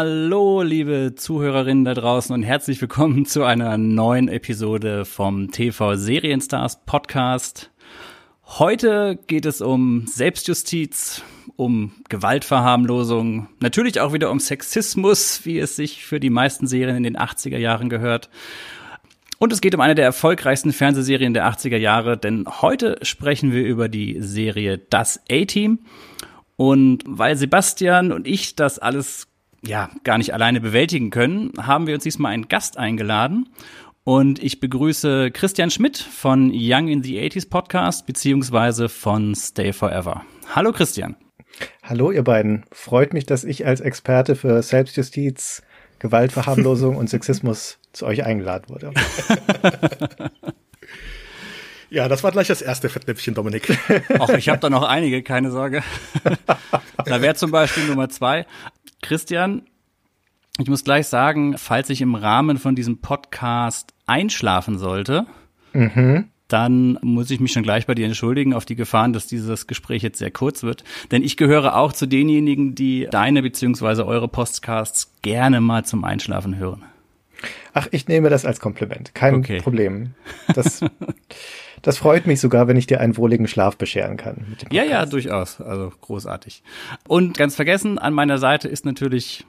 Hallo, liebe Zuhörerinnen da draußen und herzlich willkommen zu einer neuen Episode vom TV Serienstars Podcast. Heute geht es um Selbstjustiz, um Gewaltverharmlosung, natürlich auch wieder um Sexismus, wie es sich für die meisten Serien in den 80er Jahren gehört. Und es geht um eine der erfolgreichsten Fernsehserien der 80er Jahre, denn heute sprechen wir über die Serie Das A-Team. Und weil Sebastian und ich das alles ja gar nicht alleine bewältigen können, haben wir uns diesmal einen Gast eingeladen. Und ich begrüße Christian Schmidt von Young in the 80s Podcast beziehungsweise von Stay Forever. Hallo Christian. Hallo ihr beiden. Freut mich, dass ich als Experte für Selbstjustiz, Gewaltverharmlosung und Sexismus zu euch eingeladen wurde. Ja, das war gleich das erste Fettnäpfchen, Dominik. Ach, ich habe da noch einige, keine Sorge. da wäre zum Beispiel Nummer zwei. Christian, ich muss gleich sagen, falls ich im Rahmen von diesem Podcast einschlafen sollte, mhm. dann muss ich mich schon gleich bei dir entschuldigen auf die Gefahren, dass dieses Gespräch jetzt sehr kurz wird. Denn ich gehöre auch zu denjenigen, die deine beziehungsweise eure Podcasts gerne mal zum Einschlafen hören. Ach, ich nehme das als Kompliment. Kein okay. Problem. Das, das freut mich sogar, wenn ich dir einen wohligen Schlaf bescheren kann. ja, ja, durchaus. Also großartig. Und ganz vergessen, an meiner Seite ist natürlich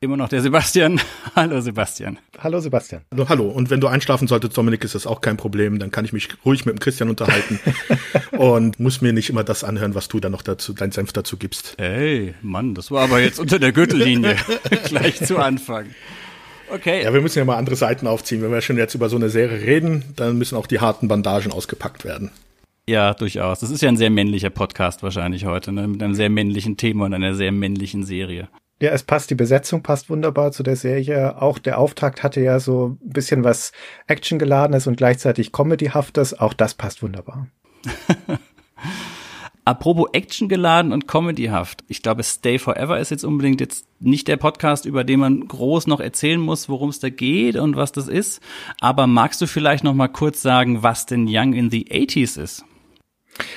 immer noch der Sebastian. hallo Sebastian. Hallo Sebastian. Hallo, hallo. Und wenn du einschlafen solltest, Dominik, ist das auch kein Problem. Dann kann ich mich ruhig mit dem Christian unterhalten und muss mir nicht immer das anhören, was du dann noch dazu, dein Senf dazu gibst. Ey, Mann, das war aber jetzt unter der Gürtellinie. Gleich zu Anfang. Okay. Ja, wir müssen ja mal andere Seiten aufziehen. Wenn wir schon jetzt über so eine Serie reden, dann müssen auch die harten Bandagen ausgepackt werden. Ja, durchaus. Das ist ja ein sehr männlicher Podcast wahrscheinlich heute, ne? mit einem sehr männlichen Thema und einer sehr männlichen Serie. Ja, es passt, die Besetzung passt wunderbar zu der Serie. Auch der Auftakt hatte ja so ein bisschen was Actiongeladenes und gleichzeitig Comedyhaftes. Auch das passt wunderbar. Apropos Action geladen und comedyhaft. Ich glaube, Stay Forever ist jetzt unbedingt jetzt nicht der Podcast, über den man groß noch erzählen muss, worum es da geht und was das ist. Aber magst du vielleicht noch mal kurz sagen, was denn Young in the 80s ist?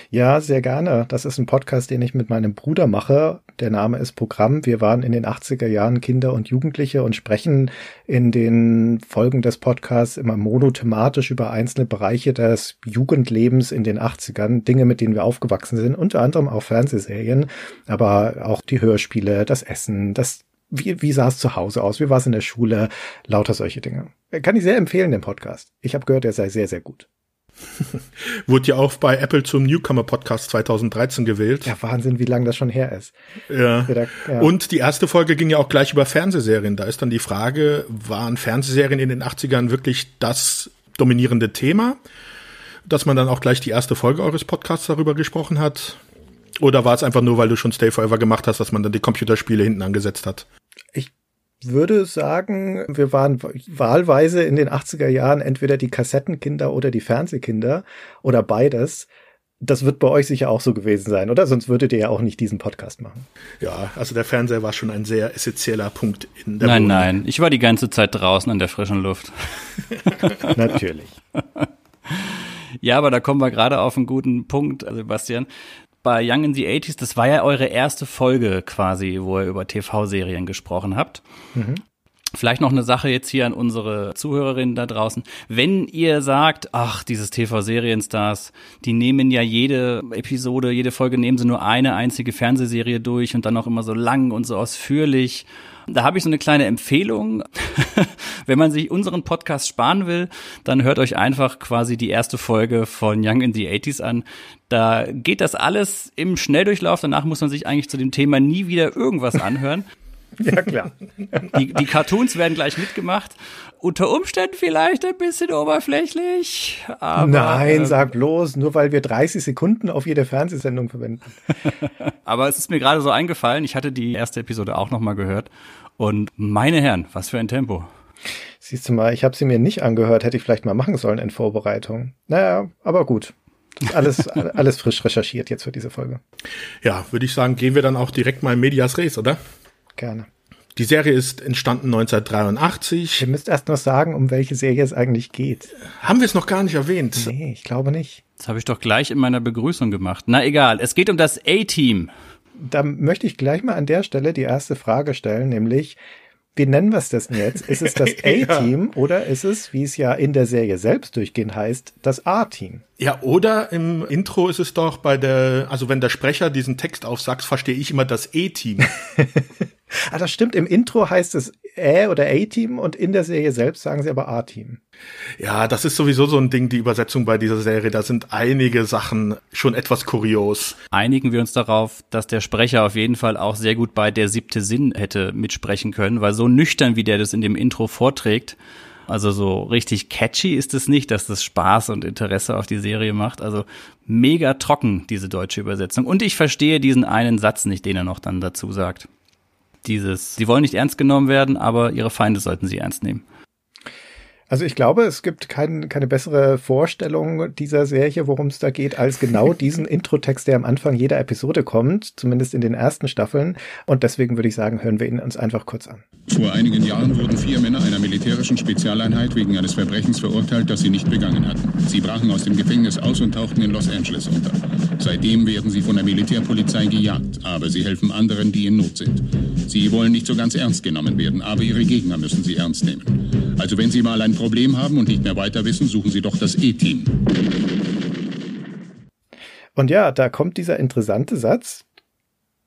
Ja, sehr gerne. Das ist ein Podcast, den ich mit meinem Bruder mache. Der Name ist Programm. Wir waren in den 80er Jahren Kinder und Jugendliche und sprechen in den Folgen des Podcasts immer monothematisch über einzelne Bereiche des Jugendlebens in den 80ern, Dinge, mit denen wir aufgewachsen sind, unter anderem auch Fernsehserien, aber auch die Hörspiele, das Essen, das wie, wie sah es zu Hause aus? Wie war es in der Schule? Lauter solche Dinge. Kann ich sehr empfehlen, den Podcast. Ich habe gehört, er sei sehr, sehr gut. Wurde ja auch bei Apple zum Newcomer Podcast 2013 gewählt. Ja, Wahnsinn, wie lange das schon her ist. Ja. ja. Und die erste Folge ging ja auch gleich über Fernsehserien. Da ist dann die Frage, waren Fernsehserien in den 80ern wirklich das dominierende Thema? Dass man dann auch gleich die erste Folge eures Podcasts darüber gesprochen hat? Oder war es einfach nur, weil du schon Stay Forever gemacht hast, dass man dann die Computerspiele hinten angesetzt hat? Ich würde sagen, wir waren wahlweise in den 80er Jahren entweder die Kassettenkinder oder die Fernsehkinder oder beides. Das wird bei euch sicher auch so gewesen sein, oder? Sonst würdet ihr ja auch nicht diesen Podcast machen. Ja, also der Fernseher war schon ein sehr essentieller Punkt in der Nein, Wohnung. nein, ich war die ganze Zeit draußen in der frischen Luft. Natürlich. Ja, aber da kommen wir gerade auf einen guten Punkt, Sebastian bei Young in the 80s, das war ja eure erste Folge quasi, wo ihr über TV-Serien gesprochen habt. Mhm. Vielleicht noch eine Sache jetzt hier an unsere Zuhörerinnen da draußen. Wenn ihr sagt, ach, dieses TV-Serienstars, die nehmen ja jede Episode, jede Folge nehmen sie nur eine einzige Fernsehserie durch und dann auch immer so lang und so ausführlich da habe ich so eine kleine Empfehlung. Wenn man sich unseren Podcast sparen will, dann hört euch einfach quasi die erste Folge von Young in the 80s an. Da geht das alles im Schnelldurchlauf. Danach muss man sich eigentlich zu dem Thema nie wieder irgendwas anhören. Ja, klar. Die, die Cartoons werden gleich mitgemacht. Unter Umständen vielleicht ein bisschen oberflächlich. Aber, Nein, äh, sag bloß, nur weil wir 30 Sekunden auf jede Fernsehsendung verwenden. aber es ist mir gerade so eingefallen, ich hatte die erste Episode auch nochmal gehört. Und meine Herren, was für ein Tempo. Siehst du mal, ich habe sie mir nicht angehört, hätte ich vielleicht mal machen sollen in Vorbereitung. Naja, aber gut. Alles, alles frisch recherchiert jetzt für diese Folge. Ja, würde ich sagen, gehen wir dann auch direkt mal in Medias Res, oder? Gerne. Die Serie ist entstanden 1983. Ihr müsst erst noch sagen, um welche Serie es eigentlich geht. Haben wir es noch gar nicht erwähnt? Nee, ich glaube nicht. Das habe ich doch gleich in meiner Begrüßung gemacht. Na egal, es geht um das A-Team. Da möchte ich gleich mal an der Stelle die erste Frage stellen, nämlich wie nennen wir es denn jetzt? Ist es das A-Team ja. oder ist es, wie es ja in der Serie selbst durchgehend heißt, das A-Team? Ja, oder im Intro ist es doch bei der, also wenn der Sprecher diesen Text aufsagt, verstehe ich immer das E-Team. ah, das stimmt. Im Intro heißt es Ä oder A-Team und in der Serie selbst sagen sie aber A-Team. Ja, das ist sowieso so ein Ding, die Übersetzung bei dieser Serie. Da sind einige Sachen schon etwas kurios. Einigen wir uns darauf, dass der Sprecher auf jeden Fall auch sehr gut bei der siebte Sinn hätte mitsprechen können, weil so nüchtern, wie der das in dem Intro vorträgt, also so richtig catchy ist es nicht, dass das Spaß und Interesse auf die Serie macht. Also mega trocken, diese deutsche Übersetzung. Und ich verstehe diesen einen Satz nicht, den er noch dann dazu sagt. Dieses, sie wollen nicht ernst genommen werden, aber ihre Feinde sollten sie ernst nehmen. Also ich glaube, es gibt kein, keine bessere Vorstellung dieser Serie, worum es da geht, als genau diesen Introtext, der am Anfang jeder Episode kommt, zumindest in den ersten Staffeln. Und deswegen würde ich sagen, hören wir ihn uns einfach kurz an. Vor einigen Jahren wurden vier Männer einer militärischen Spezialeinheit wegen eines Verbrechens verurteilt, das sie nicht begangen hatten. Sie brachen aus dem Gefängnis aus und tauchten in Los Angeles unter. Seitdem werden sie von der Militärpolizei gejagt, aber sie helfen anderen, die in Not sind. Sie wollen nicht so ganz ernst genommen werden, aber ihre Gegner müssen sie ernst nehmen. Also wenn Sie mal ein Problem haben und nicht mehr weiter wissen, suchen Sie doch das E-Team. Und ja, da kommt dieser interessante Satz,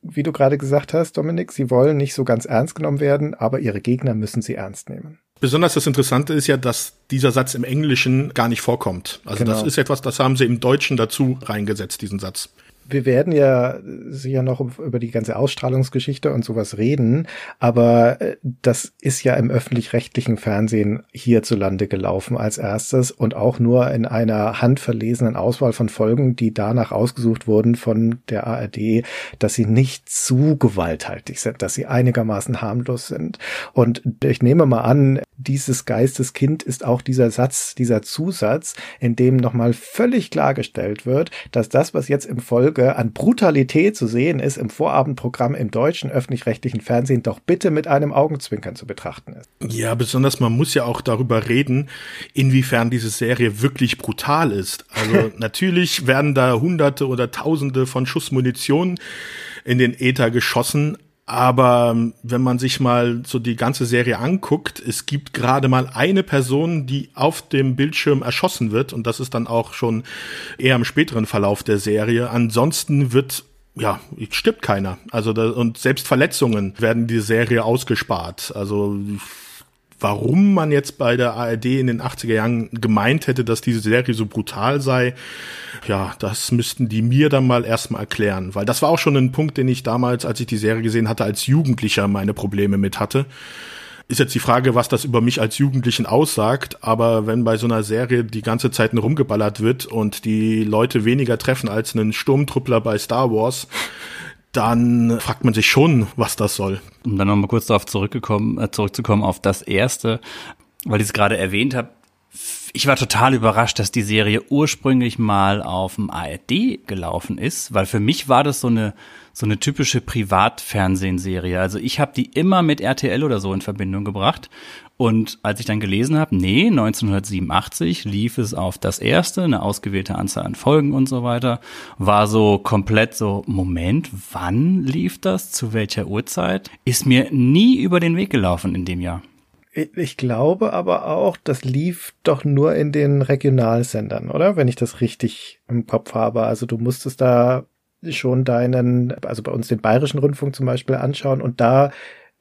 wie du gerade gesagt hast, Dominik, sie wollen nicht so ganz ernst genommen werden, aber ihre Gegner müssen sie ernst nehmen. Besonders das Interessante ist ja, dass dieser Satz im Englischen gar nicht vorkommt. Also genau. das ist etwas, das haben sie im Deutschen dazu reingesetzt, diesen Satz wir werden ja sicher noch über die ganze Ausstrahlungsgeschichte und sowas reden, aber äh, das ist ja im öffentlich-rechtlichen Fernsehen hierzulande gelaufen als erstes und auch nur in einer handverlesenen Auswahl von Folgen, die danach ausgesucht wurden von der ARD, dass sie nicht zu gewalthaltig sind, dass sie einigermaßen harmlos sind. Und ich nehme mal an, dieses Geisteskind ist auch dieser Satz, dieser Zusatz, in dem nochmal völlig klargestellt wird, dass das, was jetzt im Folge an Brutalität zu sehen ist, im Vorabendprogramm im deutschen öffentlich-rechtlichen Fernsehen doch bitte mit einem Augenzwinkern zu betrachten ist. Ja, besonders man muss ja auch darüber reden, inwiefern diese Serie wirklich brutal ist. Also natürlich werden da hunderte oder tausende von Schussmunition in den Äther geschossen, aber ähm, wenn man sich mal so die ganze Serie anguckt, es gibt gerade mal eine Person, die auf dem Bildschirm erschossen wird und das ist dann auch schon eher im späteren Verlauf der Serie. Ansonsten wird ja, stirbt keiner. Also da, und selbst Verletzungen werden die Serie ausgespart. Also warum man jetzt bei der ARD in den 80er Jahren gemeint hätte, dass diese Serie so brutal sei, ja, das müssten die mir dann mal erstmal erklären, weil das war auch schon ein Punkt, den ich damals, als ich die Serie gesehen hatte, als Jugendlicher meine Probleme mit hatte. Ist jetzt die Frage, was das über mich als Jugendlichen aussagt, aber wenn bei so einer Serie die ganze Zeit nur rumgeballert wird und die Leute weniger treffen als einen Sturmtruppler bei Star Wars, dann fragt man sich schon, was das soll. Um dann nochmal kurz darauf zurückgekommen, äh, zurückzukommen auf das erste, weil ich es gerade erwähnt habe. Ich war total überrascht, dass die Serie ursprünglich mal auf dem ARD gelaufen ist, weil für mich war das so eine so eine typische Privatfernsehserie. Also ich habe die immer mit RTL oder so in Verbindung gebracht und als ich dann gelesen habe, nee, 1987 lief es auf das erste, eine ausgewählte Anzahl an Folgen und so weiter, war so komplett so, Moment, wann lief das? Zu welcher Uhrzeit? Ist mir nie über den Weg gelaufen in dem Jahr. Ich glaube aber auch, das lief doch nur in den Regionalsendern, oder? Wenn ich das richtig im Kopf habe. Also du musstest da schon deinen, also bei uns den Bayerischen Rundfunk zum Beispiel anschauen und da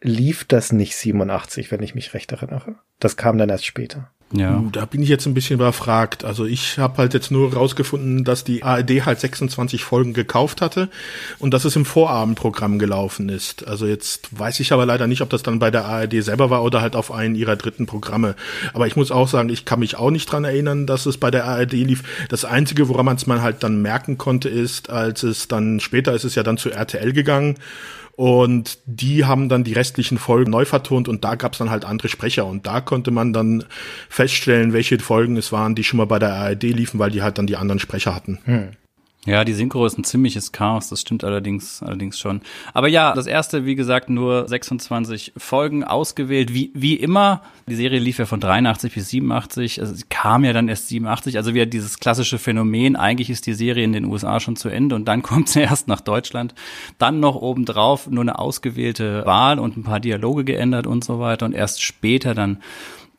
lief das nicht 87, wenn ich mich recht erinnere. Das kam dann erst später. Ja. Da bin ich jetzt ein bisschen überfragt. Also ich habe halt jetzt nur rausgefunden, dass die ARD halt 26 Folgen gekauft hatte und dass es im Vorabendprogramm gelaufen ist. Also jetzt weiß ich aber leider nicht, ob das dann bei der ARD selber war oder halt auf einen ihrer dritten Programme. Aber ich muss auch sagen, ich kann mich auch nicht dran erinnern, dass es bei der ARD lief. Das Einzige, woran man es mal halt dann merken konnte, ist, als es dann später ist es ja dann zu RTL gegangen und die haben dann die restlichen Folgen neu vertont und da gab es dann halt andere Sprecher. Und da konnte man dann feststellen, welche Folgen es waren, die schon mal bei der ARD liefen, weil die halt dann die anderen Sprecher hatten. Hm. Ja, die Synchro ist ein ziemliches Chaos, das stimmt allerdings, allerdings schon. Aber ja, das erste, wie gesagt, nur 26 Folgen ausgewählt, wie, wie immer. Die Serie lief ja von 83 bis 87, also sie kam ja dann erst 87, also wieder dieses klassische Phänomen, eigentlich ist die Serie in den USA schon zu Ende und dann kommt sie erst nach Deutschland. Dann noch obendrauf nur eine ausgewählte Wahl und ein paar Dialoge geändert und so weiter und erst später dann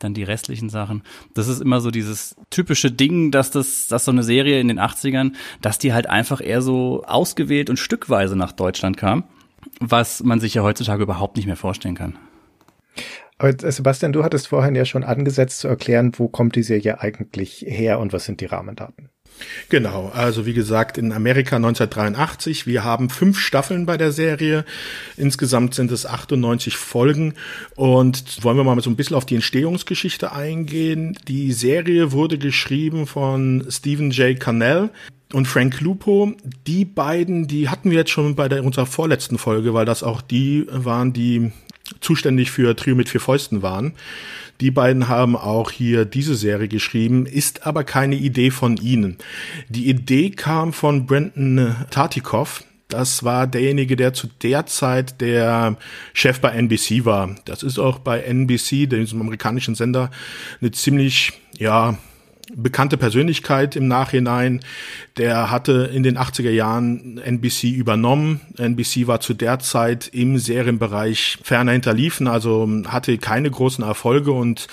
dann die restlichen Sachen. Das ist immer so dieses typische Ding, dass das, dass so eine Serie in den 80ern, dass die halt einfach eher so ausgewählt und stückweise nach Deutschland kam, was man sich ja heutzutage überhaupt nicht mehr vorstellen kann. Aber äh, Sebastian, du hattest vorhin ja schon angesetzt zu erklären, wo kommt die Serie eigentlich her und was sind die Rahmendaten? Genau, also wie gesagt, in Amerika 1983. Wir haben fünf Staffeln bei der Serie. Insgesamt sind es 98 Folgen. Und wollen wir mal so ein bisschen auf die Entstehungsgeschichte eingehen. Die Serie wurde geschrieben von Stephen J. Cannell und Frank Lupo. Die beiden, die hatten wir jetzt schon bei der, unserer vorletzten Folge, weil das auch die waren, die zuständig für Trio mit vier Fäusten waren. Die beiden haben auch hier diese Serie geschrieben, ist aber keine Idee von ihnen. Die Idee kam von Brenton Tartikoff. Das war derjenige, der zu der Zeit der Chef bei NBC war. Das ist auch bei NBC, dem amerikanischen Sender, eine ziemlich, ja, bekannte Persönlichkeit im Nachhinein. Der hatte in den 80er Jahren NBC übernommen. NBC war zu der Zeit im Serienbereich ferner hinterliefen, also hatte keine großen Erfolge und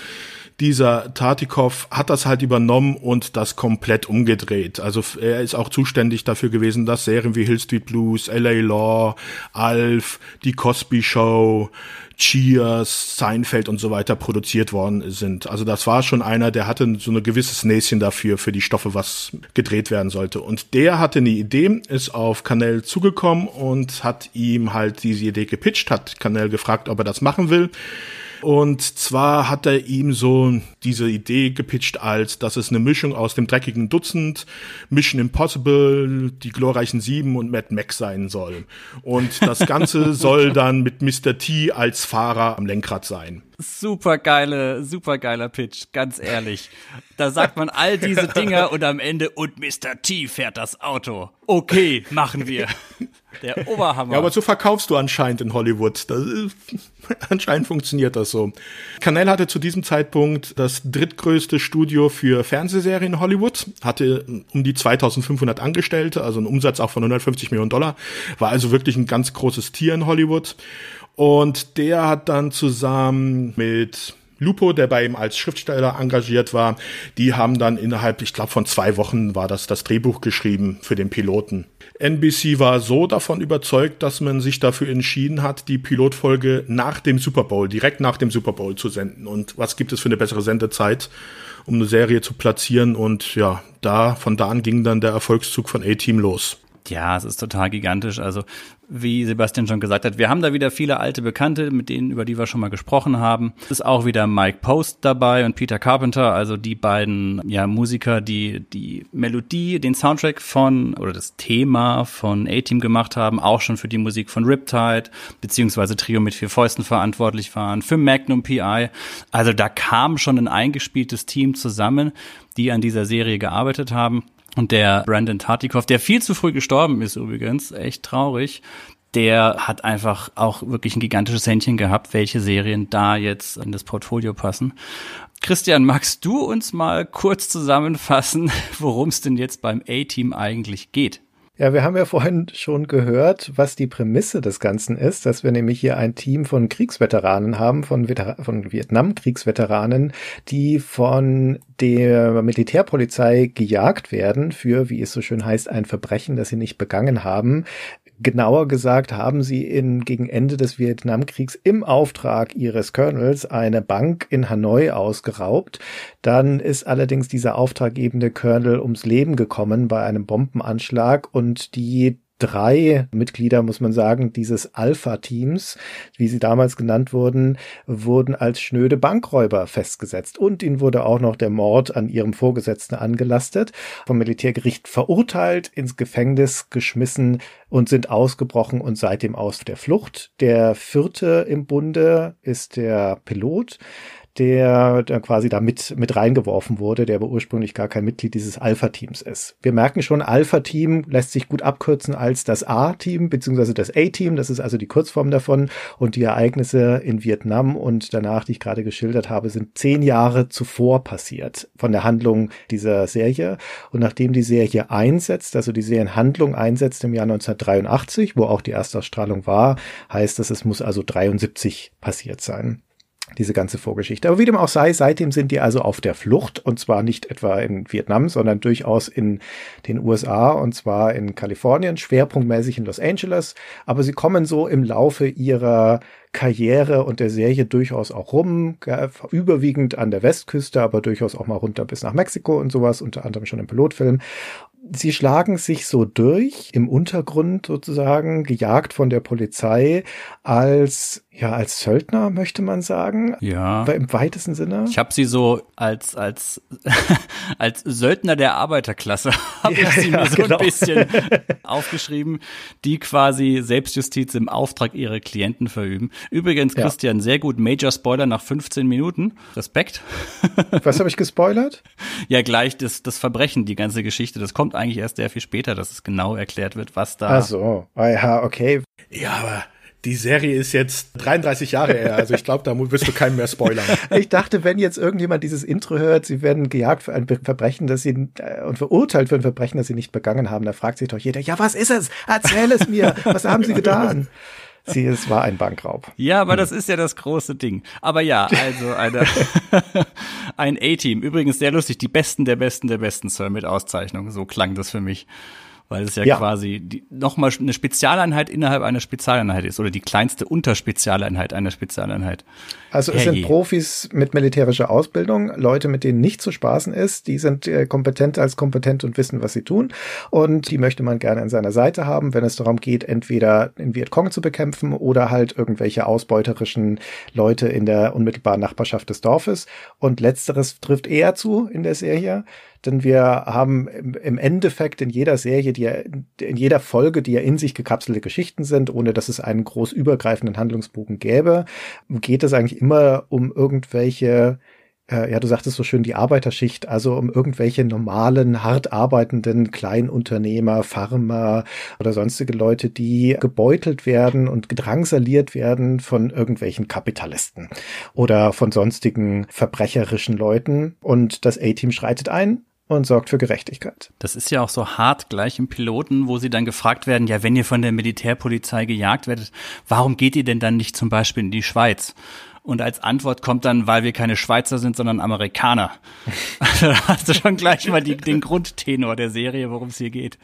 dieser Tartikow hat das halt übernommen und das komplett umgedreht. Also er ist auch zuständig dafür gewesen, dass Serien wie Hill Street Blues, LA Law, Alf, die Cosby Show, Cheers, Seinfeld und so weiter produziert worden sind. Also das war schon einer, der hatte so ein gewisses Näschen dafür, für die Stoffe, was gedreht werden sollte. Und der hatte eine Idee, ist auf Canel zugekommen und hat ihm halt diese Idee gepitcht, hat Canel gefragt, ob er das machen will. Und zwar hat er ihm so diese Idee gepitcht als, dass es eine Mischung aus dem dreckigen Dutzend, Mission Impossible, die glorreichen Sieben und Mad Max sein soll. Und das Ganze soll dann mit Mr. T als Fahrer am Lenkrad sein. Super geile, super geiler Pitch, ganz ehrlich. Da sagt man all diese Dinger und am Ende und Mr. T fährt das Auto. Okay, machen wir. Der Oberhammer. Ja, aber so verkaufst du anscheinend in Hollywood. Das ist, anscheinend funktioniert das so. Canal hatte zu diesem Zeitpunkt das drittgrößte Studio für Fernsehserien in Hollywood, hatte um die 2500 Angestellte, also einen Umsatz auch von 150 Millionen Dollar, war also wirklich ein ganz großes Tier in Hollywood. Und der hat dann zusammen mit Lupo, der bei ihm als Schriftsteller engagiert war, die haben dann innerhalb, ich glaube, von zwei Wochen war das das Drehbuch geschrieben für den Piloten. NBC war so davon überzeugt, dass man sich dafür entschieden hat, die Pilotfolge nach dem Super Bowl, direkt nach dem Super Bowl zu senden. Und was gibt es für eine bessere Sendezeit, um eine Serie zu platzieren? Und ja, da, von da an ging dann der Erfolgszug von A-Team los. Ja, es ist total gigantisch. Also wie Sebastian schon gesagt hat, wir haben da wieder viele alte Bekannte, mit denen, über die wir schon mal gesprochen haben. Es ist auch wieder Mike Post dabei und Peter Carpenter, also die beiden ja, Musiker, die die Melodie, den Soundtrack von oder das Thema von A-Team gemacht haben, auch schon für die Musik von Riptide, beziehungsweise Trio mit vier Fäusten verantwortlich waren, für Magnum PI. Also da kam schon ein eingespieltes Team zusammen, die an dieser Serie gearbeitet haben. Und der Brandon Tartikoff, der viel zu früh gestorben ist übrigens, echt traurig, der hat einfach auch wirklich ein gigantisches Händchen gehabt, welche Serien da jetzt in das Portfolio passen. Christian, magst du uns mal kurz zusammenfassen, worum es denn jetzt beim A-Team eigentlich geht? Ja, wir haben ja vorhin schon gehört, was die Prämisse des Ganzen ist, dass wir nämlich hier ein Team von Kriegsveteranen haben, von, von Vietnam-Kriegsveteranen, die von der Militärpolizei gejagt werden für, wie es so schön heißt, ein Verbrechen, das sie nicht begangen haben. Genauer gesagt haben sie in, gegen Ende des Vietnamkriegs im Auftrag ihres Colonels eine Bank in Hanoi ausgeraubt. Dann ist allerdings dieser auftraggebende Colonel ums Leben gekommen bei einem Bombenanschlag und die drei Mitglieder, muss man sagen, dieses Alpha-Teams, wie sie damals genannt wurden, wurden als schnöde Bankräuber festgesetzt. Und ihnen wurde auch noch der Mord an ihrem Vorgesetzten angelastet, vom Militärgericht verurteilt, ins Gefängnis geschmissen, und sind ausgebrochen und seitdem aus der Flucht. Der vierte im Bunde ist der Pilot der, der quasi da mit, mit reingeworfen wurde, der aber ursprünglich gar kein Mitglied dieses Alpha-Teams ist. Wir merken schon, Alpha-Team lässt sich gut abkürzen als das A-Team, beziehungsweise das A-Team, das ist also die Kurzform davon. Und die Ereignisse in Vietnam und danach, die ich gerade geschildert habe, sind zehn Jahre zuvor passiert von der Handlung dieser Serie. Und nachdem die Serie einsetzt, also die Serienhandlung einsetzt im Jahr 1983, wo auch die Erstausstrahlung war, heißt das, es muss also 73 passiert sein diese ganze Vorgeschichte. Aber wie dem auch sei, seitdem sind die also auf der Flucht und zwar nicht etwa in Vietnam, sondern durchaus in den USA und zwar in Kalifornien, schwerpunktmäßig in Los Angeles. Aber sie kommen so im Laufe ihrer Karriere und der Serie durchaus auch rum, überwiegend an der Westküste, aber durchaus auch mal runter bis nach Mexiko und sowas, unter anderem schon im Pilotfilm sie schlagen sich so durch im Untergrund sozusagen, gejagt von der Polizei als ja als Söldner möchte man sagen. Ja. Im weitesten Sinne. Ich habe sie so als als als Söldner der Arbeiterklasse habe ja, ich sie ja, mir so genau. ein bisschen aufgeschrieben, die quasi Selbstjustiz im Auftrag ihrer Klienten verüben. Übrigens ja. Christian sehr gut Major Spoiler nach 15 Minuten. Respekt. Was habe ich gespoilert? Ja, gleich das das Verbrechen, die ganze Geschichte, das kommt eigentlich erst sehr viel später, dass es genau erklärt wird, was da Ach so. Ah, ja, okay. Ja, aber die Serie ist jetzt 33 Jahre her, also ich glaube, da wirst du keinen mehr spoilern. Ich dachte, wenn jetzt irgendjemand dieses Intro hört, sie werden gejagt für ein Verbrechen, das sie äh, und verurteilt für ein Verbrechen, das sie nicht begangen haben, da fragt sich doch jeder, ja, was ist es? Erzähl es mir. Was haben sie getan? Sie, es war ein Bankraub. Ja, aber das ist ja das große Ding. Aber ja, also eine, ein A-Team. Übrigens sehr lustig. Die Besten der Besten der Besten, Sir, mit Auszeichnung. So klang das für mich weil es ja, ja. quasi nochmal eine Spezialeinheit innerhalb einer Spezialeinheit ist oder die kleinste Unterspezialeinheit einer Spezialeinheit. Also es hey. sind Profis mit militärischer Ausbildung, Leute, mit denen nicht zu spaßen ist, die sind äh, kompetent als kompetent und wissen, was sie tun und die möchte man gerne an seiner Seite haben, wenn es darum geht, entweder in Vietcong zu bekämpfen oder halt irgendwelche ausbeuterischen Leute in der unmittelbaren Nachbarschaft des Dorfes und letzteres trifft eher zu in der Serie denn wir haben im Endeffekt in jeder Serie, die ja, in jeder Folge, die ja in sich gekapselte Geschichten sind, ohne dass es einen groß übergreifenden Handlungsbogen gäbe, geht es eigentlich immer um irgendwelche äh, ja, du sagtest so schön die Arbeiterschicht, also um irgendwelche normalen, hart arbeitenden Kleinunternehmer, Farmer oder sonstige Leute, die gebeutelt werden und gedrangsaliert werden von irgendwelchen Kapitalisten oder von sonstigen verbrecherischen Leuten. Und das A-Team schreitet ein und sorgt für Gerechtigkeit. Das ist ja auch so hart gleich im Piloten, wo sie dann gefragt werden, ja, wenn ihr von der Militärpolizei gejagt werdet, warum geht ihr denn dann nicht zum Beispiel in die Schweiz? Und als Antwort kommt dann, weil wir keine Schweizer sind, sondern Amerikaner. Also da hast du schon gleich mal die, den Grundtenor der Serie, worum es hier geht.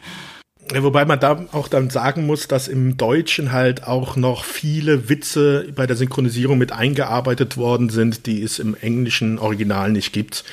Wobei man da auch dann sagen muss, dass im Deutschen halt auch noch viele Witze bei der Synchronisierung mit eingearbeitet worden sind, die es im englischen Original nicht gibt.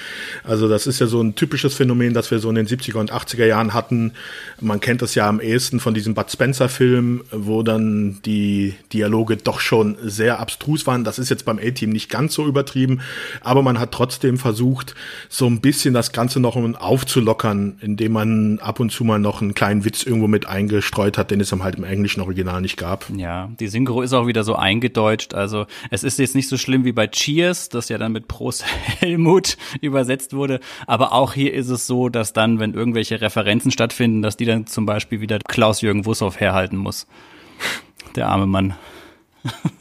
Also das ist ja so ein typisches Phänomen, das wir so in den 70er und 80er Jahren hatten. Man kennt das ja am ehesten von diesem Bud Spencer Film, wo dann die Dialoge doch schon sehr abstrus waren. Das ist jetzt beim A-Team nicht ganz so übertrieben, aber man hat trotzdem versucht, so ein bisschen das Ganze noch aufzulockern, indem man ab und zu mal noch einen kleinen Witz irgendwo mit eingestreut hat, den es halt im englischen Original nicht gab. Ja, die Synchro ist auch wieder so eingedeutscht. Also es ist jetzt nicht so schlimm wie bei Cheers, das ja dann mit Prost Helmut übersetzt wurde. Aber auch hier ist es so, dass dann, wenn irgendwelche Referenzen stattfinden, dass die dann zum Beispiel wieder Klaus-Jürgen Wussow herhalten muss. Der arme Mann.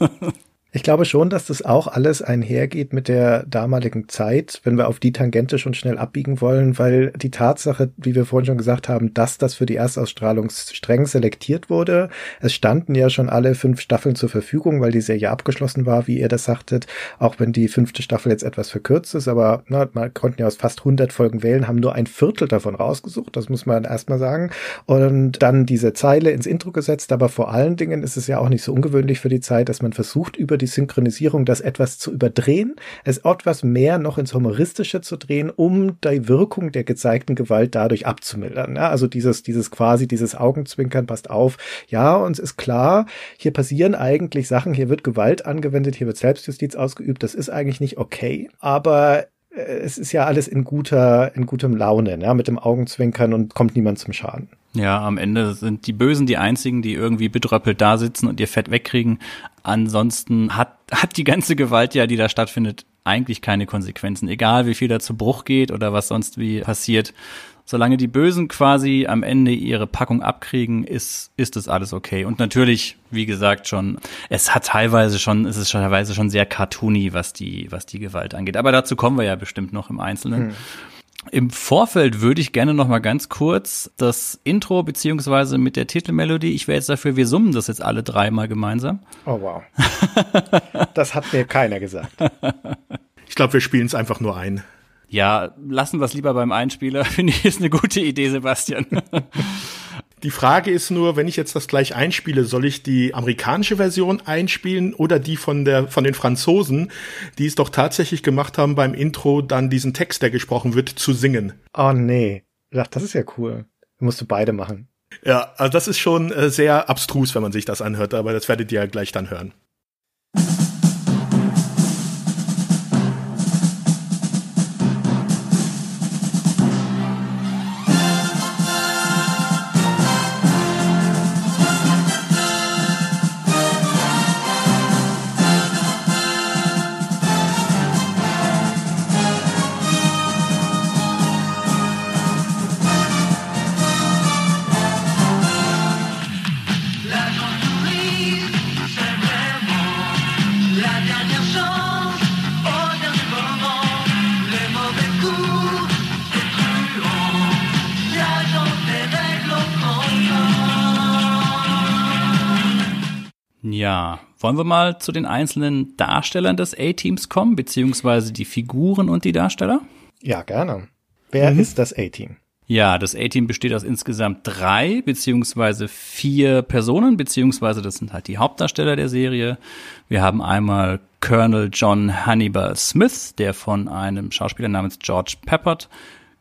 Ich glaube schon, dass das auch alles einhergeht mit der damaligen Zeit, wenn wir auf die Tangente schon schnell abbiegen wollen, weil die Tatsache, wie wir vorhin schon gesagt haben, dass das für die Erstausstrahlung streng selektiert wurde. Es standen ja schon alle fünf Staffeln zur Verfügung, weil die Serie abgeschlossen war, wie ihr das sagtet, auch wenn die fünfte Staffel jetzt etwas verkürzt ist, aber na, man konnten ja aus fast 100 Folgen wählen, haben nur ein Viertel davon rausgesucht, das muss man erstmal sagen. Und dann diese Zeile ins Intro gesetzt, aber vor allen Dingen ist es ja auch nicht so ungewöhnlich für die Zeit, dass man versucht, über die die Synchronisierung, das etwas zu überdrehen, es etwas mehr noch ins Humoristische zu drehen, um die Wirkung der gezeigten Gewalt dadurch abzumildern. Ja, also dieses, dieses quasi, dieses Augenzwinkern passt auf. Ja, uns ist klar, hier passieren eigentlich Sachen, hier wird Gewalt angewendet, hier wird Selbstjustiz ausgeübt, das ist eigentlich nicht okay. Aber äh, es ist ja alles in guter, in gutem Laune, ja, mit dem Augenzwinkern und kommt niemand zum Schaden. Ja, am Ende sind die Bösen die einzigen, die irgendwie bedröppelt da sitzen und ihr Fett wegkriegen. Ansonsten hat, hat die ganze Gewalt ja, die da stattfindet, eigentlich keine Konsequenzen. Egal wie viel da zu Bruch geht oder was sonst wie passiert. Solange die Bösen quasi am Ende ihre Packung abkriegen, ist, ist das alles okay. Und natürlich, wie gesagt, schon, es hat teilweise schon, es ist teilweise schon sehr cartoony, was die, was die Gewalt angeht. Aber dazu kommen wir ja bestimmt noch im Einzelnen. Hm. Im Vorfeld würde ich gerne noch mal ganz kurz das Intro beziehungsweise mit der Titelmelodie. Ich wäre jetzt dafür, wir summen das jetzt alle dreimal gemeinsam. Oh wow. das hat mir keiner gesagt. Ich glaube, wir spielen es einfach nur ein. Ja, lassen wir es lieber beim Einspieler. Finde ich, ist eine gute Idee, Sebastian. Die Frage ist nur, wenn ich jetzt das gleich einspiele, soll ich die amerikanische Version einspielen oder die von der von den Franzosen, die es doch tatsächlich gemacht haben beim Intro dann diesen Text, der gesprochen wird, zu singen? Oh nee, Ach, das ist ja cool. Musst du beide machen. Ja, also das ist schon äh, sehr abstrus, wenn man sich das anhört, aber das werdet ihr ja gleich dann hören. Ja, wollen wir mal zu den einzelnen Darstellern des A-Teams kommen, beziehungsweise die Figuren und die Darsteller? Ja, gerne. Wer mhm. ist das A-Team? Ja, das A-Team besteht aus insgesamt drei beziehungsweise vier Personen, beziehungsweise das sind halt die Hauptdarsteller der Serie. Wir haben einmal Colonel John Hannibal Smith, der von einem Schauspieler namens George Peppard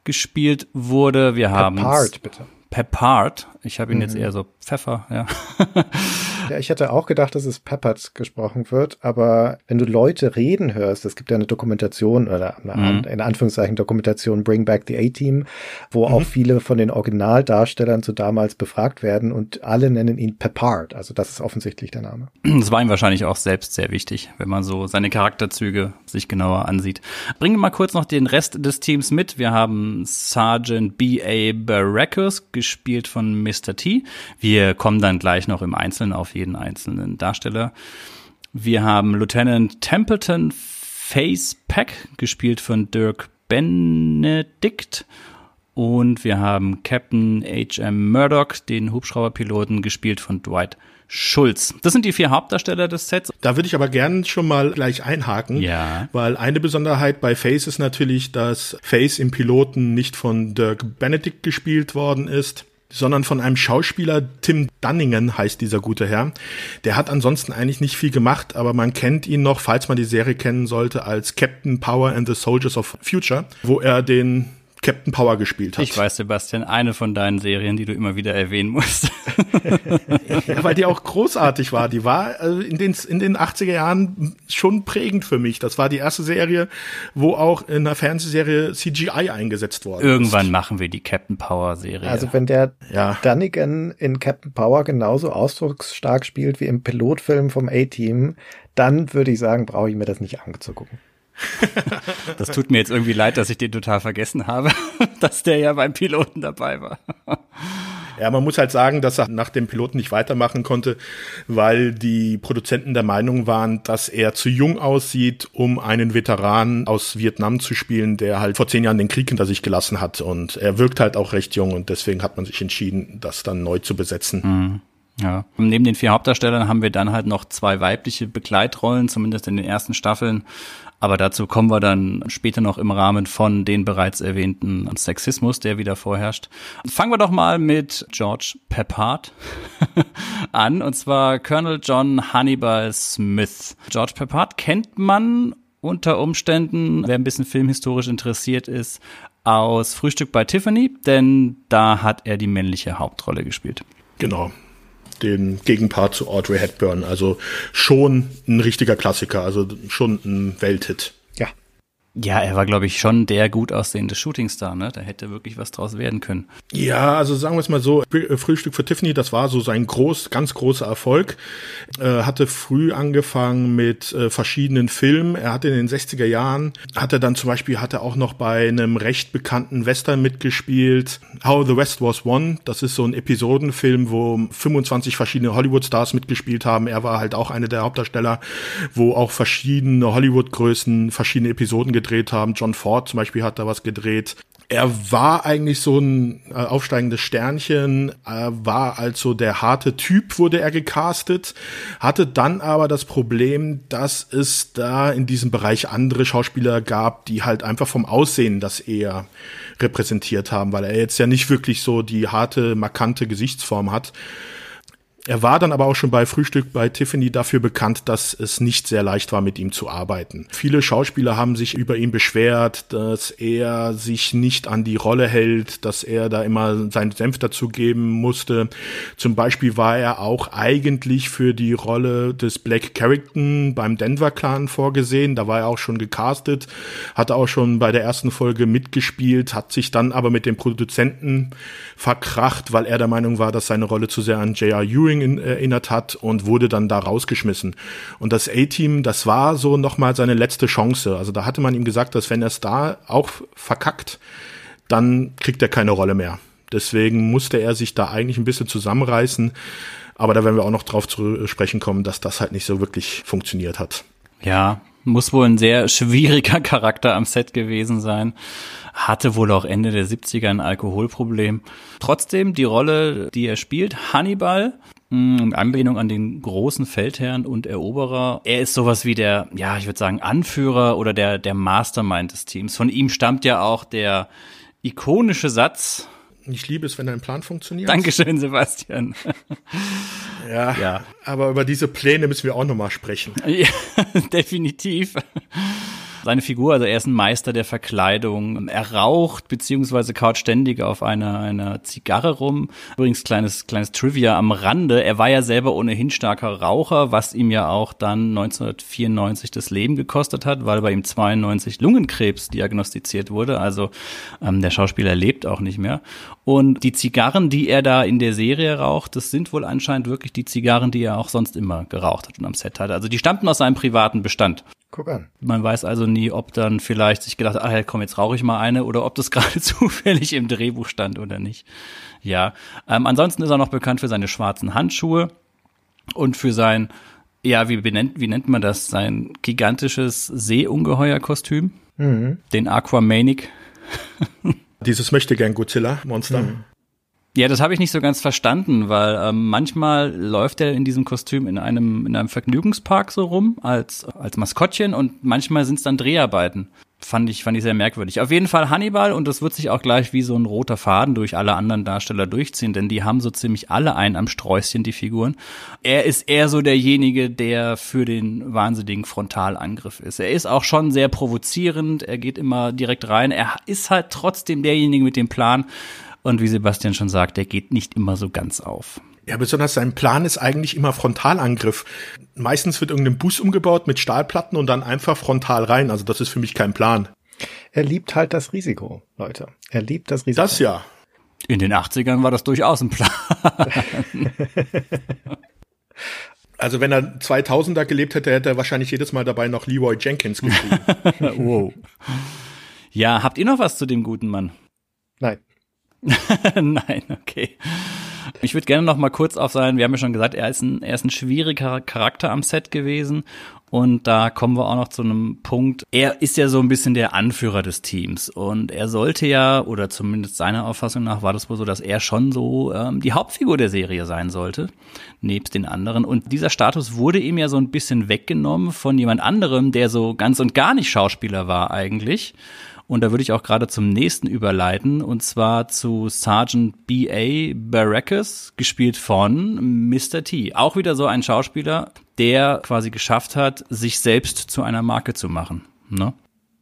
gespielt wurde. Wir haben Peppard, bitte. Peppard. Ich habe ihn mhm. jetzt eher so Pfeffer, ja. ja, ich hätte auch gedacht, dass es Peppard gesprochen wird, aber wenn du Leute reden hörst, es gibt ja eine Dokumentation oder eine, mhm. in Anführungszeichen Dokumentation Bring Back the A-Team, wo mhm. auch viele von den Originaldarstellern zu damals befragt werden und alle nennen ihn Peppard. Also das ist offensichtlich der Name. Das war ihm wahrscheinlich auch selbst sehr wichtig, wenn man so seine Charakterzüge sich genauer ansieht. Bringen wir mal kurz noch den Rest des Teams mit. Wir haben Sergeant B.A. Baracus, gespielt von Mr. T. Wir kommen dann gleich noch im Einzelnen auf jeden einzelnen Darsteller. Wir haben Lieutenant Templeton Face Pack, gespielt von Dirk Benedict. Und wir haben Captain H.M. Murdoch, den Hubschrauberpiloten, gespielt von Dwight Schulz. Das sind die vier Hauptdarsteller des Sets. Da würde ich aber gern schon mal gleich einhaken. Ja. Weil eine Besonderheit bei Face ist natürlich, dass Face im Piloten nicht von Dirk Benedict gespielt worden ist, sondern von einem Schauspieler, Tim Dunningen heißt dieser gute Herr. Der hat ansonsten eigentlich nicht viel gemacht, aber man kennt ihn noch, falls man die Serie kennen sollte, als Captain Power and the Soldiers of Future, wo er den Captain Power gespielt hat. Ich weiß, Sebastian, eine von deinen Serien, die du immer wieder erwähnen musst. ja, weil die auch großartig war. Die war also in, den, in den 80er Jahren schon prägend für mich. Das war die erste Serie, wo auch in einer Fernsehserie CGI eingesetzt worden Irgendwann ist. machen wir die Captain Power Serie. Also wenn der ja. Dunnigan in Captain Power genauso ausdrucksstark spielt wie im Pilotfilm vom A-Team, dann würde ich sagen, brauche ich mir das nicht anzugucken. Das tut mir jetzt irgendwie leid, dass ich den total vergessen habe, dass der ja beim Piloten dabei war. Ja, man muss halt sagen, dass er nach dem Piloten nicht weitermachen konnte, weil die Produzenten der Meinung waren, dass er zu jung aussieht, um einen Veteran aus Vietnam zu spielen, der halt vor zehn Jahren den Krieg hinter sich gelassen hat. Und er wirkt halt auch recht jung und deswegen hat man sich entschieden, das dann neu zu besetzen. Mhm. Ja, neben den vier Hauptdarstellern haben wir dann halt noch zwei weibliche Begleitrollen, zumindest in den ersten Staffeln. Aber dazu kommen wir dann später noch im Rahmen von den bereits erwähnten Sexismus, der wieder vorherrscht. Fangen wir doch mal mit George Peppard an, und zwar Colonel John Hannibal Smith. George Peppard kennt man unter Umständen, wer ein bisschen filmhistorisch interessiert ist, aus Frühstück bei Tiffany, denn da hat er die männliche Hauptrolle gespielt. Genau den Gegenpart zu Audrey Hepburn. Also schon ein richtiger Klassiker, also schon ein Welthit. Ja. Er war, glaube ich, schon der gut aussehende Shootingstar, ne? Da hätte wirklich was draus werden können. Ja, also sagen wir es mal so, äh, Frühstück für Tiffany, das war so sein groß, ganz großer Erfolg. Äh, hatte früh angefangen mit äh, verschiedenen Filmen. Er hatte in den 60er Jahren, hatte dann zum Beispiel, hatte auch noch bei einem recht bekannten Western mitgespielt, How the West Was Won. Das ist so ein Episodenfilm, wo 25 verschiedene Hollywood-Stars mitgespielt haben. Er war halt auch einer der Hauptdarsteller, wo auch verschiedene Hollywood-Größen verschiedene Episoden gedreht haben. John Ford zum Beispiel hat da was gedreht. Er war eigentlich so ein äh, aufsteigendes Sternchen, er war also der harte Typ, wurde er gecastet, hatte dann aber das Problem, dass es da in diesem Bereich andere Schauspieler gab, die halt einfach vom Aussehen das eher repräsentiert haben, weil er jetzt ja nicht wirklich so die harte, markante Gesichtsform hat. Er war dann aber auch schon bei Frühstück bei Tiffany dafür bekannt, dass es nicht sehr leicht war, mit ihm zu arbeiten. Viele Schauspieler haben sich über ihn beschwert, dass er sich nicht an die Rolle hält, dass er da immer seinen Senf dazugeben musste. Zum Beispiel war er auch eigentlich für die Rolle des Black Carrington beim Denver Clan vorgesehen. Da war er auch schon gecastet, hat auch schon bei der ersten Folge mitgespielt, hat sich dann aber mit dem Produzenten verkracht, weil er der Meinung war, dass seine Rolle zu sehr an J.R. Ewing Turing in, erinnert hat und wurde dann da rausgeschmissen. Und das A-Team, das war so nochmal seine letzte Chance. Also da hatte man ihm gesagt, dass wenn er es da auch verkackt, dann kriegt er keine Rolle mehr. Deswegen musste er sich da eigentlich ein bisschen zusammenreißen. Aber da werden wir auch noch drauf zu sprechen kommen, dass das halt nicht so wirklich funktioniert hat. Ja, muss wohl ein sehr schwieriger Charakter am Set gewesen sein. Hatte wohl auch Ende der 70er ein Alkoholproblem. Trotzdem die Rolle, die er spielt, Hannibal, in Anlehnung an den großen Feldherrn und Eroberer. Er ist sowas wie der, ja, ich würde sagen, Anführer oder der, der Mastermind des Teams. Von ihm stammt ja auch der ikonische Satz. Ich liebe es, wenn dein Plan funktioniert. Dankeschön, Sebastian. ja, ja, aber über diese Pläne müssen wir auch nochmal sprechen. Ja, definitiv seine Figur, also er ist ein Meister der Verkleidung. Er raucht beziehungsweise kaut ständig auf einer, einer Zigarre rum. Übrigens kleines, kleines Trivia am Rande. Er war ja selber ohnehin starker Raucher, was ihm ja auch dann 1994 das Leben gekostet hat, weil bei ihm 92 Lungenkrebs diagnostiziert wurde. Also ähm, der Schauspieler lebt auch nicht mehr. Und die Zigarren, die er da in der Serie raucht, das sind wohl anscheinend wirklich die Zigarren, die er auch sonst immer geraucht hat und am Set hatte. Also die stammten aus seinem privaten Bestand. Guck an. Man weiß also nie, ob dann vielleicht sich gedacht, ah, komm, jetzt rauche ich mal eine oder ob das gerade zufällig im Drehbuch stand oder nicht. Ja. Ähm, ansonsten ist er noch bekannt für seine schwarzen Handschuhe und für sein, ja, wie benennt, wie nennt man das? Sein gigantisches Seeungeheuer-Kostüm. Mhm. Den Aquamanic. Dieses möchte gern Godzilla-Monster. Mhm. Ja, das habe ich nicht so ganz verstanden, weil ähm, manchmal läuft er in diesem Kostüm in einem in einem Vergnügungspark so rum als als Maskottchen und manchmal sind es dann Dreharbeiten. Fand ich fand ich sehr merkwürdig. Auf jeden Fall Hannibal und das wird sich auch gleich wie so ein roter Faden durch alle anderen Darsteller durchziehen, denn die haben so ziemlich alle einen am Sträußchen die Figuren. Er ist eher so derjenige, der für den wahnsinnigen Frontalangriff ist. Er ist auch schon sehr provozierend, er geht immer direkt rein. Er ist halt trotzdem derjenige mit dem Plan und wie Sebastian schon sagt, der geht nicht immer so ganz auf. Ja, besonders sein Plan ist eigentlich immer Frontalangriff. Meistens wird irgendein Bus umgebaut mit Stahlplatten und dann einfach frontal rein. Also das ist für mich kein Plan. Er liebt halt das Risiko, Leute. Er liebt das Risiko. Das ja. In den 80ern war das durchaus ein Plan. also wenn er 2000er gelebt hätte, hätte er wahrscheinlich jedes Mal dabei noch Leroy Jenkins geschrieben. wow. Ja, habt ihr noch was zu dem guten Mann? Nein. Nein, okay. Ich würde gerne noch mal kurz auf sein, wir haben ja schon gesagt, er ist ein, er ist ein schwieriger Charakter am Set gewesen. Und da kommen wir auch noch zu einem Punkt. Er ist ja so ein bisschen der Anführer des Teams. Und er sollte ja, oder zumindest seiner Auffassung nach war das wohl so, dass er schon so ähm, die Hauptfigur der Serie sein sollte, nebst den anderen. Und dieser Status wurde ihm ja so ein bisschen weggenommen von jemand anderem, der so ganz und gar nicht Schauspieler war eigentlich. Und da würde ich auch gerade zum nächsten überleiten, und zwar zu Sergeant B.A. Baracus, gespielt von Mr. T. Auch wieder so ein Schauspieler, der quasi geschafft hat, sich selbst zu einer Marke zu machen. Ne?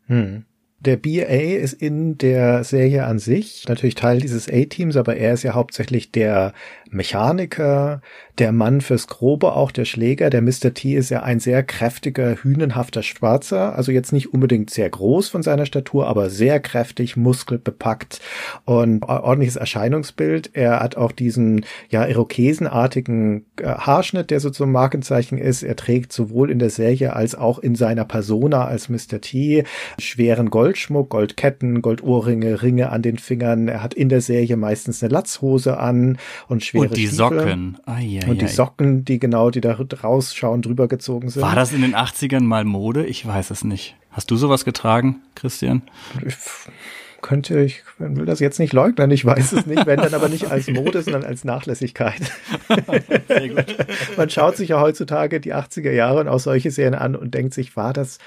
Hm. Der BA ist in der Serie an sich natürlich Teil dieses A-Teams, aber er ist ja hauptsächlich der Mechaniker, der Mann fürs Grobe, auch der Schläger. Der Mr. T ist ja ein sehr kräftiger, hünenhafter Schwarzer, also jetzt nicht unbedingt sehr groß von seiner Statur, aber sehr kräftig, muskelbepackt und ordentliches Erscheinungsbild. Er hat auch diesen, ja, irokesenartigen äh, Haarschnitt, der so zum Markenzeichen ist. Er trägt sowohl in der Serie als auch in seiner Persona als Mr. T schweren Goldschmuck, Goldketten, Goldohrringe, Ringe an den Fingern. Er hat in der Serie meistens eine Latzhose an und schwere Und die Stiefel. Socken. Ai, ai, Und die. Socken, die genau, die da rausschauen, drüber gezogen sind. War das in den 80ern mal Mode? Ich weiß es nicht. Hast du sowas getragen, Christian? Ich könnte, ich will das jetzt nicht leugnen, ich weiß es nicht, wenn dann aber nicht als Mode, sondern als Nachlässigkeit. Sehr gut. Man schaut sich ja heutzutage die 80er Jahre und auch solche Serien an und denkt sich, war das,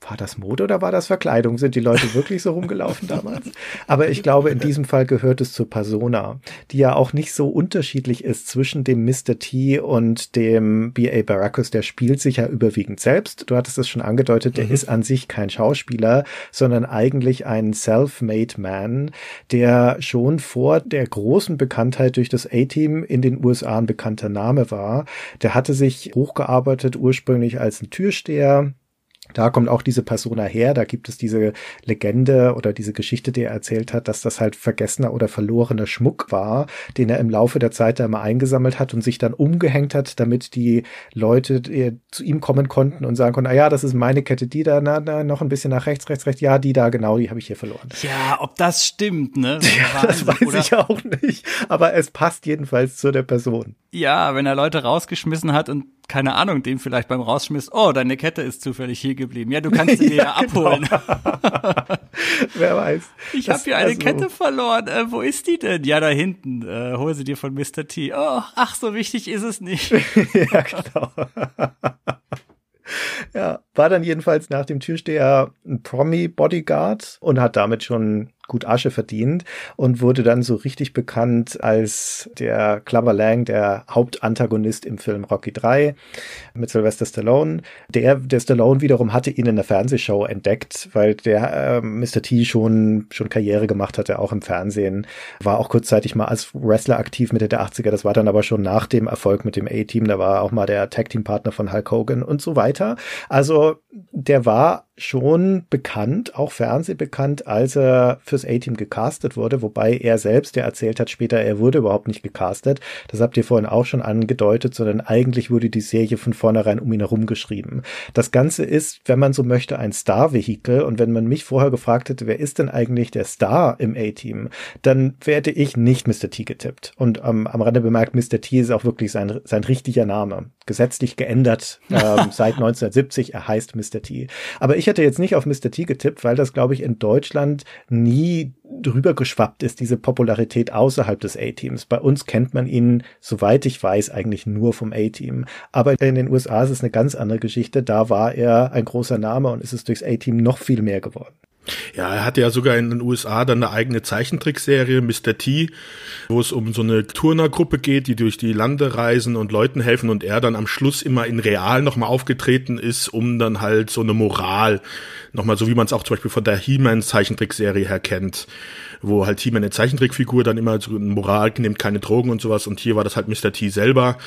war das Mode oder war das Verkleidung? Sind die Leute wirklich so rumgelaufen damals? Aber ich glaube, in diesem Fall gehört es zur Persona, die ja auch nicht so unterschiedlich ist zwischen dem Mr. T und dem B.A. Baracus. Der spielt sich ja überwiegend selbst. Du hattest es schon angedeutet, der ist an sich kein Schauspieler, sondern eigentlich ein self-made man, der schon vor der großen Bekanntheit durch das A-Team in den USA ein bekannter Name war. Der hatte sich hochgearbeitet ursprünglich als ein Türsteher, da kommt auch diese Persona her, da gibt es diese Legende oder diese Geschichte, die er erzählt hat, dass das halt vergessener oder verlorener Schmuck war, den er im Laufe der Zeit da mal eingesammelt hat und sich dann umgehängt hat, damit die Leute die zu ihm kommen konnten und sagen konnten, ah ja, das ist meine Kette, die da, na, na, noch ein bisschen nach rechts, rechts, rechts, ja, die da, genau, die habe ich hier verloren. Ja, ob das stimmt, ne? Ja, das weiß ich auch nicht, aber es passt jedenfalls zu der Person. Ja, wenn er Leute rausgeschmissen hat und keine Ahnung, dem vielleicht beim Rausschmiss, oh, deine Kette ist zufällig hier geblieben. Ja, du kannst sie dir ja, abholen. Wer weiß. Ich habe hier eine also- Kette verloren. Äh, wo ist die denn? Ja, da hinten. Äh, hol sie dir von Mr. T. Oh, ach, so wichtig ist es nicht. ja, genau. ja, war dann jedenfalls nach dem Türsteher ein Promi-Bodyguard und hat damit schon gut Asche verdient und wurde dann so richtig bekannt als der Clubber Lang, der Hauptantagonist im Film Rocky 3 mit Sylvester Stallone. Der, der Stallone wiederum hatte ihn in der Fernsehshow entdeckt, weil der äh, Mr. T schon, schon Karriere gemacht hatte, auch im Fernsehen. War auch kurzzeitig mal als Wrestler aktiv Mitte der 80er. Das war dann aber schon nach dem Erfolg mit dem A-Team. Da war auch mal der Tag-Team-Partner von Hulk Hogan und so weiter. Also der war schon bekannt, auch fernsehbekannt, als er fürs A-Team gecastet wurde, wobei er selbst ja erzählt hat später, er wurde überhaupt nicht gecastet. Das habt ihr vorhin auch schon angedeutet, sondern eigentlich wurde die Serie von vornherein um ihn herum geschrieben. Das Ganze ist, wenn man so möchte, ein Star-Vehikel und wenn man mich vorher gefragt hätte, wer ist denn eigentlich der Star im A-Team, dann hätte ich nicht Mr. T getippt. Und ähm, am Rande bemerkt, Mr. T ist auch wirklich sein, sein richtiger Name. Gesetzlich geändert ähm, seit 1970, er heißt Mr. T. Aber ich hätte jetzt nicht auf Mr. T getippt, weil das, glaube ich, in Deutschland nie drüber geschwappt ist, diese Popularität außerhalb des A-Teams. Bei uns kennt man ihn, soweit ich weiß, eigentlich nur vom A-Team. Aber in den USA ist es eine ganz andere Geschichte. Da war er ein großer Name und ist es durchs A-Team noch viel mehr geworden. Ja, er hatte ja sogar in den USA dann eine eigene Zeichentrickserie, Mr. T, wo es um so eine Turnergruppe geht, die durch die Lande reisen und Leuten helfen und er dann am Schluss immer in real nochmal aufgetreten ist, um dann halt so eine Moral, nochmal so wie man es auch zum Beispiel von der He-Man Zeichentrickserie her kennt, wo halt He-Man eine Zeichentrickfigur dann immer so eine Moral nimmt keine Drogen und sowas und hier war das halt Mr. T selber.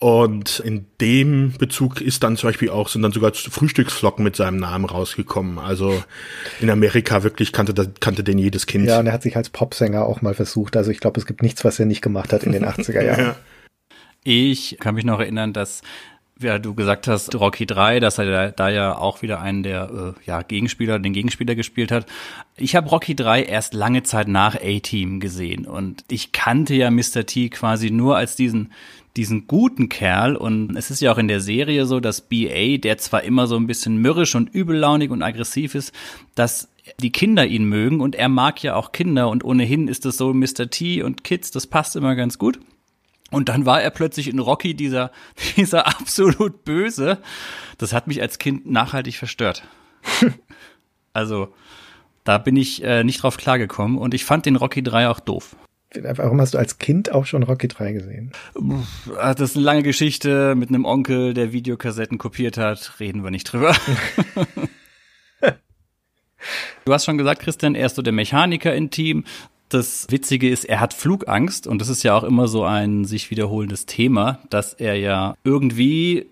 Und in dem Bezug ist dann zum Beispiel auch, sind dann sogar Frühstücksflocken mit seinem Namen rausgekommen. Also in Amerika wirklich kannte, das- kannte den jedes Kind. Ja, und er hat sich als Popsänger auch mal versucht. Also ich glaube, es gibt nichts, was er nicht gemacht hat in den 80er Jahren. Ja. Ich kann mich noch erinnern, dass ja, du gesagt hast, Rocky 3, dass er da, ja auch wieder einen der äh, ja, Gegenspieler, den Gegenspieler gespielt hat. Ich habe Rocky 3 erst lange Zeit nach A-Team gesehen und ich kannte ja Mr. T quasi nur als diesen diesen guten Kerl und es ist ja auch in der Serie so, dass BA, der zwar immer so ein bisschen mürrisch und übellaunig und aggressiv ist, dass die Kinder ihn mögen und er mag ja auch Kinder und ohnehin ist es so Mr. T und Kids, das passt immer ganz gut. Und dann war er plötzlich in Rocky dieser, dieser absolut böse. Das hat mich als Kind nachhaltig verstört. also, da bin ich äh, nicht drauf klargekommen und ich fand den Rocky 3 auch doof. Warum hast du als Kind auch schon Rocky 3 gesehen? Ah, Das ist eine lange Geschichte mit einem Onkel, der Videokassetten kopiert hat. Reden wir nicht drüber. Du hast schon gesagt, Christian, er ist so der Mechaniker im Team. Das Witzige ist, er hat Flugangst und das ist ja auch immer so ein sich wiederholendes Thema, dass er ja irgendwie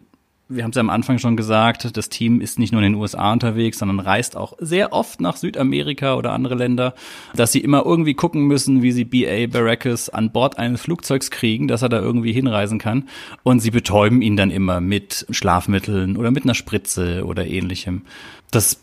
wir haben es ja am Anfang schon gesagt, das Team ist nicht nur in den USA unterwegs, sondern reist auch sehr oft nach Südamerika oder andere Länder, dass sie immer irgendwie gucken müssen, wie sie BA Baracus an Bord eines Flugzeugs kriegen, dass er da irgendwie hinreisen kann. Und sie betäuben ihn dann immer mit Schlafmitteln oder mit einer Spritze oder ähnlichem. Das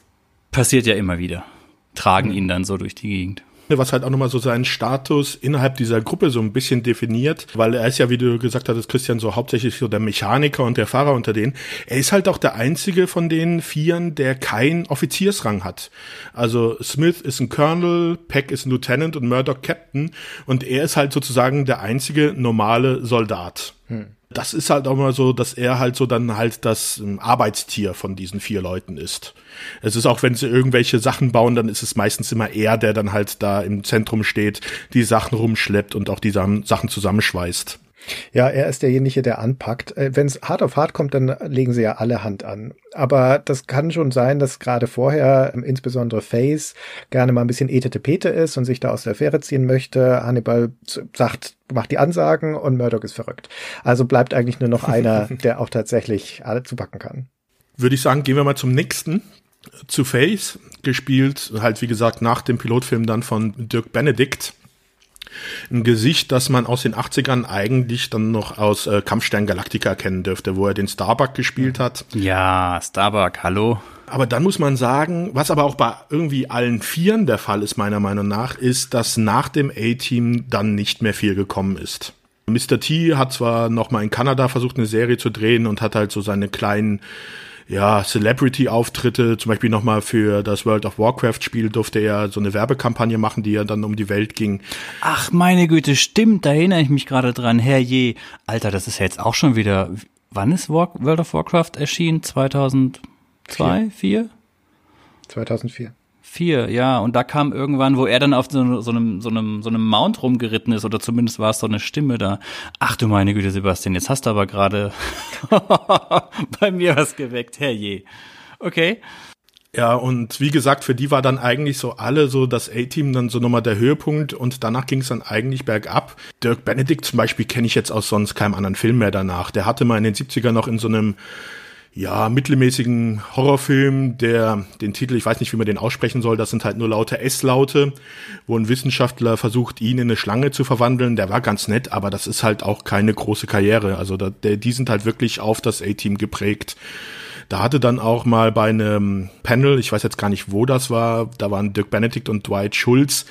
passiert ja immer wieder. Tragen ihn dann so durch die Gegend was halt auch nochmal so seinen Status innerhalb dieser Gruppe so ein bisschen definiert, weil er ist ja, wie du gesagt hattest, Christian, so hauptsächlich so der Mechaniker und der Fahrer unter denen. Er ist halt auch der einzige von den Vieren, der keinen Offiziersrang hat. Also Smith ist ein Colonel, Peck ist ein Lieutenant und Murdoch Captain und er ist halt sozusagen der einzige normale Soldat. Hm das ist halt auch mal so, dass er halt so dann halt das ähm, Arbeitstier von diesen vier Leuten ist. Es ist auch, wenn sie irgendwelche Sachen bauen, dann ist es meistens immer er, der dann halt da im Zentrum steht, die Sachen rumschleppt und auch die Sachen zusammenschweißt. Ja, er ist derjenige, der anpackt. Äh, Wenn es hart auf hart kommt, dann legen sie ja alle Hand an. Aber das kann schon sein, dass gerade vorher ähm, insbesondere Face gerne mal ein bisschen etete ist und sich da aus der Affäre ziehen möchte. Hannibal sagt, macht die Ansagen und Murdoch ist verrückt. Also bleibt eigentlich nur noch einer, der auch tatsächlich alle zupacken kann. Würde ich sagen, gehen wir mal zum nächsten. Zu Face, gespielt halt wie gesagt nach dem Pilotfilm dann von Dirk Benedict ein Gesicht, das man aus den 80ern eigentlich dann noch aus äh, Kampfstern Galactica kennen dürfte, wo er den Starbuck gespielt hat. Ja, Starbuck, hallo. Aber dann muss man sagen, was aber auch bei irgendwie allen Vieren der Fall ist, meiner Meinung nach, ist, dass nach dem A-Team dann nicht mehr viel gekommen ist. Mr. T hat zwar noch mal in Kanada versucht, eine Serie zu drehen und hat halt so seine kleinen ja, Celebrity-Auftritte, zum Beispiel nochmal für das World of Warcraft-Spiel durfte er so eine Werbekampagne machen, die ja dann um die Welt ging. Ach, meine Güte, stimmt, da erinnere ich mich gerade dran. Herrje, Alter, das ist ja jetzt auch schon wieder, wann ist War World of Warcraft erschienen? 2002, 2004? 2004. Vier, ja. Und da kam irgendwann, wo er dann auf so, so, einem, so, einem, so einem Mount rumgeritten ist, oder zumindest war es so eine Stimme da. Ach du meine Güte, Sebastian, jetzt hast du aber gerade bei mir was geweckt, herrje. Okay. Ja, und wie gesagt, für die war dann eigentlich so alle so das A-Team dann so nochmal der Höhepunkt und danach ging es dann eigentlich bergab. Dirk Benedict zum Beispiel kenne ich jetzt aus sonst keinem anderen Film mehr danach. Der hatte mal in den 70er noch in so einem ja, mittelmäßigen Horrorfilm, der den Titel, ich weiß nicht, wie man den aussprechen soll, das sind halt nur laute S-Laute, wo ein Wissenschaftler versucht, ihn in eine Schlange zu verwandeln. Der war ganz nett, aber das ist halt auch keine große Karriere. Also da, der, die sind halt wirklich auf das A-Team geprägt. Da hatte dann auch mal bei einem Panel, ich weiß jetzt gar nicht, wo das war, da waren Dirk Benedict und Dwight Schulz,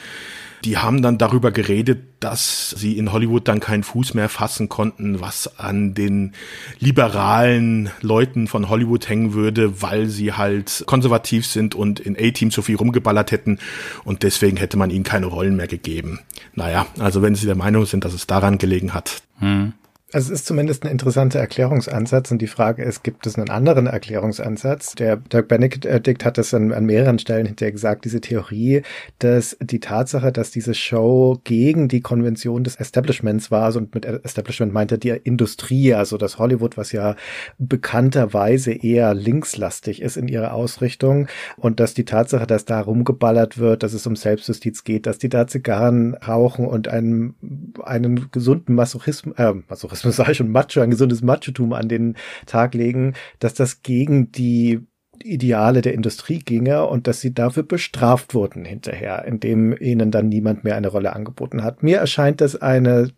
die haben dann darüber geredet, dass sie in Hollywood dann keinen Fuß mehr fassen konnten, was an den liberalen Leuten von Hollywood hängen würde, weil sie halt konservativ sind und in A-Team so viel rumgeballert hätten und deswegen hätte man ihnen keine Rollen mehr gegeben. Naja, also wenn sie der Meinung sind, dass es daran gelegen hat. Hm. Also es ist zumindest ein interessanter Erklärungsansatz und die Frage ist, gibt es einen anderen Erklärungsansatz? Der Dirk Benedict hat das an, an mehreren Stellen hinterher gesagt, diese Theorie, dass die Tatsache, dass diese Show gegen die Konvention des Establishments war, also mit Establishment meinte die Industrie, also das Hollywood, was ja bekannterweise eher linkslastig ist in ihrer Ausrichtung und dass die Tatsache, dass da rumgeballert wird, dass es um Selbstjustiz geht, dass die da Zigarren rauchen und einen, einen gesunden Masochismus, äh, Masochismus was sage ich schon, Macho, ein gesundes Machotum an den Tag legen, dass das gegen die Ideale der Industrie ginge und dass sie dafür bestraft wurden hinterher, indem ihnen dann niemand mehr eine Rolle angeboten hat. Mir erscheint das eine,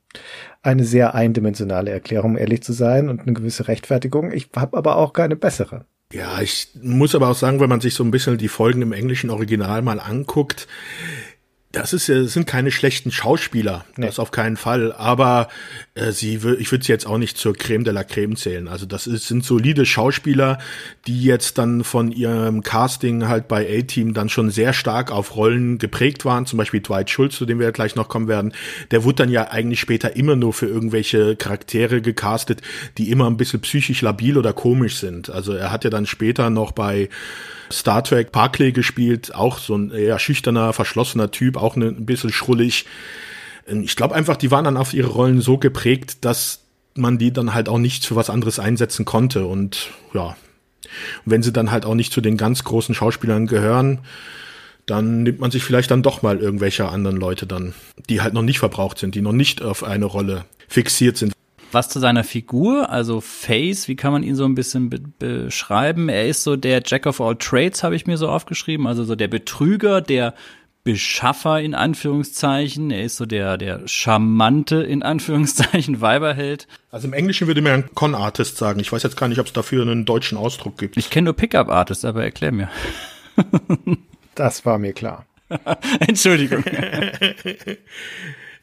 eine sehr eindimensionale Erklärung, ehrlich zu sein, und eine gewisse Rechtfertigung. Ich habe aber auch keine bessere. Ja, ich muss aber auch sagen, wenn man sich so ein bisschen die Folgen im englischen Original mal anguckt, das ist ja, sind keine schlechten Schauspieler, nee. das auf keinen Fall. Aber äh, sie, ich würde sie jetzt auch nicht zur Creme de la Creme zählen. Also das ist, sind solide Schauspieler, die jetzt dann von ihrem Casting halt bei A-Team dann schon sehr stark auf Rollen geprägt waren. Zum Beispiel Dwight Schultz, zu dem wir ja gleich noch kommen werden. Der wurde dann ja eigentlich später immer nur für irgendwelche Charaktere gecastet, die immer ein bisschen psychisch labil oder komisch sind. Also er hat ja dann später noch bei Star Trek Barclay gespielt, auch so ein eher schüchterner, verschlossener Typ, auch ne, ein bisschen schrullig. Ähm, ich glaube einfach, die waren dann auf ihre Rollen so geprägt, dass man die dann halt auch nicht für was anderes einsetzen konnte. Und ja, wenn sie dann halt auch nicht zu den ganz großen Schauspielern gehören, dann nimmt man sich vielleicht dann doch mal irgendwelche anderen Leute dann, die halt noch nicht verbraucht sind, die noch nicht auf eine Rolle fixiert sind. Was zu seiner Figur, also Face, wie kann man ihn so ein bisschen be beschreiben? Er ist so der Jack of all Trades, habe ich mir so aufgeschrieben, also so der Betrüger, der Beschaffer in Anführungszeichen. Er ist so der, der charmante in Anführungszeichen Weiberheld. Also im Englischen würde man Con-Artist sagen. Ich weiß jetzt gar nicht, ob es dafür einen deutschen Ausdruck gibt. Ich kenne nur Pickup-Artist, aber erklär mir. das war mir klar. Entschuldigung.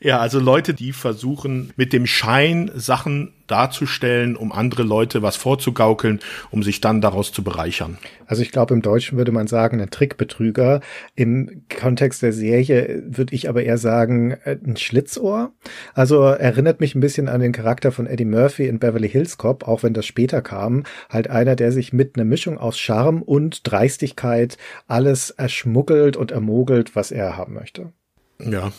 Ja, also Leute, die versuchen, mit dem Schein Sachen darzustellen, um andere Leute was vorzugaukeln, um sich dann daraus zu bereichern. Also ich glaube, im Deutschen würde man sagen, ein Trickbetrüger. Im Kontext der Serie würde ich aber eher sagen, äh, ein Schlitzohr. Also erinnert mich ein bisschen an den Charakter von Eddie Murphy in Beverly Hills Cop, auch wenn das später kam. Halt einer, der sich mit einer Mischung aus Charme und Dreistigkeit alles erschmuggelt und ermogelt, was er haben möchte. Ja,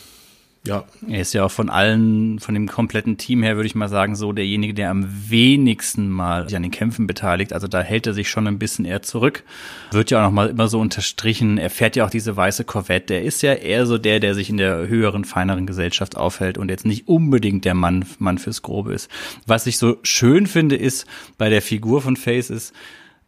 ja. Er ist ja auch von allen, von dem kompletten Team her, würde ich mal sagen, so derjenige, der am wenigsten mal sich an den Kämpfen beteiligt. Also da hält er sich schon ein bisschen eher zurück. Wird ja auch noch mal immer so unterstrichen. Er fährt ja auch diese weiße Corvette. Der ist ja eher so der, der sich in der höheren, feineren Gesellschaft aufhält und jetzt nicht unbedingt der Mann, Mann fürs Grobe ist. Was ich so schön finde, ist bei der Figur von Face ist,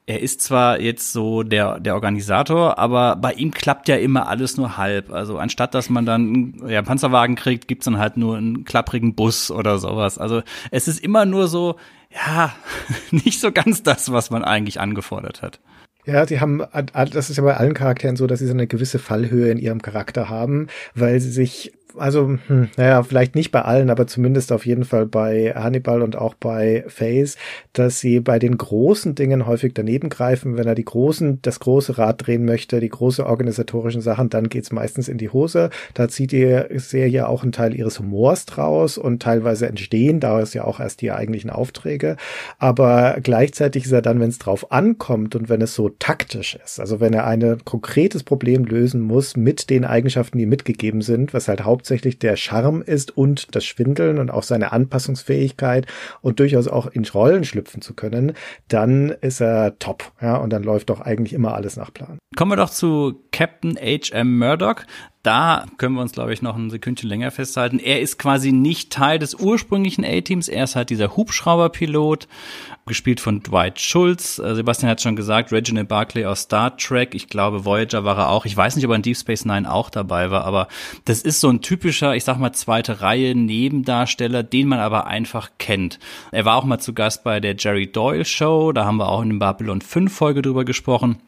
er ist zwar jetzt so der, der Organisator, aber bei ihm klappt ja immer alles nur halb. Also anstatt dass man dann ja, einen Panzerwagen kriegt, gibt's dann halt nur einen klapprigen Bus oder sowas. Also es ist immer nur so, ja, nicht so ganz das, was man eigentlich angefordert hat. Ja, sie haben, das ist ja bei allen Charakteren so, dass sie so eine gewisse Fallhöhe in ihrem Charakter haben, weil sie sich also, hm, naja, vielleicht nicht bei allen, aber zumindest auf jeden Fall bei Hannibal und auch bei Faze, dass sie bei den großen Dingen häufig daneben greifen. Wenn er die großen, das große Rad drehen möchte, die große organisatorischen Sachen, dann geht's meistens in die Hose. Da zieht die Serie auch einen Teil ihres Humors draus und teilweise entstehen da ist ja auch erst die eigentlichen Aufträge. Aber gleichzeitig ist er dann, wenn es drauf ankommt und wenn es so taktisch ist, also wenn er ein konkretes Problem lösen muss mit den Eigenschaften, die mitgegeben sind, was halt hauptsächlich der Charme ist und das Schwindeln und auch seine Anpassungsfähigkeit und durchaus auch in Rollen schlüpfen zu können, dann ist er top. Ja, und dann läuft doch eigentlich immer alles nach Plan. Kommen wir doch zu Captain H.M. Murdoch. Da können wir uns, glaube ich, noch ein Sekündchen länger festhalten. Er ist quasi nicht Teil des ursprünglichen A-Teams. Er ist halt dieser Hubschrauberpilot, gespielt von Dwight Schultz. Äh, Sebastian hat schon gesagt, Reginald Barclay aus Star Trek. Ich glaube, Voyager war er auch. Ich weiß nicht, ob er in Deep Space Nine auch dabei war, aber das ist so ein typischer, ich sag mal, zweite Reihe Nebendarsteller, den man aber einfach kennt. Er war auch mal zu Gast bei der Jerry Doyle Show. Da haben wir auch in dem Babylon 5 Folge drüber gesprochen.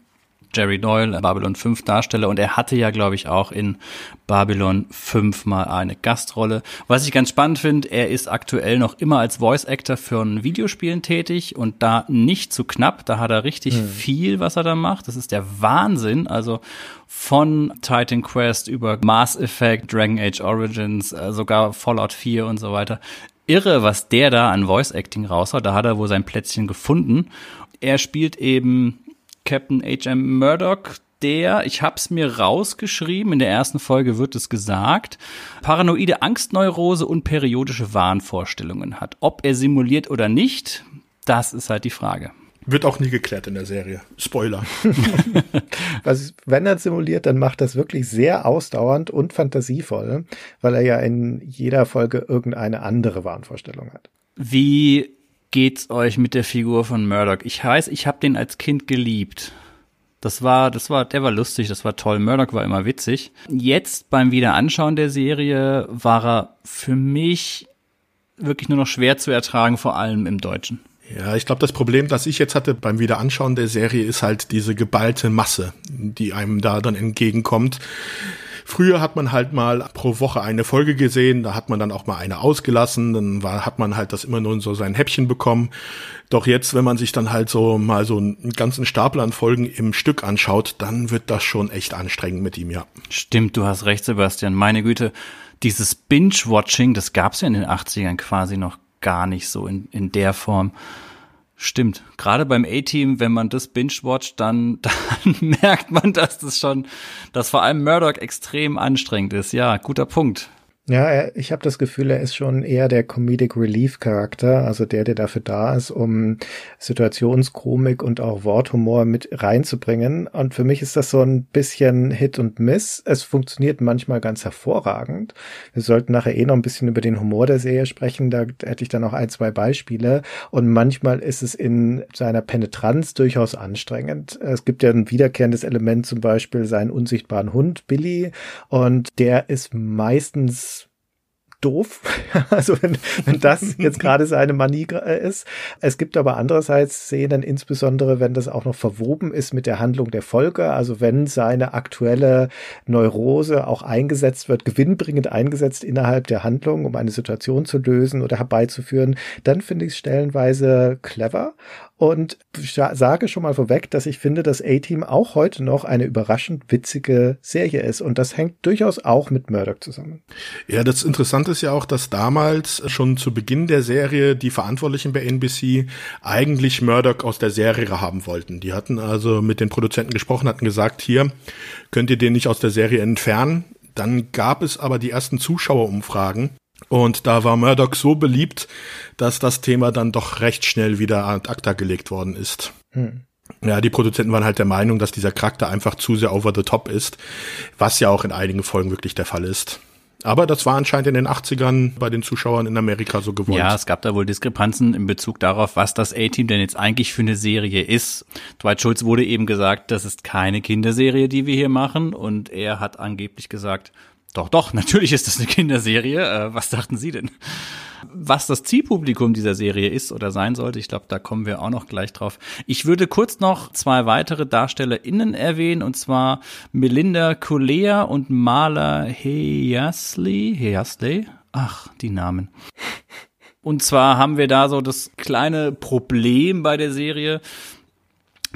Jerry Doyle, Babylon 5 Darsteller und er hatte ja, glaube ich, auch in Babylon 5 mal eine Gastrolle. Was ich ganz spannend finde, er ist aktuell noch immer als Voice Actor für ein Videospielen tätig und da nicht zu knapp, da hat er richtig hm. viel, was er da macht. Das ist der Wahnsinn. Also von Titan Quest über Mass Effect, Dragon Age Origins, äh, sogar Fallout 4 und so weiter. Irre, was der da an Voice Acting raushaut. Da hat er wohl sein Plätzchen gefunden. Er spielt eben Captain H.M. Murdoch, der, ich hab's mir rausgeschrieben, in der ersten Folge wird es gesagt, paranoide Angstneurose und periodische Wahnvorstellungen hat. Ob er simuliert oder nicht, das ist halt die Frage. Wird auch nie geklärt in der Serie. Spoiler. Was, wenn er simuliert, dann macht das wirklich sehr ausdauernd und fantasievoll, weil er ja in jeder Folge irgendeine andere Wahnvorstellung hat. Wie geht's euch mit der Figur von Murdoch? Ich weiß, ich habe den als Kind geliebt. Das war, das war, der war lustig, das war toll. Murdoch war immer witzig. Jetzt beim Wiederanschauen der Serie war er für mich wirklich nur noch schwer zu ertragen, vor allem im Deutschen. Ja, ich glaube, das Problem, das ich jetzt hatte beim Wiederanschauen der Serie, ist halt diese geballte Masse, die einem da dann entgegenkommt. Früher hat man halt mal pro Woche eine Folge gesehen, da hat man dann auch mal eine ausgelassen, dann war, hat man halt das immer nur in so sein Häppchen bekommen. Doch jetzt, wenn man sich dann halt so mal so einen ganzen Stapel an Folgen im Stück anschaut, dann wird das schon echt anstrengend mit ihm, ja. Stimmt, du hast recht, Sebastian. Meine Güte, dieses Binge-Watching, das gab's ja in den 80ern quasi noch gar nicht so in, in der Form. Stimmt. Gerade beim A-Team, wenn man das binge-watcht, dann, dann merkt man, dass das schon, dass vor allem Murdoch extrem anstrengend ist. Ja, guter Punkt. Ja, ich habe das Gefühl, er ist schon eher der Comedic Relief Charakter, also der, der dafür da ist, um Situationskomik und auch Worthumor mit reinzubringen. Und für mich ist das so ein bisschen Hit und Miss. Es funktioniert manchmal ganz hervorragend. Wir sollten nachher eh noch ein bisschen über den Humor der Serie sprechen. Da hätte ich dann noch ein, zwei Beispiele. Und manchmal ist es in seiner Penetranz durchaus anstrengend. Es gibt ja ein wiederkehrendes Element, zum Beispiel seinen unsichtbaren Hund Billy. Und der ist meistens doof. Also wenn, wenn das jetzt gerade seine Manie äh, ist. Es gibt aber andererseits Szenen, insbesondere wenn das auch noch verwoben ist mit der Handlung der Folge, also wenn seine aktuelle Neurose auch eingesetzt wird, gewinnbringend eingesetzt innerhalb der Handlung, um eine Situation zu lösen oder herbeizuführen, dann finde ich es stellenweise clever und sage schon mal vorweg, dass ich finde, dass A-Team auch heute noch eine überraschend witzige Serie ist. Und das hängt durchaus auch mit Murdoch zusammen. Ja, das Interessante ist ja auch, dass damals schon zu Beginn der Serie die Verantwortlichen bei NBC eigentlich Murdoch aus der Serie haben wollten. Die hatten also mit den Produzenten gesprochen, hatten gesagt, hier könnt ihr den nicht aus der Serie entfernen. Dann gab es aber die ersten Zuschauerumfragen und da war Murdoch so beliebt, dass das Thema dann doch recht schnell wieder ad acta gelegt worden ist. Hm. Ja, die Produzenten waren halt der Meinung, dass dieser Charakter einfach zu sehr over the top ist, was ja auch in einigen Folgen wirklich der Fall ist. Aber das war anscheinend in den 80ern bei den Zuschauern in Amerika so gewollt. Ja, es gab da wohl Diskrepanzen in Bezug darauf, was das A-Team denn jetzt eigentlich für eine Serie ist. Dwight Schultz wurde eben gesagt, das ist keine Kinderserie, die wir hier machen. Und er hat angeblich gesagt, doch, doch, natürlich ist das eine Kinderserie. Äh, was dachten Sie denn? Was das Zielpublikum dieser Serie ist oder sein sollte, ich glaube, da kommen wir auch noch gleich drauf. Ich würde kurz noch zwei weitere DarstellerInnen erwähnen, und zwar Melinda Kulea und Marla Heyasley. Heyasley? Ach, die Namen. Und zwar haben wir da so das kleine Problem bei der Serie,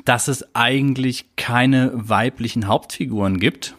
dass es eigentlich keine weiblichen Hauptfiguren gibt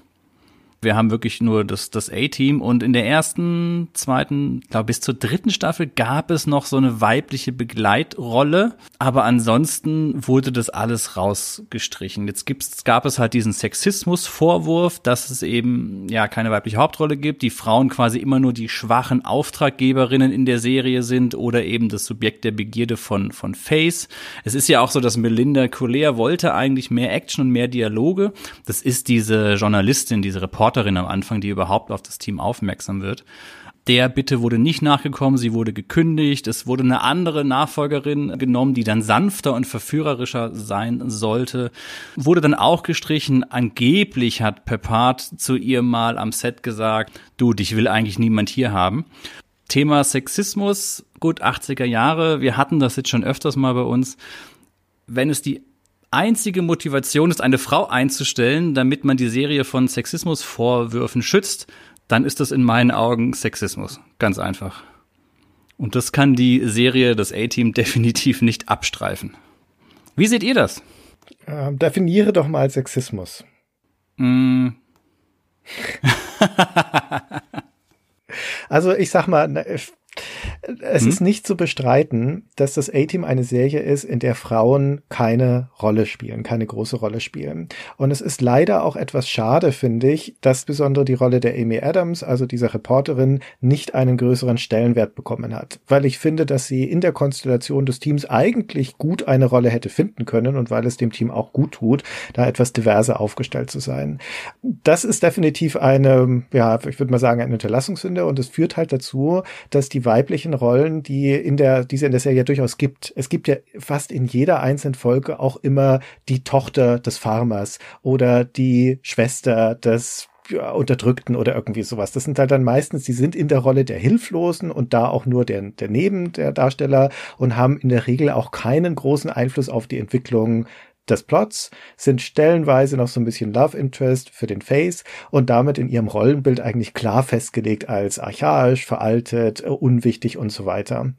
wir haben wirklich nur das, das A-Team und in der ersten, zweiten, glaube bis zur dritten Staffel gab es noch so eine weibliche Begleitrolle, aber ansonsten wurde das alles rausgestrichen. Jetzt gibt's, gab es halt diesen Sexismus-Vorwurf, dass es eben ja keine weibliche Hauptrolle gibt, die Frauen quasi immer nur die schwachen Auftraggeberinnen in der Serie sind oder eben das Subjekt der Begierde von, von Face. Es ist ja auch so, dass Melinda Colea wollte eigentlich mehr Action und mehr Dialoge. Das ist diese Journalistin, diese Reporterin Reporterin am Anfang, die überhaupt auf das Team aufmerksam wird. Der Bitte wurde nicht nachgekommen, sie wurde gekündigt, es wurde eine andere Nachfolgerin genommen, die dann sanfter und verführerischer sein sollte, wurde dann auch gestrichen. Angeblich hat Peppard zu ihr mal am Set gesagt, du, dich will eigentlich niemand hier haben. Thema Sexismus, gut 80er Jahre, wir hatten das jetzt schon öfters mal bei uns. Wenn es die einzige Motivation ist, eine Frau einzustellen, damit man die Serie von Sexismusvorwürfen schützt, dann ist das in meinen Augen Sexismus. Ganz einfach. Und das kann die Serie, das A-Team definitiv nicht abstreifen. Wie seht ihr das? Ähm, definiere doch mal Sexismus. Mm. also ich sag mal, es hm? ist nicht zu bestreiten, dass das A-Team eine Serie ist, in der Frauen keine Rolle spielen, keine große Rolle spielen. Und es ist leider auch etwas schade, finde ich, dass besonders die Rolle der Amy Adams, also dieser Reporterin, nicht einen größeren Stellenwert bekommen hat. Weil ich finde, dass sie in der Konstellation des Teams eigentlich gut eine Rolle hätte finden können und weil es dem Team auch gut tut, da etwas diverser aufgestellt zu sein. Das ist definitiv eine, ja, ich würde mal sagen, eine Unterlassungssünde und es führt halt dazu, dass die weiblichen Rollen, die in der, die es in der Serie durchaus gibt. Es gibt ja fast in jeder einzelnen Folge auch immer die Tochter des Farmers oder die Schwester des ja, Unterdrückten oder irgendwie sowas. Das sind halt dann meistens, die sind in der Rolle der Hilflosen und da auch nur der, der Neben der Darsteller und haben in der Regel auch keinen großen Einfluss auf die Entwicklung des Plots, sind stellenweise noch so ein bisschen Love Interest für den Face und damit in ihrem Rollenbild eigentlich klar festgelegt als archaisch, veraltet, unwichtig und so weiter.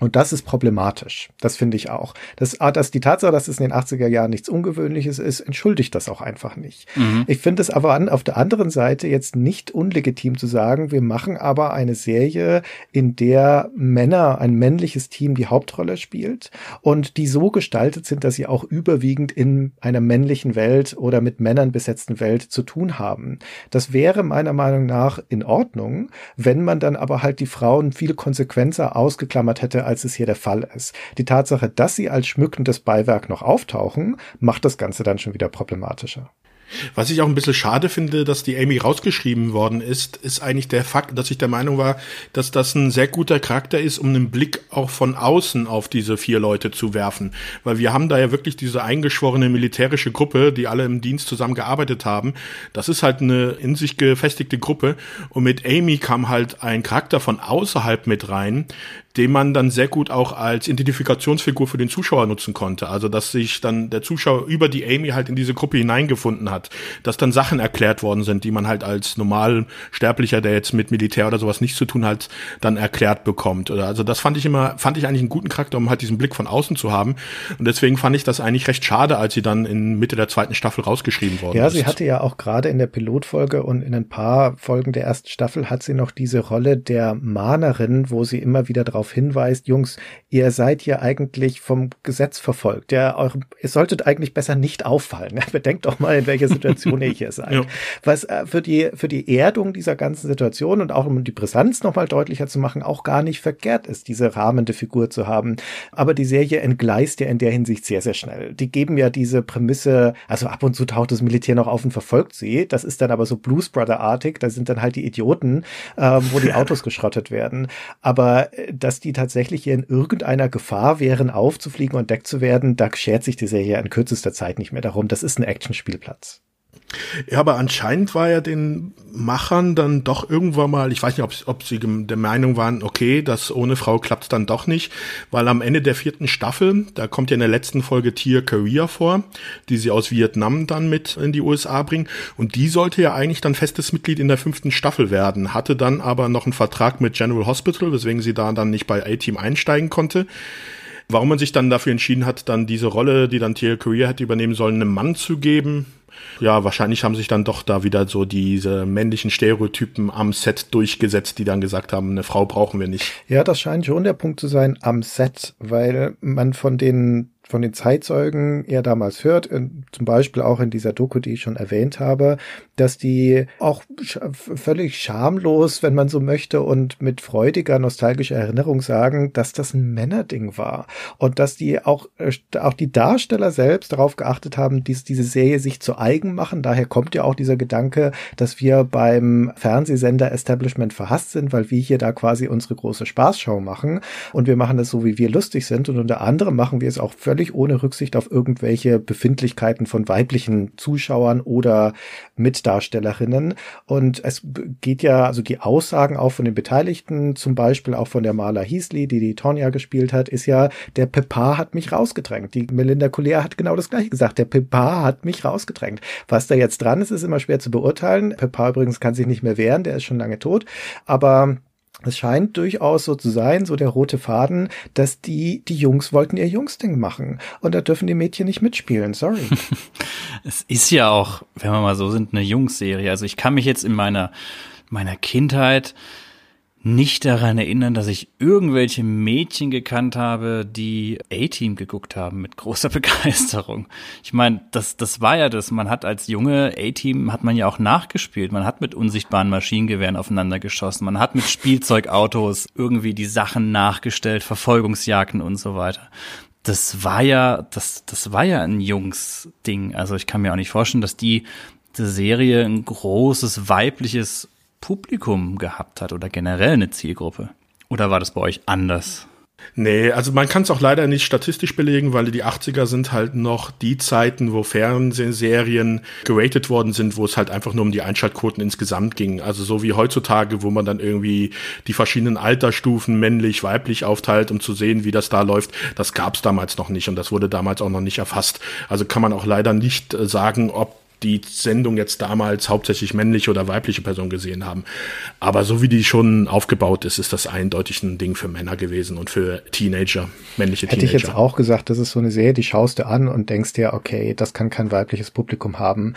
Und das ist problematisch. Das finde ich auch. Das, ah, dass die Tatsache, dass es in den 80er Jahren nichts Ungewöhnliches ist, entschuldigt das auch einfach nicht. Mhm. Ich finde es aber an, auf der anderen Seite jetzt nicht unlegitim zu sagen, wir machen aber eine Serie, in der Männer, ein männliches Team die Hauptrolle spielt und die so gestaltet sind, dass sie auch überwiegend in einer männlichen Welt oder mit Männern besetzten Welt zu tun haben. Das wäre meiner Meinung nach in Ordnung, wenn man dann aber halt die Frauen viel konsequenter ausgeklammert hätte als es hier der Fall ist. Die Tatsache, dass sie als schmückendes Beiwerk noch auftauchen, macht das Ganze dann schon wieder problematischer. Was ich auch ein bisschen schade finde, dass die Amy rausgeschrieben worden ist, ist eigentlich der Fakt, dass ich der Meinung war, dass das ein sehr guter Charakter ist, um einen Blick auch von außen auf diese vier Leute zu werfen. Weil wir haben da ja wirklich diese eingeschworene militärische Gruppe, die alle im Dienst zusammengearbeitet haben. Das ist halt eine in sich gefestigte Gruppe. Und mit Amy kam halt ein Charakter von außerhalb mit rein, den man dann sehr gut auch als Identifikationsfigur für den Zuschauer nutzen konnte. Also dass sich dann der Zuschauer über die Amy halt in diese Gruppe hineingefunden hat, dass dann Sachen erklärt worden sind, die man halt als Normalsterblicher, der jetzt mit Militär oder sowas nichts zu tun hat, dann erklärt bekommt. Oder also das fand ich immer, fand ich eigentlich einen guten Charakter, um halt diesen Blick von außen zu haben. Und deswegen fand ich das eigentlich recht schade, als sie dann in Mitte der zweiten Staffel rausgeschrieben worden ja, ist. Ja, sie hatte ja auch gerade in der Pilotfolge und in ein paar Folgen der ersten Staffel hat sie noch diese Rolle der Mahnerin, wo sie immer wieder drauf darauf hinweist, Jungs, ihr seid hier eigentlich vom Gesetz verfolgt. Ja, eure, ihr solltet eigentlich besser nicht auffallen. Bedenkt doch mal, in welcher Situation ihr hier seid. Ja. Was äh, für die, für die Erdung dieser ganzen Situation und auch um die Brisanz nochmal deutlicher zu machen, auch gar nicht verkehrt ist, diese rahmende Figur zu haben. Aber die Serie entgleist ja in der Hinsicht sehr, sehr schnell. Die geben ja diese Prämisse, also ab und zu taucht das Militär noch auf und verfolgt sie. Das ist dann aber so Blues Brother-artig. Da sind dann halt die Idioten, ähm, wo die Autos geschrottet werden. Aber äh, das dass die tatsächlich hier in irgendeiner Gefahr wären, aufzufliegen und entdeckt zu werden, da schert sich die Serie in kürzester Zeit nicht mehr darum. Das ist ein Actionspielplatz. Ja, aber anscheinend war ja den Machern dann doch irgendwann mal, ich weiß nicht, ob, ob sie der Meinung waren, okay, das ohne Frau klappt dann doch nicht, weil am Ende der vierten Staffel, da kommt ja in der letzten Folge Tia Korea vor, die sie aus Vietnam dann mit in die USA bringen und die sollte ja eigentlich dann festes Mitglied in der fünften Staffel werden, hatte dann aber noch einen Vertrag mit General Hospital, weswegen sie da dann nicht bei A-Team einsteigen konnte. Warum man sich dann dafür entschieden hat, dann diese Rolle, die dann Tia Korea hätte übernehmen sollen, einem Mann zu geben, ja, wahrscheinlich haben sich dann doch da wieder so diese männlichen Stereotypen am Set durchgesetzt, die dann gesagt haben, eine Frau brauchen wir nicht. Ja, das scheint schon der Punkt zu sein am Set, weil man von den von den Zeitzeugen er damals hört, zum Beispiel auch in dieser Doku, die ich schon erwähnt habe, dass die auch völlig schamlos, wenn man so möchte, und mit freudiger, nostalgischer Erinnerung sagen, dass das ein Männerding war. Und dass die auch, äh, auch die Darsteller selbst darauf geachtet haben, dies, diese Serie sich zu eigen machen. Daher kommt ja auch dieser Gedanke, dass wir beim Fernsehsender Establishment verhasst sind, weil wir hier da quasi unsere große Spaßshow machen. Und wir machen das so, wie wir lustig sind. Und unter anderem machen wir es auch völlig völlig ohne Rücksicht auf irgendwelche Befindlichkeiten von weiblichen Zuschauern oder Mitdarstellerinnen. Und es geht ja, also die Aussagen auch von den Beteiligten, zum Beispiel auch von der Maler Heasley, die die Tonya gespielt hat, ist ja, der Pepar hat mich rausgedrängt. Die Melinda Collier hat genau das gleiche gesagt. Der Pepar hat mich rausgedrängt. Was da jetzt dran ist, ist immer schwer zu beurteilen. Pepar übrigens kann sich nicht mehr wehren, der ist schon lange tot. Aber es scheint durchaus so zu sein, so der rote Faden, dass die, die Jungs wollten ihr Jungsding machen. Und da dürfen die Mädchen nicht mitspielen, sorry. es ist ja auch, wenn wir mal so sind, eine Jungsserie. Also ich kann mich jetzt in meiner, meiner Kindheit nicht daran erinnern, dass ich irgendwelche Mädchen gekannt habe, die A-Team geguckt haben mit großer Begeisterung. Ich meine, das, das war ja das. Man hat als Junge A-Team hat man ja auch nachgespielt. Man hat mit unsichtbaren Maschinengewehren aufeinander geschossen. Man hat mit Spielzeugautos irgendwie die Sachen nachgestellt, Verfolgungsjagden und so weiter. Das war ja, das, das war ja ein Jungs-Ding. Also ich kann mir auch nicht vorstellen, dass die, die Serie ein großes weibliches Publikum gehabt hat oder generell eine Zielgruppe? Oder war das bei euch anders? Nee, also man kann es auch leider nicht statistisch belegen, weil die 80er sind halt noch die Zeiten, wo Fernsehserien geratet worden sind, wo es halt einfach nur um die Einschaltquoten insgesamt ging. Also so wie heutzutage, wo man dann irgendwie die verschiedenen Altersstufen männlich, weiblich aufteilt, um zu sehen, wie das da läuft. Das gab es damals noch nicht und das wurde damals auch noch nicht erfasst. Also kann man auch leider nicht äh, sagen, ob die Sendung jetzt damals hauptsächlich männliche oder weibliche Personen gesehen haben. Aber so wie die schon aufgebaut ist, ist das eindeutig ein Ding für Männer gewesen und für Teenager, männliche Hätte Teenager. Hätte ich jetzt auch gesagt, das ist so eine Serie, die schaust du an und denkst dir, okay, das kann kein weibliches Publikum haben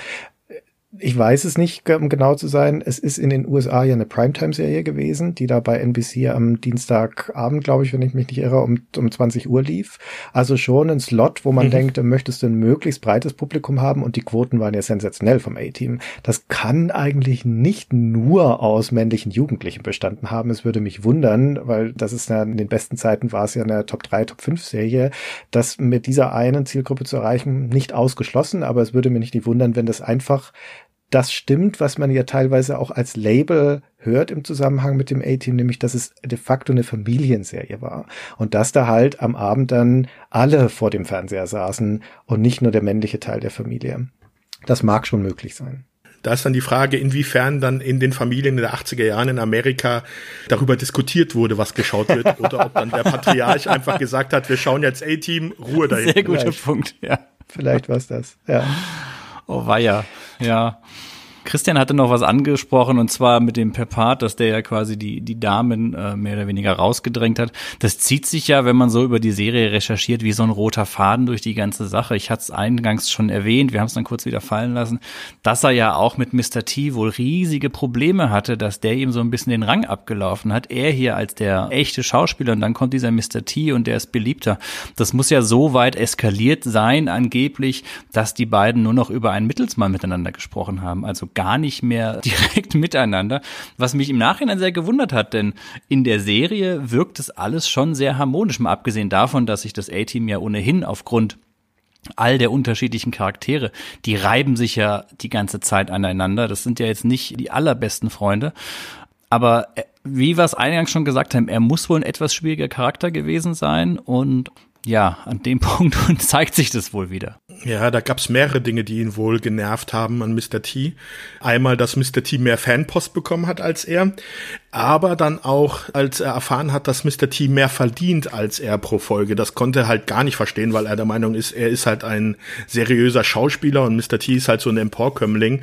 ich weiß es nicht, um genau zu sein. Es ist in den USA ja eine Primetime-Serie gewesen, die da bei NBC am Dienstagabend, glaube ich, wenn ich mich nicht irre, um, um 20 Uhr lief. Also schon ein Slot, wo man mhm. denkt, da möchtest du ein möglichst breites Publikum haben und die Quoten waren ja sensationell vom A-Team. Das kann eigentlich nicht nur aus männlichen Jugendlichen bestanden haben. Es würde mich wundern, weil das ist ja in den besten Zeiten war es ja eine Top 3, Top 5 Serie, das mit dieser einen Zielgruppe zu erreichen, nicht ausgeschlossen, aber es würde mir nicht wundern, wenn das einfach das stimmt, was man ja teilweise auch als Label hört im Zusammenhang mit dem A-Team, nämlich dass es de facto eine Familienserie war. Und dass da halt am Abend dann alle vor dem Fernseher saßen und nicht nur der männliche Teil der Familie. Das mag schon möglich sein. Da ist dann die Frage, inwiefern dann in den Familien in den 80er Jahren in Amerika darüber diskutiert wurde, was geschaut wird, oder ob dann der Patriarch einfach gesagt hat, wir schauen jetzt A-Team, Ruhe dahin. Sehr guter Punkt, ja. Vielleicht war es das, ja. Oh weia, ja. Christian hatte noch was angesprochen und zwar mit dem Pepard, dass der ja quasi die, die Damen äh, mehr oder weniger rausgedrängt hat. Das zieht sich ja, wenn man so über die Serie recherchiert, wie so ein roter Faden durch die ganze Sache. Ich hatte es eingangs schon erwähnt, wir haben es dann kurz wieder fallen lassen, dass er ja auch mit Mr. T wohl riesige Probleme hatte, dass der ihm so ein bisschen den Rang abgelaufen hat. Er hier als der echte Schauspieler und dann kommt dieser Mr. T und der ist beliebter. Das muss ja so weit eskaliert sein, angeblich, dass die beiden nur noch über einen Mittelsmann miteinander gesprochen haben. Also gar nicht mehr direkt miteinander, was mich im Nachhinein sehr gewundert hat, denn in der Serie wirkt es alles schon sehr harmonisch, mal abgesehen davon, dass sich das A-Team ja ohnehin aufgrund all der unterschiedlichen Charaktere, die reiben sich ja die ganze Zeit aneinander. Das sind ja jetzt nicht die allerbesten Freunde. Aber äh, wie wir es eingangs schon gesagt haben, er muss wohl ein etwas schwieriger Charakter gewesen sein und ja, an dem Punkt zeigt sich das wohl wieder. Ja, da gab's mehrere Dinge, die ihn wohl genervt haben an Mr. T. Einmal, dass Mr. T mehr Fanpost bekommen hat als er, aber dann auch, als er erfahren hat, dass Mr. T mehr verdient als er pro Folge. Das konnte er halt gar nicht verstehen, weil er der Meinung ist, er ist halt ein seriöser Schauspieler und Mr. T ist halt so ein Emporkömmling.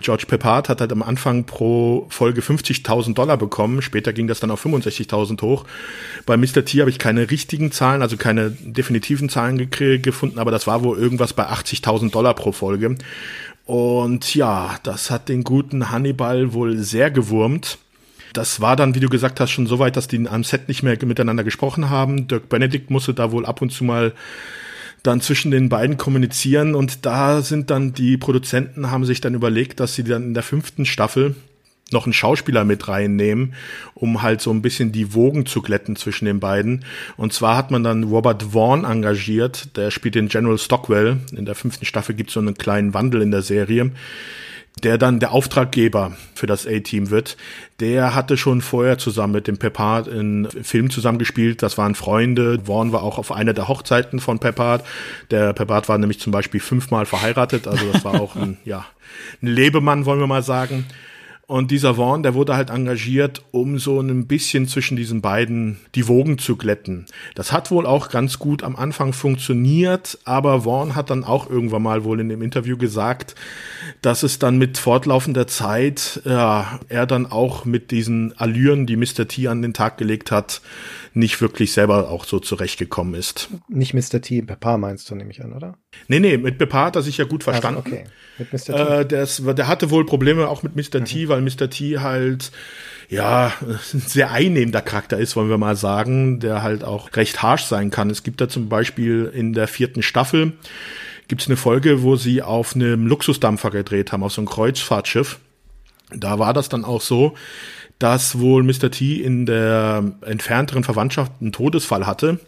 George Peppard hat halt am Anfang pro Folge 50.000 Dollar bekommen, später ging das dann auf 65.000 hoch. Bei Mr. T habe ich keine richtigen Zahlen, also keine definitiven Zahlen gefunden, aber das war wohl irgendwas bei 80.000 Dollar pro Folge. Und ja, das hat den guten Hannibal wohl sehr gewurmt. Das war dann, wie du gesagt hast, schon so weit, dass die am Set nicht mehr miteinander gesprochen haben. Dirk Benedict musste da wohl ab und zu mal dann zwischen den beiden kommunizieren und da sind dann die Produzenten haben sich dann überlegt, dass sie dann in der fünften Staffel noch einen Schauspieler mit reinnehmen, um halt so ein bisschen die Wogen zu glätten zwischen den beiden. Und zwar hat man dann Robert Vaughn engagiert, der spielt den General Stockwell. In der fünften Staffel gibt es so einen kleinen Wandel in der Serie der dann der Auftraggeber für das A-Team wird. Der hatte schon vorher zusammen mit dem Peppard in Film zusammengespielt. Das waren Freunde. Vaughn war auch auf einer der Hochzeiten von Peppard. Der Peppard war nämlich zum Beispiel fünfmal verheiratet. Also das war auch ein, ja, ein Lebemann, wollen wir mal sagen. Und dieser Vaughn, der wurde halt engagiert, um so ein bisschen zwischen diesen beiden die Wogen zu glätten. Das hat wohl auch ganz gut am Anfang funktioniert, aber Vaughn hat dann auch irgendwann mal wohl in dem Interview gesagt, dass es dann mit fortlaufender Zeit, ja, er dann auch mit diesen Allüren, die Mr. T an den Tag gelegt hat, nicht wirklich selber auch so zurechtgekommen ist. Nicht Mr. T, Peppa meinst du, nehme ich an, oder? Nee, nee, mit Peppa hat er sich ja gut verstanden. Also, okay. Mit Mr. T. Äh, das, der hatte wohl Probleme auch mit Mr. Mhm. T, weil Mr. T halt ja, ein sehr einnehmender Charakter ist, wollen wir mal sagen, der halt auch recht harsh sein kann. Es gibt da zum Beispiel in der vierten Staffel gibt es eine Folge, wo sie auf einem Luxusdampfer gedreht haben, auf so einem Kreuzfahrtschiff. Da war das dann auch so, dass wohl Mr. T in der entfernteren Verwandtschaft einen Todesfall hatte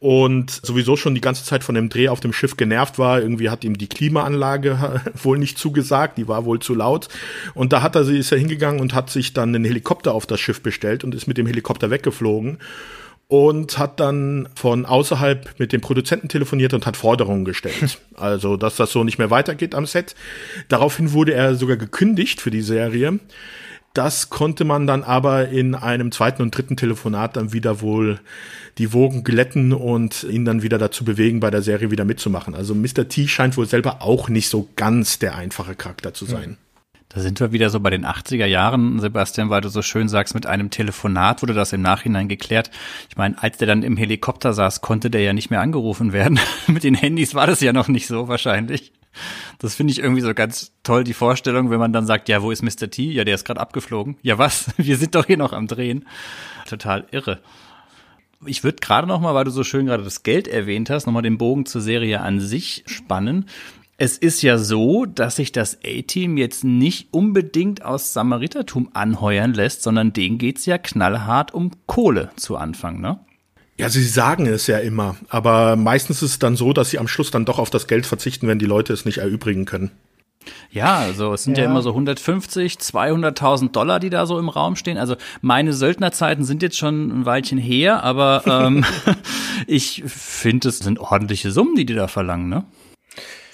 und sowieso schon die ganze Zeit von dem Dreh auf dem Schiff genervt war. Irgendwie hat ihm die Klimaanlage wohl nicht zugesagt, die war wohl zu laut. Und da hat er, ist er hingegangen und hat sich dann einen Helikopter auf das Schiff bestellt und ist mit dem Helikopter weggeflogen und hat dann von außerhalb mit dem Produzenten telefoniert und hat Forderungen gestellt. Also, dass das so nicht mehr weitergeht am Set. Daraufhin wurde er sogar gekündigt für die Serie. Das konnte man dann aber in einem zweiten und dritten Telefonat dann wieder wohl die Wogen glätten und ihn dann wieder dazu bewegen, bei der Serie wieder mitzumachen. Also Mr. T scheint wohl selber auch nicht so ganz der einfache Charakter zu sein. Da sind wir wieder so bei den 80er Jahren, Sebastian, weil du so schön sagst, mit einem Telefonat wurde das im Nachhinein geklärt. Ich meine, als der dann im Helikopter saß, konnte der ja nicht mehr angerufen werden. mit den Handys war das ja noch nicht so wahrscheinlich. Das finde ich irgendwie so ganz toll, die Vorstellung, wenn man dann sagt, ja, wo ist Mr. T? Ja, der ist gerade abgeflogen. Ja, was? Wir sind doch hier noch am Drehen. Total irre. Ich würde gerade noch mal, weil du so schön gerade das Geld erwähnt hast, noch mal den Bogen zur Serie an sich spannen. Es ist ja so, dass sich das A-Team jetzt nicht unbedingt aus Samaritertum anheuern lässt, sondern denen geht's ja knallhart um Kohle zu Anfang, ne? Ja, sie sagen es ja immer, aber meistens ist es dann so, dass sie am Schluss dann doch auf das Geld verzichten, wenn die Leute es nicht erübrigen können. Ja, also es sind ja, ja immer so 150, 200.000 Dollar, die da so im Raum stehen. Also meine Söldnerzeiten sind jetzt schon ein Weilchen her, aber ähm, ich finde, es sind ordentliche Summen, die die da verlangen, ne?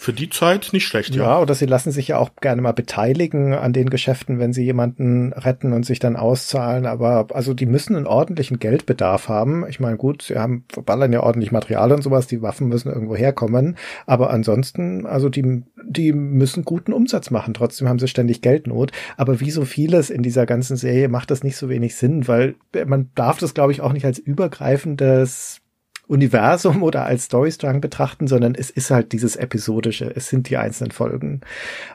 Für die Zeit nicht schlecht, ja. Ja, oder sie lassen sich ja auch gerne mal beteiligen an den Geschäften, wenn sie jemanden retten und sich dann auszahlen. Aber also die müssen einen ordentlichen Geldbedarf haben. Ich meine, gut, sie haben verballern ja ordentlich Material und sowas, die Waffen müssen irgendwo herkommen. Aber ansonsten, also die, die müssen guten Umsatz machen. Trotzdem haben sie ständig Geldnot. Aber wie so vieles in dieser ganzen Serie macht das nicht so wenig Sinn, weil man darf das, glaube ich, auch nicht als übergreifendes Universum oder als Storystrang betrachten, sondern es ist halt dieses episodische, es sind die einzelnen Folgen.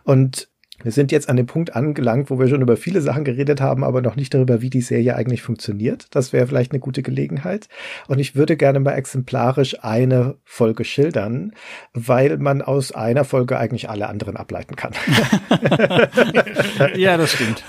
Und wir sind jetzt an dem Punkt angelangt, wo wir schon über viele Sachen geredet haben, aber noch nicht darüber, wie die Serie eigentlich funktioniert. Das wäre vielleicht eine gute Gelegenheit. Und ich würde gerne mal exemplarisch eine Folge schildern, weil man aus einer Folge eigentlich alle anderen ableiten kann. ja, das stimmt.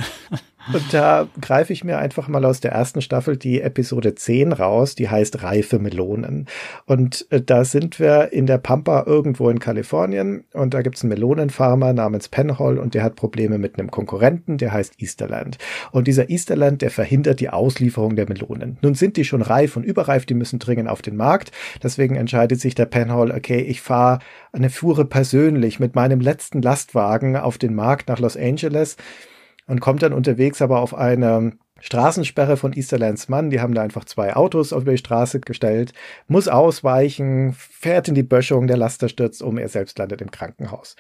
Und da greife ich mir einfach mal aus der ersten Staffel die Episode 10 raus, die heißt Reife Melonen. Und äh, da sind wir in der Pampa irgendwo in Kalifornien und da gibt's einen Melonenfarmer namens Penhall und der hat Probleme mit einem Konkurrenten, der heißt Easterland. Und dieser Easterland, der verhindert die Auslieferung der Melonen. Nun sind die schon reif und überreif, die müssen dringend auf den Markt. Deswegen entscheidet sich der Penhall, okay, ich fahre eine Fuhre persönlich mit meinem letzten Lastwagen auf den Markt nach Los Angeles und kommt dann unterwegs aber auf eine Straßensperre von Easterlands Mann. Die haben da einfach zwei Autos auf die Straße gestellt, muss ausweichen, fährt in die Böschung, der Laster stürzt um, er selbst landet im Krankenhaus.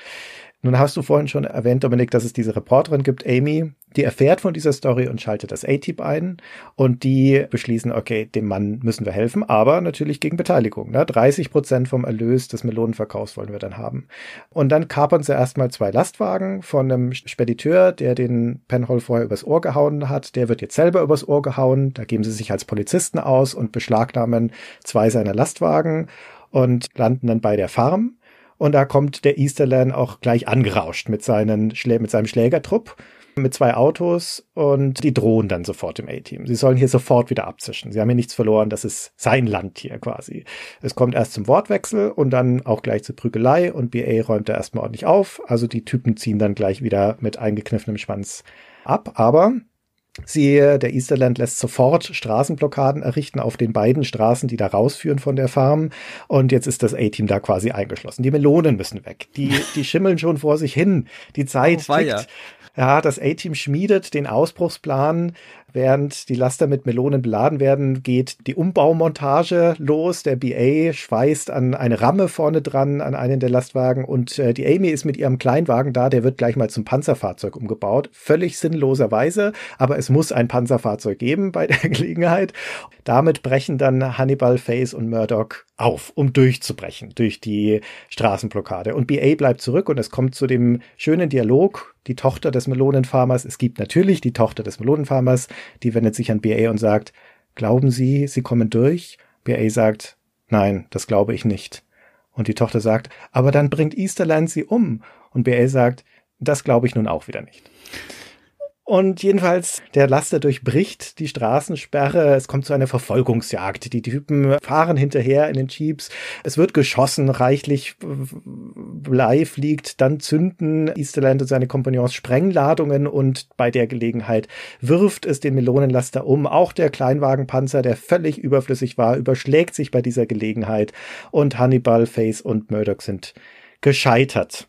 Nun hast du vorhin schon erwähnt, Dominik, dass es diese Reporterin gibt, Amy, die erfährt von dieser Story und schaltet das A-Team ein und die beschließen, okay, dem Mann müssen wir helfen, aber natürlich gegen Beteiligung. Ne? 30 Prozent vom Erlös des Melonenverkaufs wollen wir dann haben. Und dann kapern sie erstmal zwei Lastwagen von einem Spediteur, der den Penhall vorher übers Ohr gehauen hat. Der wird jetzt selber übers Ohr gehauen. Da geben sie sich als Polizisten aus und beschlagnahmen zwei seiner Lastwagen und landen dann bei der Farm. Und da kommt der Easterland auch gleich angerauscht mit, seinen, Schlä mit seinem Schlägertrupp mit zwei Autos und die drohen dann sofort im A-Team. Sie sollen hier sofort wieder abzischen. Sie haben hier nichts verloren, das ist sein Land hier quasi. Es kommt erst zum Wortwechsel und dann auch gleich zur Prügelei und BA räumt da erstmal ordentlich auf. Also die Typen ziehen dann gleich wieder mit eingekniffenem Schwanz ab. Aber Sie, der Easterland lässt sofort Straßenblockaden errichten auf den beiden Straßen, die da rausführen von der Farm. Und jetzt ist das A-Team da quasi eingeschlossen. Die Melonen müssen weg. Die, die schimmeln schon vor sich hin. Die Zeit oh, tickt. Ja, das A-Team schmiedet den Ausbruchsplan. Während die Laster mit Melonen beladen werden, geht die Umbaumontage los. Der BA schweißt an eine Ramme vorne dran, an einen der Lastwagen und äh, die Amy ist mit ihrem Kleinwagen da, der wird gleich mal zum Panzerfahrzeug umgebaut. Völlig sinnloserweise, aber es muss ein Panzerfahrzeug geben bei der Gelegenheit. Damit brechen dann Hannibal, Face und Murdoch auf, um durchzubrechen durch die Straßenblockade. Und BA bleibt zurück und es kommt zu dem schönen Dialog. Die Tochter des Melonenfarmers, es gibt natürlich die Tochter des Melonenfarmers, die wendet sich an BA und sagt, glauben Sie, Sie kommen durch? BA sagt, nein, das glaube ich nicht. Und die Tochter sagt, aber dann bringt Easterland sie um. Und BA sagt, das glaube ich nun auch wieder nicht. Und jedenfalls, der Laster durchbricht die Straßensperre. Es kommt zu einer Verfolgungsjagd. Die Typen fahren hinterher in den Jeeps. Es wird geschossen, reichlich Blei fliegt. Dann zünden Easterland und seine Kompagnons Sprengladungen und bei der Gelegenheit wirft es den Melonenlaster um. Auch der Kleinwagenpanzer, der völlig überflüssig war, überschlägt sich bei dieser Gelegenheit und Hannibal, Face und Murdoch sind gescheitert.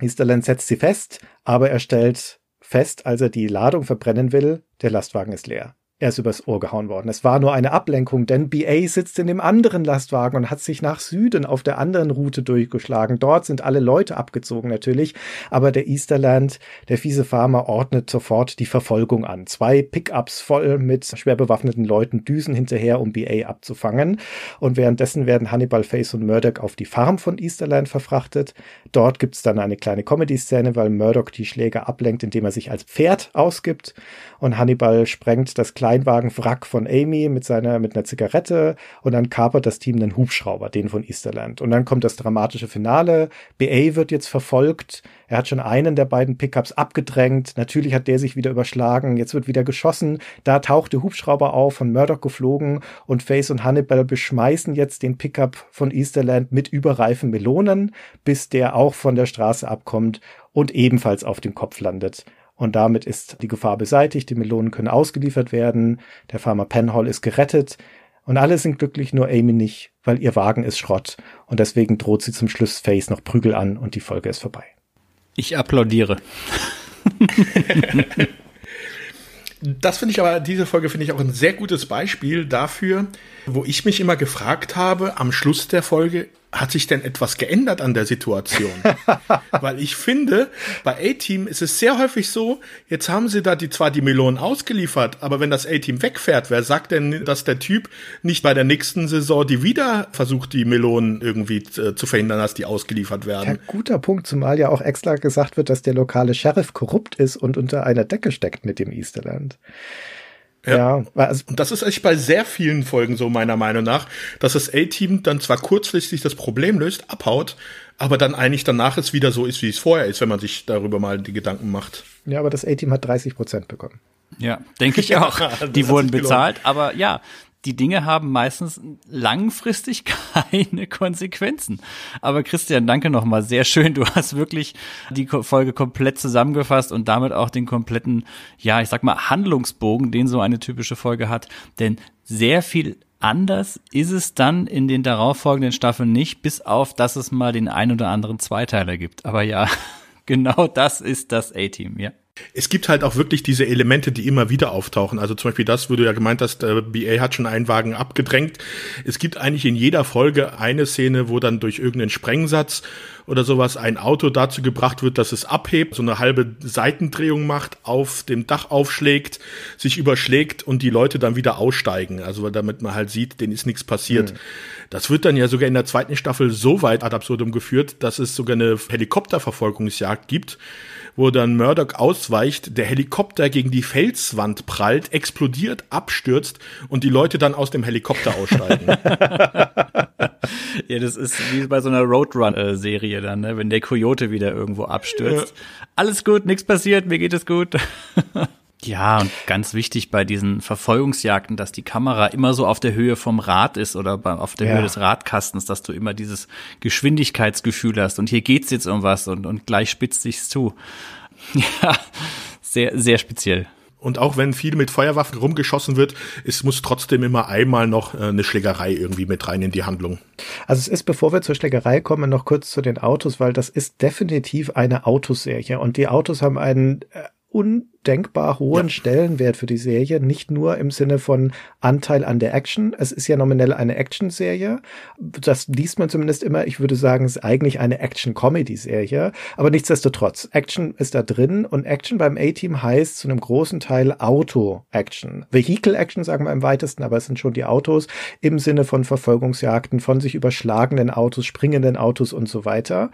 Easterland setzt sie fest, aber er stellt fest, als er die Ladung verbrennen will, der Lastwagen ist leer er ist übers Ohr gehauen worden. Es war nur eine Ablenkung, denn BA sitzt in dem anderen Lastwagen und hat sich nach Süden auf der anderen Route durchgeschlagen. Dort sind alle Leute abgezogen natürlich, aber der Easterland, der fiese Farmer, ordnet sofort die Verfolgung an. Zwei Pickups voll mit schwer bewaffneten Leuten düsen hinterher, um BA abzufangen. Und währenddessen werden Hannibal, Face und Murdoch auf die Farm von Easterland verfrachtet. Dort gibt's dann eine kleine Comedy-Szene, weil Murdoch die Schläger ablenkt, indem er sich als Pferd ausgibt. Und Hannibal sprengt das Kleinwagenwrack von Amy mit seiner, mit einer Zigarette und dann kapert das Team einen Hubschrauber, den von Easterland. Und dann kommt das dramatische Finale. BA wird jetzt verfolgt. Er hat schon einen der beiden Pickups abgedrängt. Natürlich hat der sich wieder überschlagen. Jetzt wird wieder geschossen. Da taucht der Hubschrauber auf, von Murdoch geflogen und Face und Hannibal beschmeißen jetzt den Pickup von Easterland mit überreifen Melonen, bis der auch von der Straße abkommt und ebenfalls auf dem Kopf landet. Und damit ist die Gefahr beseitigt, die Melonen können ausgeliefert werden, der Farmer Penhall ist gerettet und alle sind glücklich, nur Amy nicht, weil ihr Wagen ist Schrott und deswegen droht sie zum Schluss Face noch Prügel an und die Folge ist vorbei. Ich applaudiere. Das finde ich aber, diese Folge finde ich auch ein sehr gutes Beispiel dafür, wo ich mich immer gefragt habe, am Schluss der Folge, hat sich denn etwas geändert an der Situation? Weil ich finde, bei A-Team ist es sehr häufig so, jetzt haben sie da die, zwar die Melonen ausgeliefert, aber wenn das A-Team wegfährt, wer sagt denn, dass der Typ nicht bei der nächsten Saison die wieder versucht, die Melonen irgendwie äh, zu verhindern, dass die ausgeliefert werden? Ja, guter Punkt, zumal ja auch extra gesagt wird, dass der lokale Sheriff korrupt ist und unter einer Decke steckt mit dem Easterland. Ja, also und das ist echt bei sehr vielen Folgen so meiner Meinung nach, dass das A-Team dann zwar kurzfristig das Problem löst, abhaut, aber dann eigentlich danach es wieder so ist, wie es vorher ist, wenn man sich darüber mal die Gedanken macht. Ja, aber das A-Team hat 30 Prozent bekommen. Ja, denke ich auch. die wurden bezahlt, aber ja, die Dinge haben meistens langfristig keine Konsequenzen. Aber Christian, danke nochmal. Sehr schön. Du hast wirklich die Folge komplett zusammengefasst und damit auch den kompletten, ja, ich sag mal, Handlungsbogen, den so eine typische Folge hat. Denn sehr viel anders ist es dann in den darauffolgenden Staffeln nicht, bis auf, dass es mal den ein oder anderen Zweiteiler gibt. Aber ja, genau das ist das A-Team, ja. Es gibt halt auch wirklich diese Elemente, die immer wieder auftauchen. Also zum Beispiel das, wo du ja gemeint hast, äh, BA hat schon einen Wagen abgedrängt. Es gibt eigentlich in jeder Folge eine Szene, wo dann durch irgendeinen Sprengsatz oder sowas ein Auto dazu gebracht wird, dass es abhebt, so eine halbe Seitendrehung macht, auf dem Dach aufschlägt, sich überschlägt und die Leute dann wieder aussteigen. Also damit man halt sieht, denen ist nichts passiert. Mhm. Das wird dann ja sogar in der zweiten Staffel so weit ad absurdum geführt, dass es sogar eine Helikopterverfolgungsjagd gibt wo dann Murdoch ausweicht, der Helikopter gegen die Felswand prallt, explodiert, abstürzt und die Leute dann aus dem Helikopter aussteigen. ja, das ist wie bei so einer Roadrun-Serie dann, ne? wenn der Coyote wieder irgendwo abstürzt. Ja. Alles gut, nichts passiert, mir geht es gut. Ja, und ganz wichtig bei diesen Verfolgungsjagden, dass die Kamera immer so auf der Höhe vom Rad ist oder auf der ja. Höhe des Radkastens, dass du immer dieses Geschwindigkeitsgefühl hast und hier geht's jetzt um was und, und gleich spitzt sich's zu. Ja, sehr, sehr speziell. Und auch wenn viel mit Feuerwaffen rumgeschossen wird, es muss trotzdem immer einmal noch äh, eine Schlägerei irgendwie mit rein in die Handlung. Also es ist, bevor wir zur Schlägerei kommen, noch kurz zu den Autos, weil das ist definitiv eine Autoserie und die Autos haben einen äh, undenkbar hohen ja. Stellenwert für die Serie, nicht nur im Sinne von Anteil an der Action. Es ist ja nominell eine Action-Serie. Das liest man zumindest immer. Ich würde sagen, es ist eigentlich eine Action-Comedy-Serie. Aber nichtsdestotrotz, Action ist da drin und Action beim A-Team heißt zu einem großen Teil Auto-Action. Vehicle-Action sagen wir im weitesten, aber es sind schon die Autos im Sinne von Verfolgungsjagden, von sich überschlagenden Autos, springenden Autos und so weiter.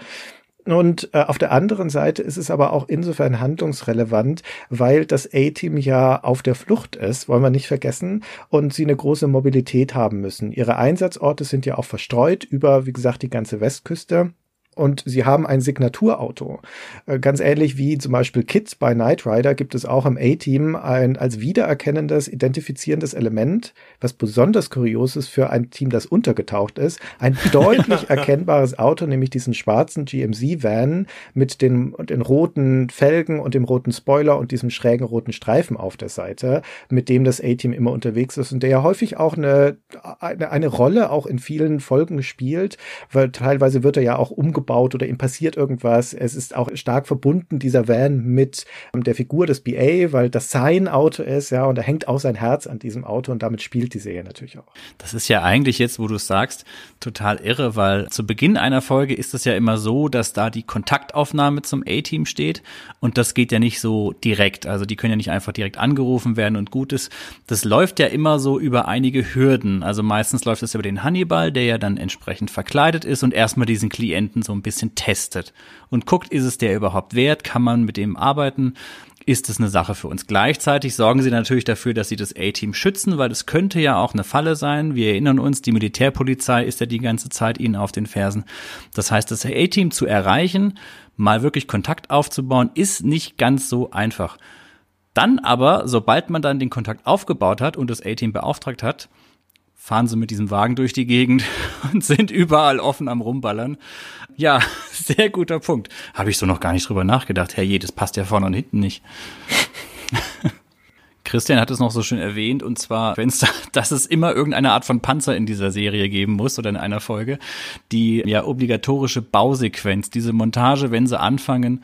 Und äh, auf der anderen Seite ist es aber auch insofern handlungsrelevant, weil das A-Team ja auf der Flucht ist, wollen wir nicht vergessen, und sie eine große Mobilität haben müssen. Ihre Einsatzorte sind ja auch verstreut über, wie gesagt, die ganze Westküste und sie haben ein Signaturauto. Äh, ganz ähnlich wie zum Beispiel Kids bei Knight Rider gibt es auch im A-Team ein als wiedererkennendes, identifizierendes Element, was besonders kurios ist für ein Team, das untergetaucht ist. Ein deutlich erkennbares Auto, nämlich diesen schwarzen GMC-Van mit den, den roten Felgen und dem roten Spoiler und diesem schrägen roten Streifen auf der Seite, mit dem das A-Team immer unterwegs ist und der ja häufig auch eine, eine, eine Rolle auch in vielen Folgen spielt, weil teilweise wird er ja auch umgebaut aufgebaut oder ihm passiert irgendwas. Es ist auch stark verbunden, dieser Van, mit ähm, der Figur des BA, weil das sein Auto ist, ja, und da hängt auch sein Herz an diesem Auto und damit spielt die Serie natürlich auch. Das ist ja eigentlich jetzt, wo du es sagst, total irre, weil zu Beginn einer Folge ist es ja immer so, dass da die Kontaktaufnahme zum A-Team steht und das geht ja nicht so direkt. Also die können ja nicht einfach direkt angerufen werden und gut ist. Das läuft ja immer so über einige Hürden. Also meistens läuft es über den Hannibal, der ja dann entsprechend verkleidet ist und erstmal diesen Klienten so ein bisschen testet und guckt, ist es der überhaupt wert? Kann man mit dem arbeiten? ist es eine Sache für uns. Gleichzeitig sorgen sie natürlich dafür, dass sie das A-Team schützen, weil es könnte ja auch eine Falle sein. Wir erinnern uns, die Militärpolizei ist ja die ganze Zeit ihnen auf den Fersen. Das heißt, das A-Team zu erreichen, mal wirklich Kontakt aufzubauen, ist nicht ganz so einfach. Dann aber, sobald man dann den Kontakt aufgebaut hat und das A-Team beauftragt hat, fahren sie mit diesem Wagen durch die Gegend und sind überall offen am Rumballern. Ja, sehr guter Punkt. Habe ich so noch gar nicht drüber nachgedacht. Herr je, das passt ja vorne und hinten nicht. Christian hat es noch so schön erwähnt, und zwar, wenn es da, dass es immer irgendeine Art von Panzer in dieser Serie geben muss oder in einer Folge, die ja obligatorische Bausequenz, diese Montage, wenn sie anfangen,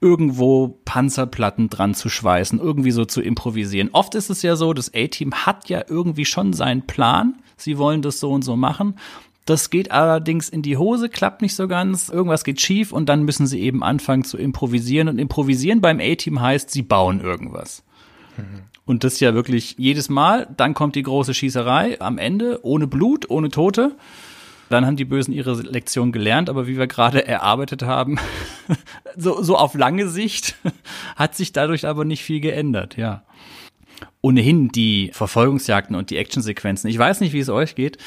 irgendwo Panzerplatten dran zu schweißen, irgendwie so zu improvisieren. Oft ist es ja so, das A-Team hat ja irgendwie schon seinen Plan. Sie wollen das so und so machen. Das geht allerdings in die Hose, klappt nicht so ganz, irgendwas geht schief und dann müssen sie eben anfangen zu improvisieren. Und improvisieren beim A-Team heißt, sie bauen irgendwas. Mhm. Und das ja wirklich jedes Mal. Dann kommt die große Schießerei am Ende, ohne Blut, ohne Tote. Dann haben die Bösen ihre Lektion gelernt, aber wie wir gerade erarbeitet haben, so, so auf lange Sicht hat sich dadurch aber nicht viel geändert, ja. Ohnehin die Verfolgungsjagden und die Actionsequenzen. Ich weiß nicht, wie es euch geht.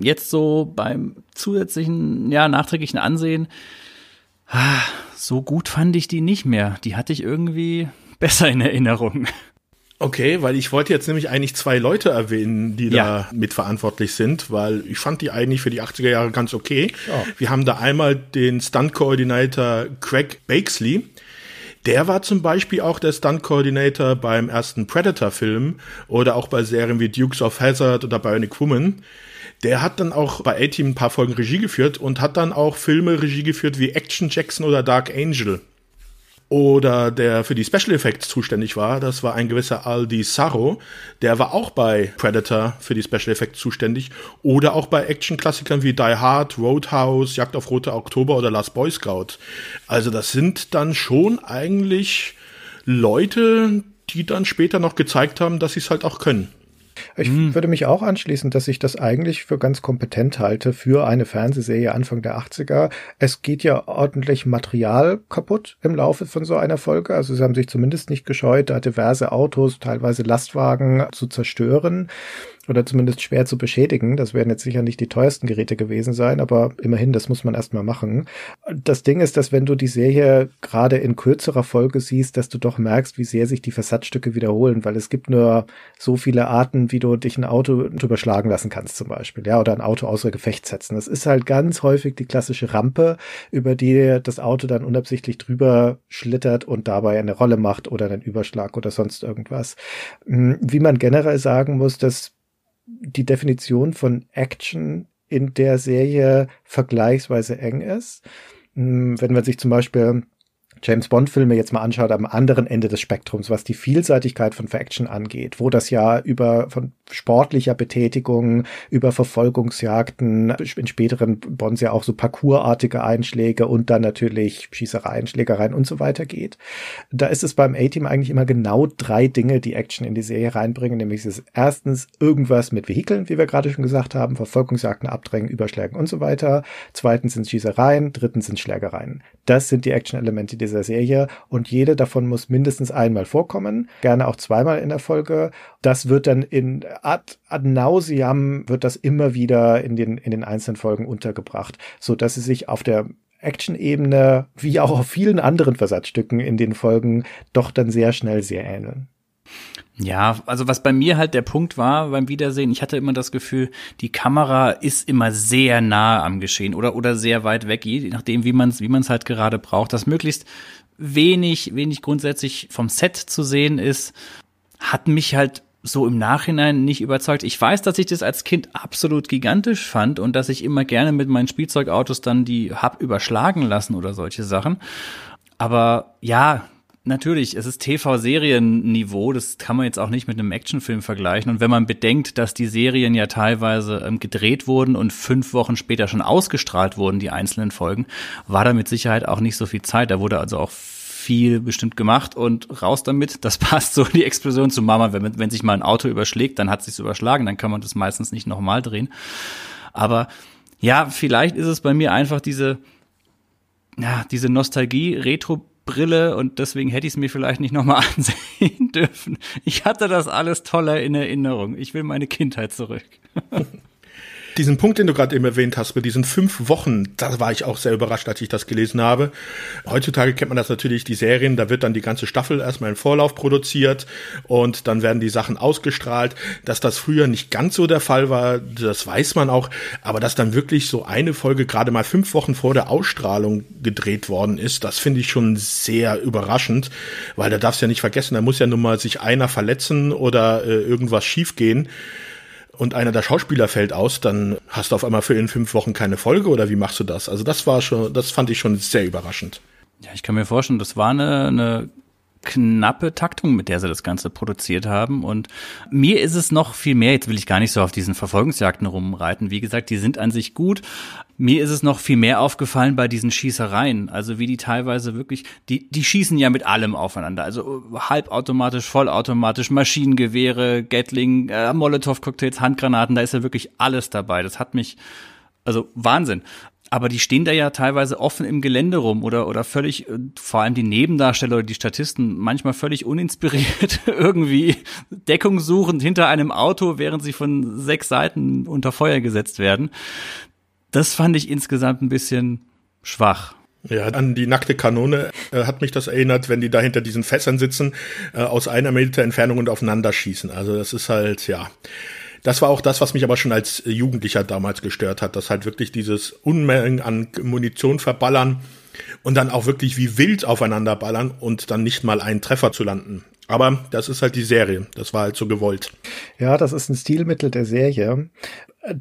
Jetzt so beim zusätzlichen, ja, nachträglichen Ansehen, ah, so gut fand ich die nicht mehr. Die hatte ich irgendwie besser in Erinnerung. Okay, weil ich wollte jetzt nämlich eigentlich zwei Leute erwähnen, die ja. da mitverantwortlich sind, weil ich fand die eigentlich für die 80er Jahre ganz okay. Ja. Wir haben da einmal den Stunt-Coordinator Craig Bakesley. Der war zum Beispiel auch der Stunt-Coordinator beim ersten Predator-Film oder auch bei Serien wie Dukes of Hazzard oder Bionic Woman. Der hat dann auch bei A-Team ein paar Folgen Regie geführt und hat dann auch Filme Regie geführt wie Action Jackson oder Dark Angel. Oder der für die Special Effects zuständig war, das war ein gewisser Aldi Sarro, der war auch bei Predator für die Special Effects zuständig. Oder auch bei Action-Klassikern wie Die Hard, Roadhouse, Jagd auf Rote Oktober oder Last Boy Scout. Also das sind dann schon eigentlich Leute, die dann später noch gezeigt haben, dass sie es halt auch können. Ich hm. würde mich auch anschließen, dass ich das eigentlich für ganz kompetent halte für eine Fernsehserie Anfang der 80er. Es geht ja ordentlich Material kaputt im Laufe von so einer Folge. Also sie haben sich zumindest nicht gescheut, da diverse Autos, teilweise Lastwagen zu zerstören oder zumindest schwer zu beschädigen. Das werden jetzt sicher nicht die teuersten Geräte gewesen sein, aber immerhin, das muss man erstmal machen. Das Ding ist, dass wenn du die Serie gerade in kürzerer Folge siehst, dass du doch merkst, wie sehr sich die Versatzstücke wiederholen, weil es gibt nur so viele Arten, wie du dich ein Auto drüber schlagen lassen kannst zum Beispiel, ja, oder ein Auto außer Gefecht setzen. Das ist halt ganz häufig die klassische Rampe, über die das Auto dann unabsichtlich drüber schlittert und dabei eine Rolle macht oder einen Überschlag oder sonst irgendwas. Hm, wie man generell sagen muss, dass die Definition von Action in der Serie vergleichsweise eng ist. Hm, wenn man sich zum Beispiel James Bond-Filme jetzt mal anschaut, am anderen Ende des Spektrums, was die Vielseitigkeit von Action angeht, wo das ja über von sportlicher Betätigung, über Verfolgungsjagden, in späteren Bonds ja auch so parkourartige Einschläge und dann natürlich Schießereien, Schlägereien und so weiter geht. Da ist es beim A-Team eigentlich immer genau drei Dinge, die Action in die Serie reinbringen, nämlich es ist erstens irgendwas mit Vehikeln, wie wir gerade schon gesagt haben, Verfolgungsjagden, Abdrängen, Überschlägen und so weiter. Zweitens sind Schießereien, drittens sind Schlägereien. Das sind die Action-Elemente dieser Serie und jede davon muss mindestens einmal vorkommen, gerne auch zweimal in der Folge. Das wird dann in ad, ad nauseam wird das immer wieder in den, in den einzelnen Folgen untergebracht, so dass sie sich auf der Action-Ebene, wie auch auf vielen anderen Versatzstücken in den Folgen, doch dann sehr schnell sehr ähneln. Ja, also was bei mir halt der Punkt war beim Wiedersehen, ich hatte immer das Gefühl, die Kamera ist immer sehr nah am Geschehen oder oder sehr weit weg, je nachdem, wie man es wie man halt gerade braucht, dass möglichst wenig wenig grundsätzlich vom Set zu sehen ist, hat mich halt so im Nachhinein nicht überzeugt. Ich weiß, dass ich das als Kind absolut gigantisch fand und dass ich immer gerne mit meinen Spielzeugautos dann die hab überschlagen lassen oder solche Sachen. Aber ja, natürlich, es ist TV-Serienniveau, das kann man jetzt auch nicht mit einem Actionfilm vergleichen. Und wenn man bedenkt, dass die Serien ja teilweise ähm, gedreht wurden und fünf Wochen später schon ausgestrahlt wurden, die einzelnen Folgen, war da mit Sicherheit auch nicht so viel Zeit. Da wurde also auch viel bestimmt gemacht und raus damit. Das passt so in die Explosion zu Mama. Wenn, wenn sich mal ein Auto überschlägt, dann hat sich's überschlagen, dann kann man das meistens nicht nochmal drehen. Aber ja, vielleicht ist es bei mir einfach diese, ja, diese Nostalgie, Retro Brille und deswegen hätte ich es mir vielleicht nicht nochmal ansehen dürfen. Ich hatte das alles toller in Erinnerung. Ich will meine Kindheit zurück. Diesen Punkt, den du gerade eben erwähnt hast, mit diesen fünf Wochen, da war ich auch sehr überrascht, als ich das gelesen habe. Heutzutage kennt man das natürlich, die Serien, da wird dann die ganze Staffel erstmal im Vorlauf produziert und dann werden die Sachen ausgestrahlt. Dass das früher nicht ganz so der Fall war, das weiß man auch, aber dass dann wirklich so eine Folge gerade mal fünf Wochen vor der Ausstrahlung gedreht worden ist, das finde ich schon sehr überraschend, weil da darfst du ja nicht vergessen, da muss ja nun mal sich einer verletzen oder äh, irgendwas schiefgehen und einer der Schauspieler fällt aus, dann hast du auf einmal für in fünf Wochen keine Folge oder wie machst du das? Also das war schon, das fand ich schon sehr überraschend. Ja, ich kann mir vorstellen, das war eine, eine knappe Taktung, mit der sie das Ganze produziert haben. Und mir ist es noch viel mehr, jetzt will ich gar nicht so auf diesen Verfolgungsjagden rumreiten. Wie gesagt, die sind an sich gut. Mir ist es noch viel mehr aufgefallen bei diesen Schießereien. Also wie die teilweise wirklich, die, die schießen ja mit allem aufeinander. Also halbautomatisch, vollautomatisch, Maschinengewehre, Gatling, äh, Molotow-Cocktails, Handgranaten, da ist ja wirklich alles dabei. Das hat mich, also Wahnsinn aber die stehen da ja teilweise offen im Gelände rum oder, oder völlig, äh, vor allem die Nebendarsteller oder die Statisten, manchmal völlig uninspiriert irgendwie Deckung suchend hinter einem Auto, während sie von sechs Seiten unter Feuer gesetzt werden. Das fand ich insgesamt ein bisschen schwach. Ja, an die nackte Kanone äh, hat mich das erinnert, wenn die da hinter diesen Fässern sitzen, äh, aus einer Meter Entfernung und aufeinander schießen. Also das ist halt, ja das war auch das, was mich aber schon als Jugendlicher damals gestört hat, dass halt wirklich dieses Unmengen an Munition verballern und dann auch wirklich wie wild aufeinander ballern und dann nicht mal einen Treffer zu landen. Aber das ist halt die Serie. Das war halt so gewollt. Ja, das ist ein Stilmittel der Serie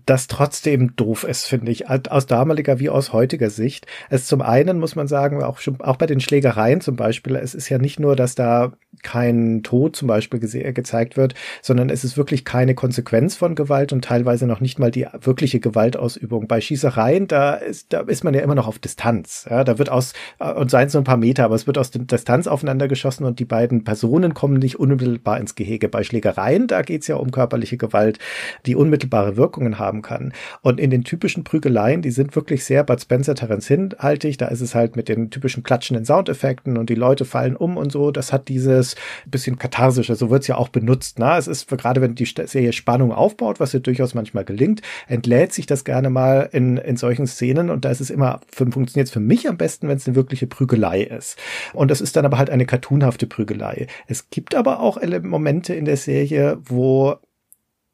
das trotzdem doof ist, finde ich, aus damaliger wie aus heutiger Sicht. Es zum einen muss man sagen, auch schon, auch bei den Schlägereien zum Beispiel, es ist ja nicht nur, dass da kein Tod zum Beispiel gezeigt wird, sondern es ist wirklich keine Konsequenz von Gewalt und teilweise noch nicht mal die wirkliche Gewaltausübung. Bei Schießereien, da ist, da ist man ja immer noch auf Distanz. Ja, da wird aus, und seien es nur ein paar Meter, aber es wird aus Distanz aufeinander geschossen und die beiden Personen kommen nicht unmittelbar ins Gehege. Bei Schlägereien, da geht's ja um körperliche Gewalt, die unmittelbare Wirkungen Wirkungen haben kann. Und in den typischen Prügeleien, die sind wirklich sehr Bud Spencer Terence hinhaltig. Da ist es halt mit den typischen klatschenden Soundeffekten und die Leute fallen um und so. Das hat dieses bisschen katharsische, so wird es ja auch benutzt. Na, es ist gerade, wenn die Serie Spannung aufbaut, was ja durchaus manchmal gelingt, entlädt sich das gerne mal in, in solchen Szenen und da ist es immer, funktioniert es für mich am besten, wenn es eine wirkliche Prügelei ist. Und das ist dann aber halt eine cartoonhafte Prügelei. Es gibt aber auch Momente in der Serie, wo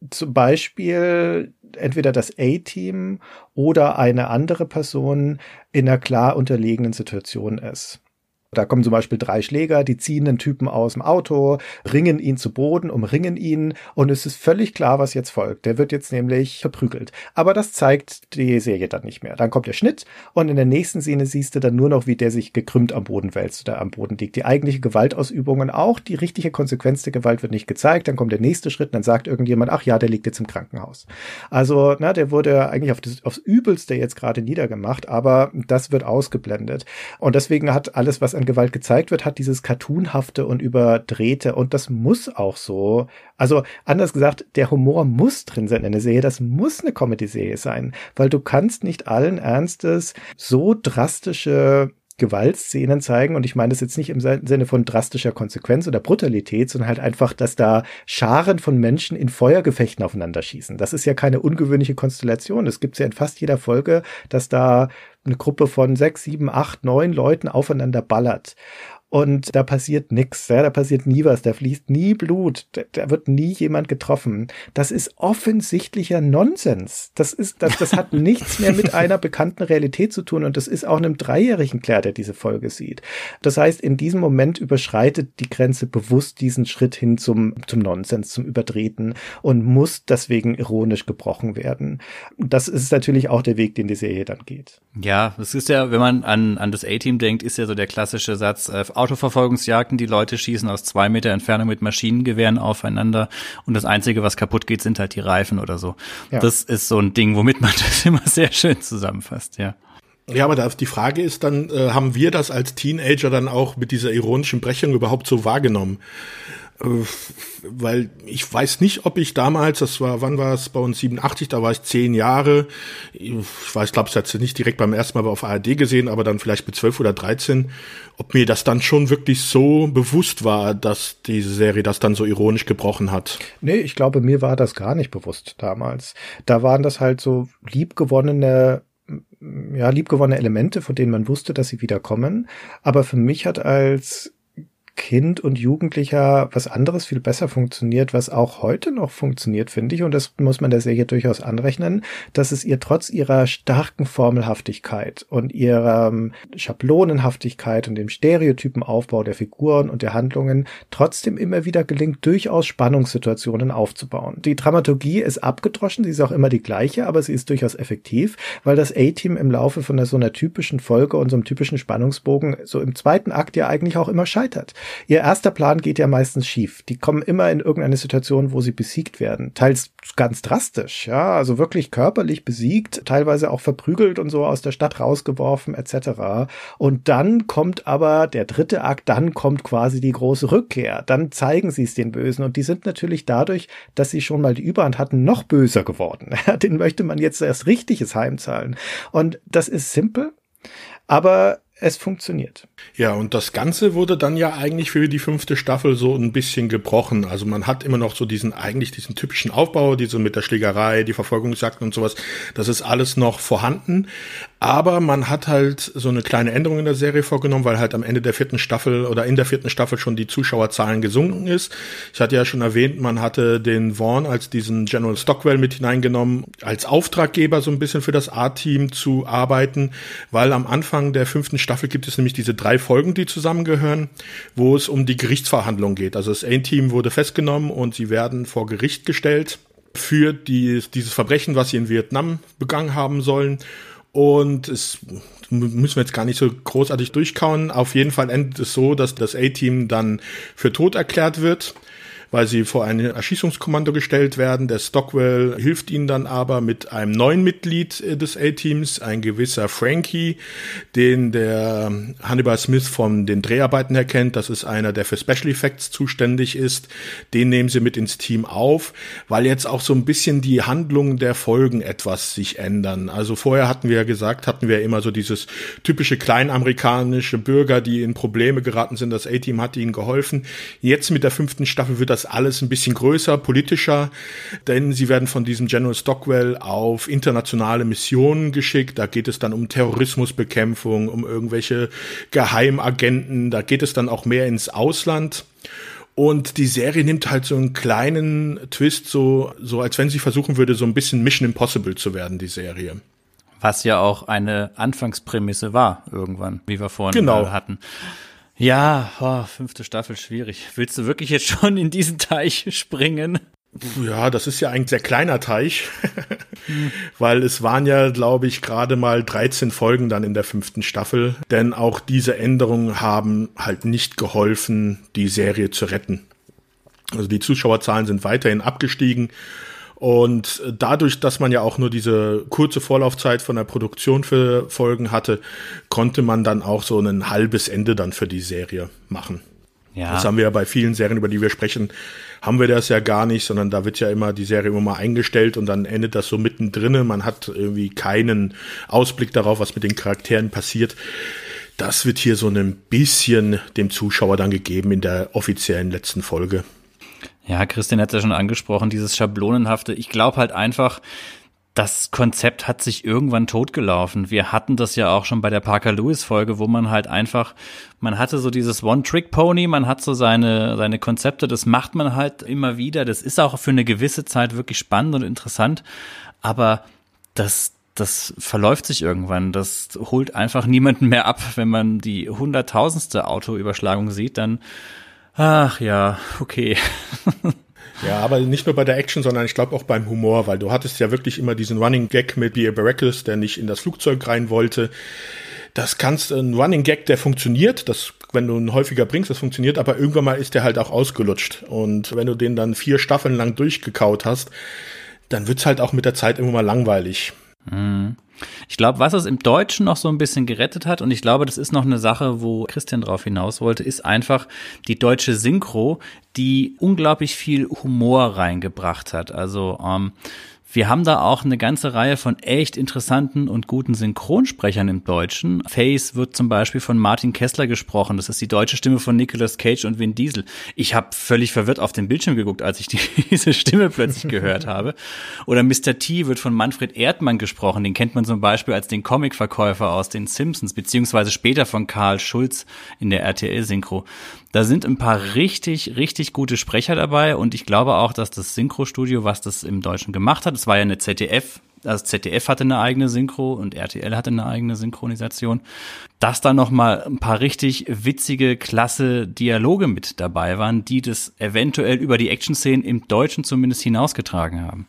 zum Beispiel entweder das A-Team oder eine andere Person in einer klar unterlegenen Situation ist. Da kommen zum Beispiel drei Schläger, die ziehen den Typen aus dem Auto, ringen ihn zu Boden, umringen ihn und es ist völlig klar, was jetzt folgt. Der wird jetzt nämlich verprügelt. Aber das zeigt die Serie dann nicht mehr. Dann kommt der Schnitt und in der nächsten Szene siehst du dann nur noch, wie der sich gekrümmt am Boden wälzt oder am Boden liegt. Die eigentliche Gewaltausübung und auch die richtige Konsequenz der Gewalt wird nicht gezeigt. Dann kommt der nächste Schritt und dann sagt irgendjemand, ach ja, der liegt jetzt im Krankenhaus. Also, na, der wurde eigentlich auf das, aufs Übelste jetzt gerade niedergemacht, aber das wird ausgeblendet. Und deswegen hat alles, was an Gewalt gezeigt wird, hat dieses Cartoonhafte und Überdrehte und das muss auch so. Also anders gesagt, der Humor muss drin sein in der Serie. Das muss eine Comedy-Serie sein, weil du kannst nicht allen Ernstes so drastische Gewaltszenen zeigen. Und ich meine das jetzt nicht im Sinne von drastischer Konsequenz oder Brutalität, sondern halt einfach, dass da Scharen von Menschen in Feuergefechten aufeinander schießen. Das ist ja keine ungewöhnliche Konstellation. Es gibt ja in fast jeder Folge, dass da eine Gruppe von sechs, sieben, acht, neun Leuten aufeinander ballert. Und da passiert nichts, ja, da passiert nie was, da fließt nie Blut, da, da, wird nie jemand getroffen. Das ist offensichtlicher Nonsens. Das ist, das, das hat nichts mehr mit einer bekannten Realität zu tun und das ist auch einem Dreijährigen klar, der diese Folge sieht. Das heißt, in diesem Moment überschreitet die Grenze bewusst diesen Schritt hin zum, zum Nonsens, zum Übertreten und muss deswegen ironisch gebrochen werden. Das ist natürlich auch der Weg, den die Serie dann geht. Ja, es ist ja, wenn man an, an das A-Team denkt, ist ja so der klassische Satz, äh, Autoverfolgungsjagden, die Leute schießen aus zwei Meter Entfernung mit Maschinengewehren aufeinander und das Einzige, was kaputt geht, sind halt die Reifen oder so. Ja. Das ist so ein Ding, womit man das immer sehr schön zusammenfasst, ja. Ja, aber die Frage ist dann, äh, haben wir das als Teenager dann auch mit dieser ironischen Brechung überhaupt so wahrgenommen? Äh, weil ich weiß nicht, ob ich damals, das war, wann war es bei uns 87, da war ich zehn Jahre. Ich weiß, glaube ich, hatte nicht direkt beim ersten Mal auf ARD gesehen, aber dann vielleicht mit zwölf oder dreizehn, ob mir das dann schon wirklich so bewusst war, dass diese Serie das dann so ironisch gebrochen hat. Nee, ich glaube, mir war das gar nicht bewusst damals. Da waren das halt so liebgewonnene ja, liebgewonnene Elemente, von denen man wusste, dass sie wiederkommen. Aber für mich hat als Kind und Jugendlicher was anderes viel besser funktioniert, was auch heute noch funktioniert, finde ich. Und das muss man der Serie durchaus anrechnen, dass es ihr trotz ihrer starken Formelhaftigkeit und ihrer ähm, Schablonenhaftigkeit und dem Stereotypenaufbau der Figuren und der Handlungen trotzdem immer wieder gelingt, durchaus Spannungssituationen aufzubauen. Die Dramaturgie ist abgedroschen, sie ist auch immer die gleiche, aber sie ist durchaus effektiv, weil das A-Team im Laufe von so einer typischen Folge und so einem typischen Spannungsbogen so im zweiten Akt ja eigentlich auch immer scheitert. Ihr erster Plan geht ja meistens schief. Die kommen immer in irgendeine Situation, wo sie besiegt werden. Teils ganz drastisch, ja, also wirklich körperlich besiegt, teilweise auch verprügelt und so aus der Stadt rausgeworfen, etc. Und dann kommt aber der dritte Akt, dann kommt quasi die große Rückkehr. Dann zeigen sie es den Bösen und die sind natürlich dadurch, dass sie schon mal die Überhand hatten, noch böser geworden. Den möchte man jetzt erst richtiges heimzahlen. Und das ist simpel, aber es funktioniert. Ja, und das Ganze wurde dann ja eigentlich für die fünfte Staffel so ein bisschen gebrochen. Also man hat immer noch so diesen, eigentlich diesen typischen Aufbau, diese mit der Schlägerei, die Verfolgungsjagden und sowas. Das ist alles noch vorhanden. Aber man hat halt so eine kleine Änderung in der Serie vorgenommen, weil halt am Ende der vierten Staffel oder in der vierten Staffel schon die Zuschauerzahlen gesunken ist. Ich hatte ja schon erwähnt, man hatte den Vaughn als diesen General Stockwell mit hineingenommen, als Auftraggeber so ein bisschen für das A-Team zu arbeiten, weil am Anfang der fünften Staffel gibt es nämlich diese drei Folgen, die zusammengehören, wo es um die Gerichtsverhandlung geht. Also das A-Team wurde festgenommen und sie werden vor Gericht gestellt für die, dieses Verbrechen, was sie in Vietnam begangen haben sollen. Und es müssen wir jetzt gar nicht so großartig durchkauen. Auf jeden Fall endet es so, dass das A-Team dann für tot erklärt wird weil sie vor ein Erschießungskommando gestellt werden. Der Stockwell hilft ihnen dann aber mit einem neuen Mitglied äh, des A-Teams, ein gewisser Frankie, den der Hannibal Smith von den Dreharbeiten her kennt. Das ist einer, der für Special Effects zuständig ist. Den nehmen sie mit ins Team auf, weil jetzt auch so ein bisschen die Handlungen der Folgen etwas sich ändern. Also vorher hatten wir ja gesagt, hatten wir immer so dieses typische kleinamerikanische Bürger, die in Probleme geraten sind. Das A-Team hat ihnen geholfen. Jetzt mit der fünften Staffel wird das alles ein bisschen größer, politischer, denn sie werden von diesem General Stockwell auf internationale Missionen geschickt. Da geht es dann um Terrorismusbekämpfung, um irgendwelche Geheimagenten. Da geht es dann auch mehr ins Ausland. Und die Serie nimmt halt so einen kleinen Twist, so, so als wenn sie versuchen würde, so ein bisschen Mission Impossible zu werden, die Serie. Was ja auch eine Anfangsprämisse war, irgendwann, wie wir vorhin genau. hatten. Ja, oh, fünfte Staffel schwierig. Willst du wirklich jetzt schon in diesen Teich springen? Ja, das ist ja ein sehr kleiner Teich, weil es waren ja, glaube ich, gerade mal 13 Folgen dann in der fünften Staffel. Denn auch diese Änderungen haben halt nicht geholfen, die Serie zu retten. Also die Zuschauerzahlen sind weiterhin abgestiegen und dadurch, dass man ja auch nur diese kurze Vorlaufzeit von der Produktion für Folgen hatte, konnte man dann auch so ein halbes Ende dann für die Serie machen. Ja. Das haben wir ja bei vielen Serien, über die wir sprechen, haben wir das ja gar nicht, sondern da wird ja immer die Serie immer mal eingestellt und dann endet das so mittendrin. Man hat irgendwie keinen Ausblick darauf, was mit den Charakteren passiert. Das wird hier so ein bisschen dem Zuschauer dann gegeben in der offiziellen letzten Folge. Ja, Christian hat es ja schon angesprochen, dieses Schablonenhafte. Ich glaube halt einfach, das Konzept hat sich irgendwann totgelaufen. Wir hatten das ja auch schon bei der Parker Lewis Folge, wo man halt einfach, man hatte so dieses One-Trick-Pony, man hat so seine, seine Konzepte, das macht man halt immer wieder. Das ist auch für eine gewisse Zeit wirklich spannend und interessant. Aber das, das verläuft sich irgendwann. Das holt einfach niemanden mehr ab. Wenn man die hunderttausendste Autoüberschlagung sieht, dann, ach ja, okay. Ja, aber nicht nur bei der Action, sondern ich glaube auch beim Humor, weil du hattest ja wirklich immer diesen Running Gag mit Beer Baracus, der nicht in das Flugzeug rein wollte. Das kannst ein Running Gag, der funktioniert, das wenn du ihn häufiger bringst, das funktioniert, aber irgendwann mal ist der halt auch ausgelutscht. Und wenn du den dann vier Staffeln lang durchgekaut hast, dann wird's halt auch mit der Zeit immer mal langweilig. Mhm. Ich glaube, was es im Deutschen noch so ein bisschen gerettet hat, und ich glaube, das ist noch eine Sache, wo Christian drauf hinaus wollte, ist einfach die deutsche Synchro, die unglaublich viel Humor reingebracht hat. Also ähm, wir haben da auch eine ganze Reihe von echt interessanten und guten Synchronsprechern im Deutschen. Face wird zum Beispiel von Martin Kessler gesprochen. Das ist die deutsche Stimme von Nicolas Cage und Vin Diesel. Ich habe völlig verwirrt auf den Bildschirm geguckt, als ich diese Stimme plötzlich gehört habe. Oder Mr. T wird von Manfred Erdmann gesprochen. Den kennt man zum Beispiel als den Comicverkäufer aus den Simpsons, beziehungsweise später von Karl Schulz in der RTL-Synchro. Da sind ein paar richtig, richtig gute Sprecher dabei und ich glaube auch, dass das Synchro-Studio, was das im Deutschen gemacht hat, es war ja eine ZDF, also ZDF hatte eine eigene Synchro und RTL hatte eine eigene Synchronisation, dass da noch mal ein paar richtig witzige, klasse Dialoge mit dabei waren, die das eventuell über die Action-Szenen im Deutschen zumindest hinausgetragen haben.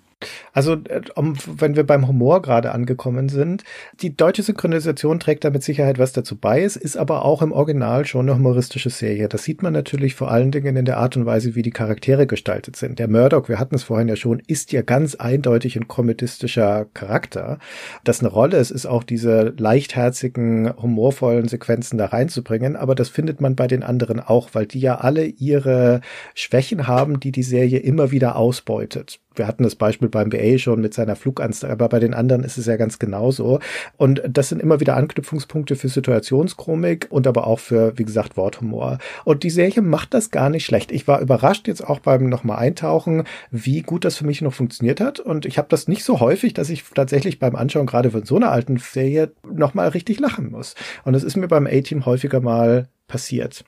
Also, äh, wenn wir beim Humor gerade angekommen sind, die deutsche Synchronisation trägt da mit Sicherheit was dazu bei. Es ist aber auch im Original schon eine humoristische Serie. Das sieht man natürlich vor allen Dingen in der Art und Weise, wie die Charaktere gestaltet sind. Der Murdoch, wir hatten es vorhin ja schon, ist ja ganz eindeutig ein komödistischer Charakter. Das eine Rolle ist, ist auch diese leichtherzigen, humorvollen Sequenzen da reinzubringen. Aber das findet man bei den anderen auch, weil die ja alle ihre Schwächen haben, die die Serie immer wieder ausbeutet wir hatten das Beispiel beim BA schon mit seiner Flugangst, aber bei den anderen ist es ja ganz genauso. Und das sind immer wieder Anknüpfungspunkte für Situationschromik und aber auch für, wie gesagt, Worthumor. Und die Serie macht das gar nicht schlecht. Ich war überrascht jetzt auch beim nochmal Eintauchen, wie gut das für mich noch funktioniert hat. Und ich habe das nicht so häufig, dass ich tatsächlich beim Anschauen gerade von so einer alten Serie nochmal richtig lachen muss. Und es ist mir beim A-Team häufiger mal passiert.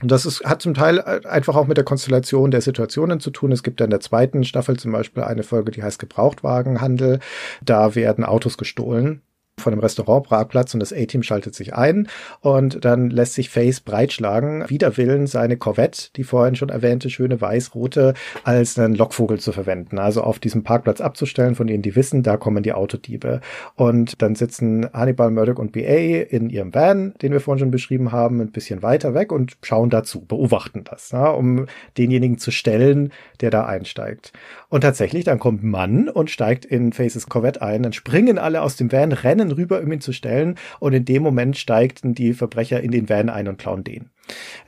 Und das ist, hat zum Teil einfach auch mit der Konstellation der Situationen zu tun. Es gibt ja in der zweiten Staffel zum Beispiel eine Folge, die heißt Gebrauchtwagenhandel. Da werden Autos gestohlen von dem Restaurantparkplatz und das A-Team schaltet sich ein und dann lässt sich Face breitschlagen, wider Willen seine Corvette, die vorhin schon erwähnte, schöne weiß-rote, als einen Lockvogel zu verwenden. Also auf diesem Parkplatz abzustellen, von denen die wissen, da kommen die Autodiebe. Und dann sitzen Hannibal, Murdoch und BA in ihrem Van, den wir vorhin schon beschrieben haben, ein bisschen weiter weg und schauen dazu, beobachten das, ja, um denjenigen zu stellen, der da einsteigt. Und tatsächlich, dann kommt Mann und steigt in Faces Corvette ein, dann springen alle aus dem Van, rennen rüber, um ihn zu stellen und in dem Moment steigten die Verbrecher in den Van ein und klauen den.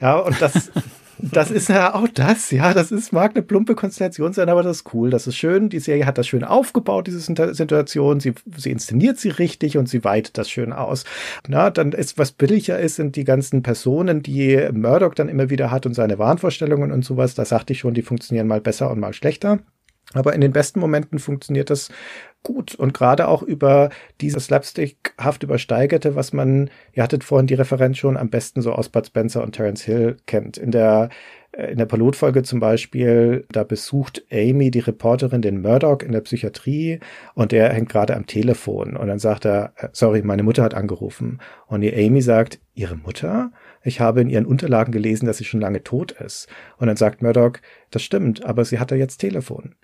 Ja, und das, das ist ja auch das, ja, das ist, mag eine plumpe Konstellation sein, aber das ist cool, das ist schön. Die Serie hat das schön aufgebaut, diese Situation. Sie, sie inszeniert sie richtig und sie weitet das schön aus. Na, dann ist, was billiger ist, sind die ganzen Personen, die Murdoch dann immer wieder hat und seine Wahnvorstellungen und sowas. Da sagte ich schon, die funktionieren mal besser und mal schlechter. Aber in den besten Momenten funktioniert das gut und gerade auch über dieses slapstickhaft übersteigerte, was man, ihr hattet vorhin die Referenz schon am besten so aus Bud Spencer und Terence Hill kennt. In der äh, in der Pilotfolge zum Beispiel, da besucht Amy, die Reporterin, den Murdoch in der Psychiatrie und der hängt gerade am Telefon und dann sagt er, äh, sorry, meine Mutter hat angerufen. Und die Amy sagt, ihre Mutter? Ich habe in ihren Unterlagen gelesen, dass sie schon lange tot ist. Und dann sagt Murdoch, das stimmt, aber sie hat ja jetzt Telefon.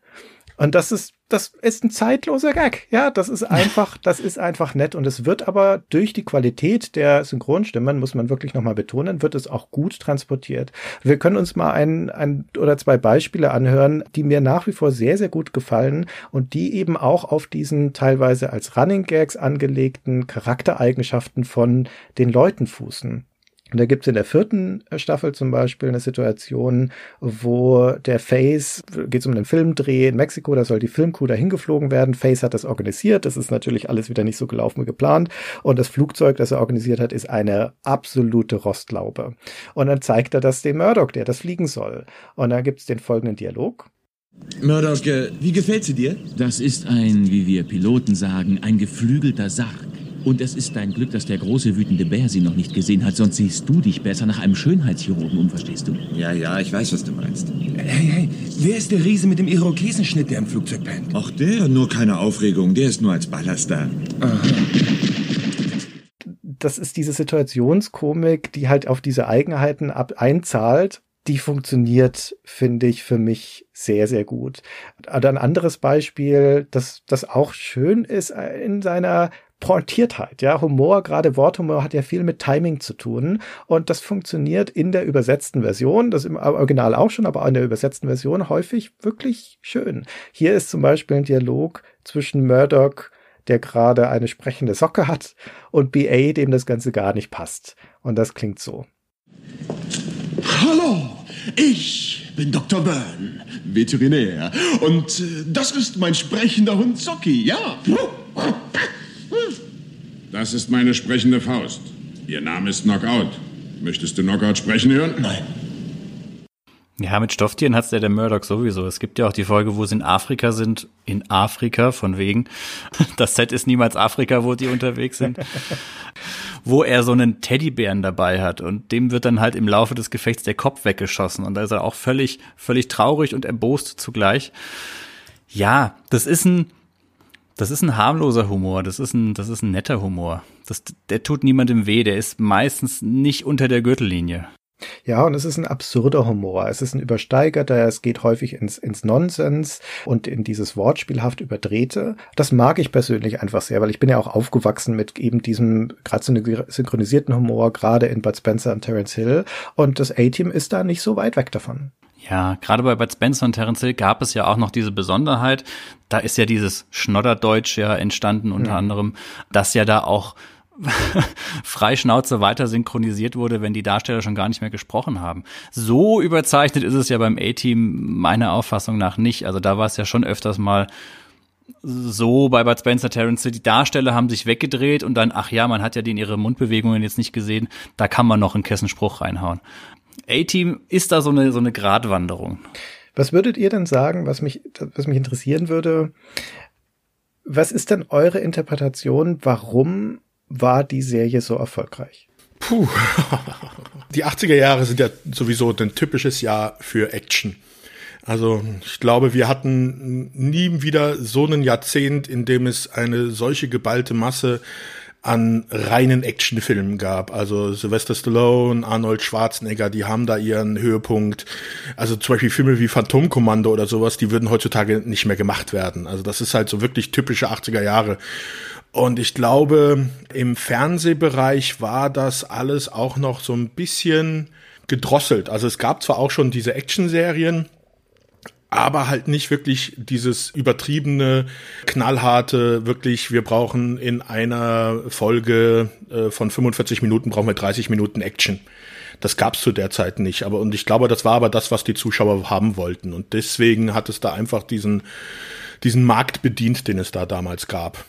Und das ist, das ist ein zeitloser Gag. Ja, das ist einfach, das ist einfach nett. Und es wird aber durch die Qualität der Synchronstimmen, muss man wirklich nochmal betonen, wird es auch gut transportiert. Wir können uns mal ein, ein oder zwei Beispiele anhören, die mir nach wie vor sehr, sehr gut gefallen und die eben auch auf diesen teilweise als Running Gags angelegten Charaktereigenschaften von den Leuten fußen. Und da gibt's in der vierten Staffel zum Beispiel eine Situation, wo der Face, geht's um einen Filmdreh in Mexiko, da soll die Filmcrew dahin geflogen werden. Face hat das organisiert, das ist natürlich alles wieder nicht so gelaufen wie geplant. Und das Flugzeug, das er organisiert hat, ist eine absolute Rostlaube. Und dann zeigt er das dem Murdoch, der das fliegen soll. Und dann gibt's den folgenden Dialog. Murdoch, äh, wie gefällt sie dir? Das ist ein, wie wir Piloten sagen, ein geflügelter Sarg. Und es ist dein Glück, dass der große wütende Bär sie noch nicht gesehen hat, sonst siehst du dich besser nach einem Schönheitschirurgen um, verstehst du? Ja, ja, ich weiß, was du meinst. Hey, hey, wer ist der Riese mit dem Irokesenschnitt, der im Flugzeug pennt? Ach, der, nur keine Aufregung, der ist nur als Ballast da. Aha das ist diese Situationskomik, die halt auf diese Eigenheiten ab einzahlt die funktioniert, finde ich, für mich sehr, sehr gut. Oder ein anderes Beispiel, das, das auch schön ist in seiner Pointiertheit, ja, Humor, gerade Worthumor hat ja viel mit Timing zu tun und das funktioniert in der übersetzten Version, das im Original auch schon, aber in der übersetzten Version häufig wirklich schön. Hier ist zum Beispiel ein Dialog zwischen Murdoch, der gerade eine sprechende Socke hat, und BA, dem das Ganze gar nicht passt. Und das klingt so. Hallo, ich bin Dr. Byrne, Veterinär. Und äh, das ist mein sprechender Hund Zocki, ja. Das ist meine sprechende Faust. Ihr Name ist Knockout. Möchtest du Knockout sprechen hören? Nein. Ja, mit Stofftieren hat's der der Murdoch sowieso. Es gibt ja auch die Folge, wo sie in Afrika sind. In Afrika, von wegen. Das Set ist niemals Afrika, wo die unterwegs sind. wo er so einen Teddybären dabei hat und dem wird dann halt im Laufe des Gefechts der Kopf weggeschossen und da ist er auch völlig, völlig traurig und erbost zugleich. Ja, das ist ein, das ist ein harmloser Humor, das ist ein, das ist ein netter Humor. Das, der tut niemandem weh, der ist meistens nicht unter der Gürtellinie. Ja, und es ist ein absurder Humor. Es ist ein übersteigerter, es geht häufig ins, ins Nonsens und in dieses Wortspielhaft überdrehte. Das mag ich persönlich einfach sehr, weil ich bin ja auch aufgewachsen mit eben diesem gerade synchronisierten Humor, gerade in Bud Spencer und Terence Hill. Und das A-Team ist da nicht so weit weg davon. Ja, gerade bei Bud Spencer und Terence Hill gab es ja auch noch diese Besonderheit. Da ist ja dieses Schnodderdeutsch ja entstanden unter mhm. anderem, dass ja da auch Freischnauze weiter synchronisiert wurde, wenn die Darsteller schon gar nicht mehr gesprochen haben. So überzeichnet ist es ja beim A-Team meiner Auffassung nach nicht. Also da war es ja schon öfters mal so bei Bud Spencer, Terrence die Darsteller haben sich weggedreht und dann, ach ja, man hat ja die in ihre Mundbewegungen jetzt nicht gesehen, da kann man noch einen Kessenspruch reinhauen. A-Team ist da so eine, so eine Gratwanderung. Was würdet ihr denn sagen, was mich, was mich interessieren würde? Was ist denn eure Interpretation, warum war die Serie so erfolgreich? Puh. Die 80er Jahre sind ja sowieso ein typisches Jahr für Action. Also ich glaube, wir hatten nie wieder so einen Jahrzehnt, in dem es eine solche geballte Masse an reinen Actionfilmen gab. Also Sylvester Stallone, Arnold Schwarzenegger, die haben da ihren Höhepunkt. Also zum Beispiel Filme wie Phantomkommando oder sowas, die würden heutzutage nicht mehr gemacht werden. Also das ist halt so wirklich typische 80er Jahre. Und ich glaube, im Fernsehbereich war das alles auch noch so ein bisschen gedrosselt. Also es gab zwar auch schon diese Action-Serien, aber halt nicht wirklich dieses übertriebene, knallharte, wirklich, wir brauchen in einer Folge äh, von 45 Minuten brauchen wir 30 Minuten Action. Das gab's zu der Zeit nicht. Aber und ich glaube, das war aber das, was die Zuschauer haben wollten. Und deswegen hat es da einfach diesen, diesen Markt bedient, den es da damals gab.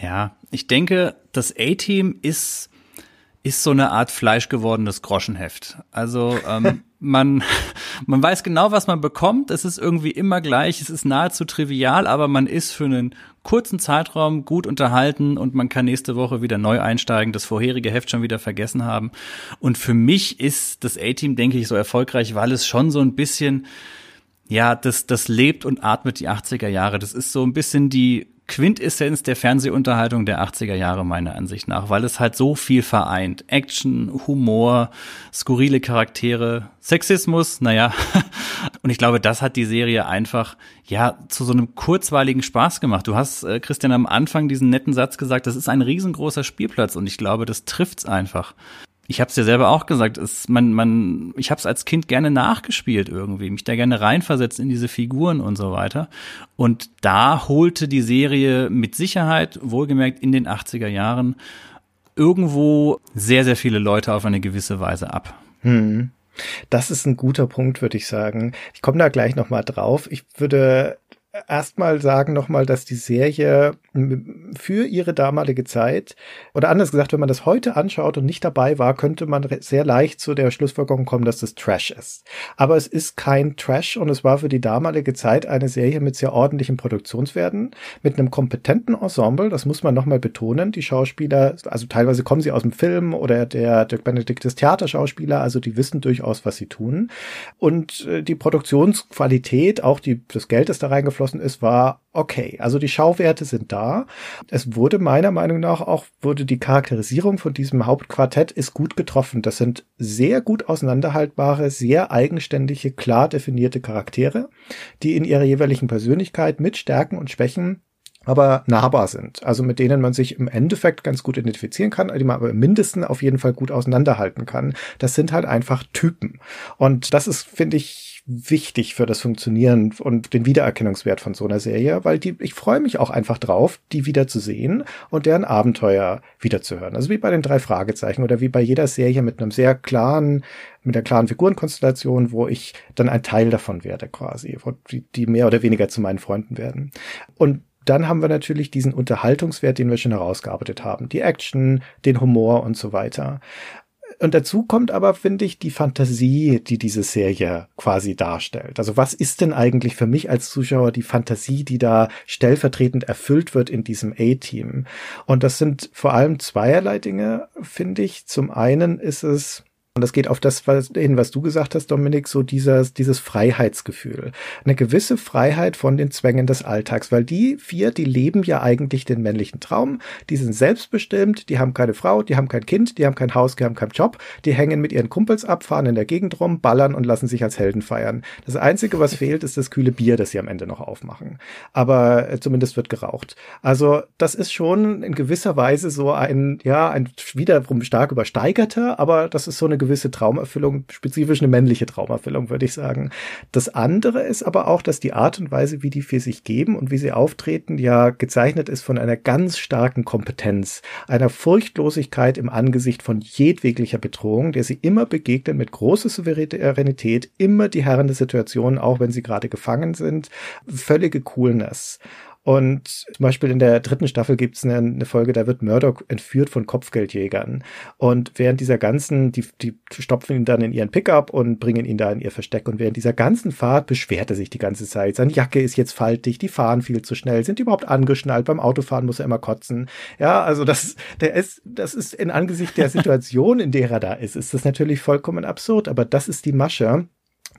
Ja, ich denke, das A-Team ist, ist so eine Art fleischgewordenes Groschenheft. Also ähm, man, man weiß genau, was man bekommt. Es ist irgendwie immer gleich. Es ist nahezu trivial, aber man ist für einen kurzen Zeitraum gut unterhalten und man kann nächste Woche wieder neu einsteigen, das vorherige Heft schon wieder vergessen haben. Und für mich ist das A-Team, denke ich, so erfolgreich, weil es schon so ein bisschen, ja, das, das lebt und atmet die 80er Jahre. Das ist so ein bisschen die Quintessenz der Fernsehunterhaltung der 80er Jahre meiner Ansicht nach, weil es halt so viel vereint. Action, Humor, skurrile Charaktere, Sexismus, naja. Und ich glaube, das hat die Serie einfach, ja, zu so einem kurzweiligen Spaß gemacht. Du hast, äh, Christian, am Anfang diesen netten Satz gesagt, das ist ein riesengroßer Spielplatz und ich glaube, das trifft's einfach ich habe es ja selber auch gesagt, es, man, man, ich habe es als Kind gerne nachgespielt irgendwie, mich da gerne reinversetzt in diese Figuren und so weiter. Und da holte die Serie mit Sicherheit, wohlgemerkt in den 80er Jahren, irgendwo sehr, sehr viele Leute auf eine gewisse Weise ab. Hm. Das ist ein guter Punkt, würde ich sagen. Ich komme da gleich nochmal drauf. Ich würde erstmal sagen nochmal, dass die Serie für ihre damalige Zeit, oder anders gesagt, wenn man das heute anschaut und nicht dabei war, könnte man sehr leicht zu der Schlussfolgerung kommen, dass das Trash ist. Aber es ist kein Trash und es war für die damalige Zeit eine Serie mit sehr ordentlichen Produktionswerten, mit einem kompetenten Ensemble, das muss man nochmal betonen. Die Schauspieler, also teilweise kommen sie aus dem Film oder der Dirk Benedikt ist Theaterschauspieler, also die wissen durchaus, was sie tun. Und äh, die Produktionsqualität, auch die, das Geld, das da reingeflossen ist, war okay. Also die Schauwerte sind da. Es wurde meiner Meinung nach auch, wurde die Charakterisierung von diesem Hauptquartett ist gut getroffen. Das sind sehr gut auseinanderhaltbare, sehr eigenständige, klar definierte Charaktere, die in ihrer jeweiligen Persönlichkeit mit Stärken und Schwächen aber nahbar sind. Also mit denen man sich im Endeffekt ganz gut identifizieren kann, die man aber mindestens auf jeden Fall gut auseinanderhalten kann. Das sind halt einfach Typen. Und das ist, finde ich, wichtig für das Funktionieren und den Wiedererkennungswert von so einer Serie, weil die, ich freue mich auch einfach drauf, die wieder zu sehen und deren Abenteuer wiederzuhören. Also wie bei den drei Fragezeichen oder wie bei jeder Serie mit einem sehr klaren, mit einer klaren Figurenkonstellation, wo ich dann ein Teil davon werde quasi, die, die mehr oder weniger zu meinen Freunden werden. Und dann haben wir natürlich diesen Unterhaltungswert, den wir schon herausgearbeitet haben. Die Action, den Humor und so weiter. Und dazu kommt aber, finde ich, die Fantasie, die diese Serie quasi darstellt. Also was ist denn eigentlich für mich als Zuschauer die Fantasie, die da stellvertretend erfüllt wird in diesem A-Team? Und das sind vor allem zweierlei Dinge, finde ich. Zum einen ist es und das geht auf das hin, was du gesagt hast, Dominik, so dieses, dieses Freiheitsgefühl. Eine gewisse Freiheit von den Zwängen des Alltags, weil die vier, die leben ja eigentlich den männlichen Traum. Die sind selbstbestimmt, die haben keine Frau, die haben kein Kind, die haben kein Haus, die haben keinen Job, die hängen mit ihren Kumpels ab, fahren in der Gegend rum, ballern und lassen sich als Helden feiern. Das Einzige, was fehlt, ist das kühle Bier, das sie am Ende noch aufmachen. Aber äh, zumindest wird geraucht. Also, das ist schon in gewisser Weise so ein, ja, ein wiederum stark übersteigerter, aber das ist so eine gewisse Traumerfüllung, spezifisch eine männliche Traumerfüllung, würde ich sagen. Das andere ist aber auch, dass die Art und Weise, wie die für sich geben und wie sie auftreten, ja gezeichnet ist von einer ganz starken Kompetenz, einer Furchtlosigkeit im Angesicht von jedweglicher Bedrohung, der sie immer begegnen mit großer Souveränität, immer die Herren der Situation, auch wenn sie gerade gefangen sind, völlige Coolness. Und zum Beispiel in der dritten Staffel gibt es eine, eine, Folge, da wird Murdoch entführt von Kopfgeldjägern. Und während dieser ganzen, die, die stopfen ihn dann in ihren Pickup und bringen ihn da in ihr Versteck. Und während dieser ganzen Fahrt beschwert er sich die ganze Zeit. Seine Jacke ist jetzt faltig, die fahren viel zu schnell, sind überhaupt angeschnallt. Beim Autofahren muss er immer kotzen. Ja, also das, der ist, das ist in Angesicht der Situation, in der er da ist, ist das natürlich vollkommen absurd. Aber das ist die Masche.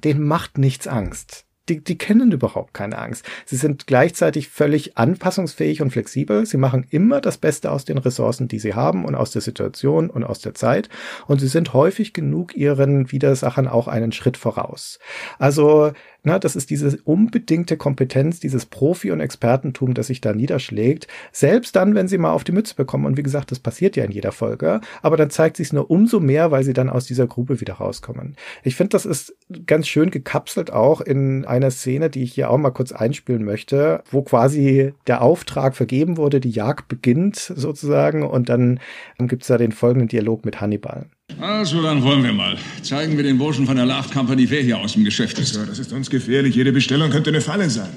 Den macht nichts Angst die, die kennen überhaupt keine Angst. Sie sind gleichzeitig völlig anpassungsfähig und flexibel. Sie machen immer das Beste aus den Ressourcen, die sie haben und aus der Situation und aus der Zeit. Und sie sind häufig genug ihren Widersachern auch einen Schritt voraus. Also na, das ist diese unbedingte Kompetenz, dieses Profi- und Expertentum, das sich da niederschlägt. Selbst dann, wenn sie mal auf die Mütze bekommen. Und wie gesagt, das passiert ja in jeder Folge. Aber dann zeigt sich es nur umso mehr, weil sie dann aus dieser Grube wieder rauskommen. Ich finde, das ist ganz schön gekapselt auch in einer Szene, die ich hier auch mal kurz einspielen möchte, wo quasi der Auftrag vergeben wurde, die Jagd beginnt sozusagen. Und dann gibt es da den folgenden Dialog mit Hannibal. Also, dann wollen wir mal. Zeigen wir den Burschen von der Laugh Company, wer hier aus dem Geschäft ist. Ja, das ist uns gefährlich. Jede Bestellung könnte eine Falle sein.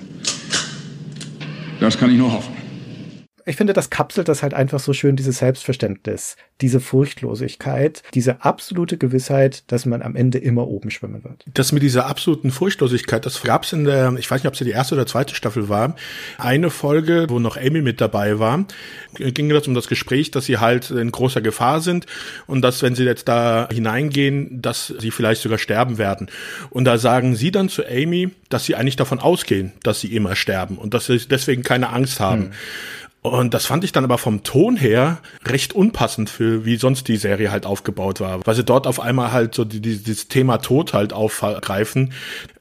Das kann ich nur hoffen ich finde, das kapselt das halt einfach so schön, dieses Selbstverständnis, diese Furchtlosigkeit, diese absolute Gewissheit, dass man am Ende immer oben schwimmen wird. Das mit dieser absoluten Furchtlosigkeit, das gab's in der, ich weiß nicht, ob es die erste oder zweite Staffel war, eine Folge, wo noch Amy mit dabei war, ging das um das Gespräch, dass sie halt in großer Gefahr sind und dass, wenn sie jetzt da hineingehen, dass sie vielleicht sogar sterben werden. Und da sagen sie dann zu Amy, dass sie eigentlich davon ausgehen, dass sie immer sterben und dass sie deswegen keine Angst haben. Hm. Und das fand ich dann aber vom Ton her recht unpassend für, wie sonst die Serie halt aufgebaut war. Weil sie dort auf einmal halt so die, die, dieses Thema Tod halt aufgreifen.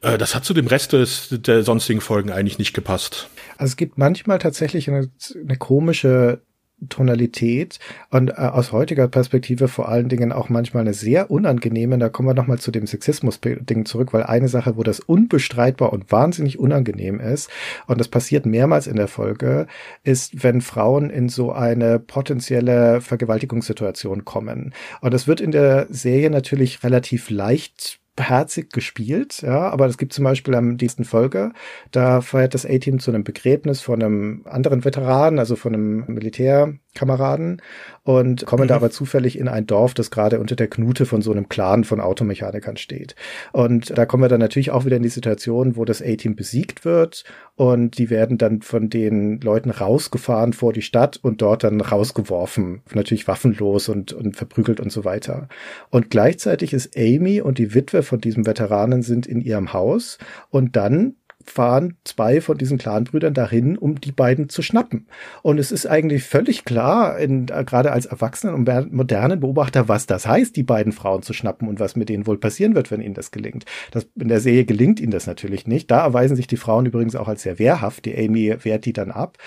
Äh, das hat zu dem Rest des, der sonstigen Folgen eigentlich nicht gepasst. Also es gibt manchmal tatsächlich eine, eine komische Tonalität und äh, aus heutiger Perspektive vor allen Dingen auch manchmal eine sehr unangenehme, da kommen wir nochmal zu dem Sexismus-Ding zurück, weil eine Sache, wo das unbestreitbar und wahnsinnig unangenehm ist, und das passiert mehrmals in der Folge, ist, wenn Frauen in so eine potenzielle Vergewaltigungssituation kommen. Und das wird in der Serie natürlich relativ leicht herzig gespielt, ja, aber es gibt zum Beispiel am nächsten Folge, da feiert das A-Team zu einem Begräbnis von einem anderen Veteran, also von einem Militärkameraden und kommen mhm. da aber zufällig in ein Dorf, das gerade unter der Knute von so einem Clan von Automechanikern steht. Und da kommen wir dann natürlich auch wieder in die Situation, wo das A-Team besiegt wird und die werden dann von den Leuten rausgefahren vor die Stadt und dort dann rausgeworfen, natürlich waffenlos und, und verprügelt und so weiter. Und gleichzeitig ist Amy und die Witwe von diesem Veteranen sind in ihrem Haus und dann fahren zwei von diesen Clanbrüdern dahin, um die beiden zu schnappen. Und es ist eigentlich völlig klar, in, gerade als Erwachsenen und modernen Beobachter, was das heißt, die beiden Frauen zu schnappen und was mit denen wohl passieren wird, wenn ihnen das gelingt. Das, in der Serie gelingt ihnen das natürlich nicht. Da erweisen sich die Frauen übrigens auch als sehr wehrhaft. Die Amy wehrt die dann ab.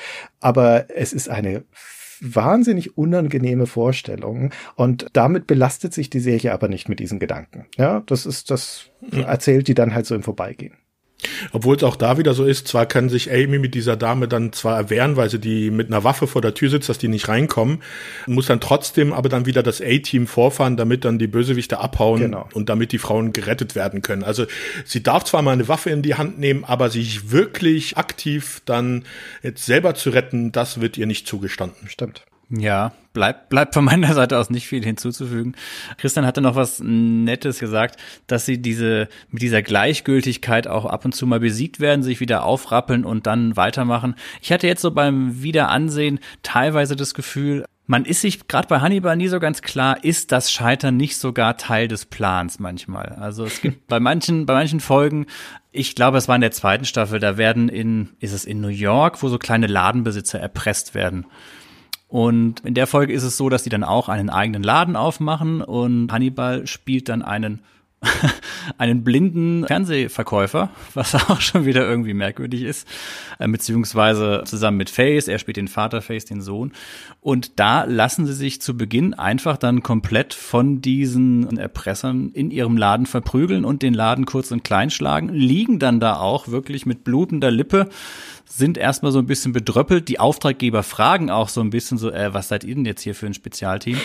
Aber es ist eine wahnsinnig unangenehme Vorstellungen und damit belastet sich die Serie aber nicht mit diesen Gedanken. Ja, das ist, das erzählt die dann halt so im Vorbeigehen. Obwohl es auch da wieder so ist, zwar kann sich Amy mit dieser Dame dann zwar erwehren, weil sie die mit einer Waffe vor der Tür sitzt, dass die nicht reinkommen, muss dann trotzdem aber dann wieder das A-Team vorfahren, damit dann die Bösewichte abhauen genau. und damit die Frauen gerettet werden können. Also sie darf zwar mal eine Waffe in die Hand nehmen, aber sich wirklich aktiv dann jetzt selber zu retten, das wird ihr nicht zugestanden. Stimmt. Ja, bleibt bleibt von meiner Seite aus nicht viel hinzuzufügen. Christian hatte noch was Nettes gesagt, dass sie diese mit dieser Gleichgültigkeit auch ab und zu mal besiegt werden, sich wieder aufrappeln und dann weitermachen. Ich hatte jetzt so beim Wiederansehen teilweise das Gefühl, man ist sich gerade bei Hannibal nie so ganz klar, ist das Scheitern nicht sogar Teil des Plans manchmal. Also es gibt bei manchen, bei manchen Folgen, ich glaube, es war in der zweiten Staffel, da werden in, ist es in New York, wo so kleine Ladenbesitzer erpresst werden. Und in der Folge ist es so, dass die dann auch einen eigenen Laden aufmachen und Hannibal spielt dann einen einen blinden Fernsehverkäufer, was auch schon wieder irgendwie merkwürdig ist, äh, beziehungsweise zusammen mit Face, er spielt den Vater, Face den Sohn. Und da lassen sie sich zu Beginn einfach dann komplett von diesen Erpressern in ihrem Laden verprügeln und den Laden kurz und klein schlagen, liegen dann da auch wirklich mit blutender Lippe, sind erstmal so ein bisschen bedröppelt. Die Auftraggeber fragen auch so ein bisschen so, äh, was seid ihr denn jetzt hier für ein Spezialteam?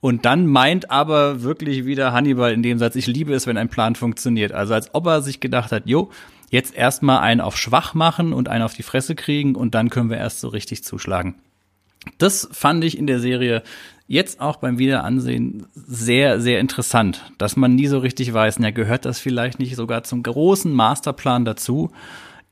Und dann meint aber wirklich wieder Hannibal in dem Satz, ich liebe es, wenn ein Plan funktioniert. Also als ob er sich gedacht hat, jo, jetzt erstmal einen auf schwach machen und einen auf die Fresse kriegen und dann können wir erst so richtig zuschlagen. Das fand ich in der Serie jetzt auch beim Wiederansehen sehr, sehr interessant, dass man nie so richtig weiß, na, gehört das vielleicht nicht sogar zum großen Masterplan dazu?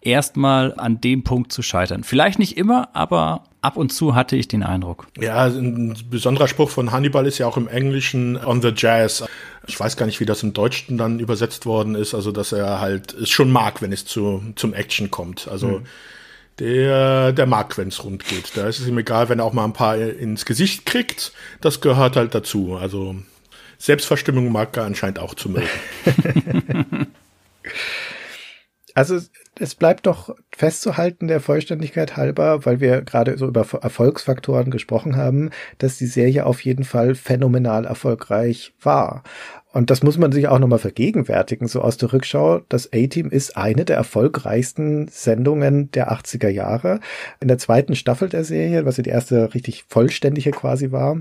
Erstmal an dem Punkt zu scheitern. Vielleicht nicht immer, aber ab und zu hatte ich den Eindruck. Ja, ein besonderer Spruch von Hannibal ist ja auch im Englischen on the jazz. Ich weiß gar nicht, wie das im Deutschen dann übersetzt worden ist. Also, dass er halt es schon mag, wenn es zu, zum Action kommt. Also, hm. der, der mag, wenn es rund geht. Da ist es ihm egal, wenn er auch mal ein paar ins Gesicht kriegt. Das gehört halt dazu. Also, Selbstverstimmung mag er anscheinend auch zu mögen. Also es bleibt doch festzuhalten, der Vollständigkeit halber, weil wir gerade so über Erfolgsfaktoren gesprochen haben, dass die Serie auf jeden Fall phänomenal erfolgreich war. Und das muss man sich auch nochmal vergegenwärtigen, so aus der Rückschau. Das A-Team ist eine der erfolgreichsten Sendungen der 80er Jahre. In der zweiten Staffel der Serie, was ja die erste richtig vollständige quasi war,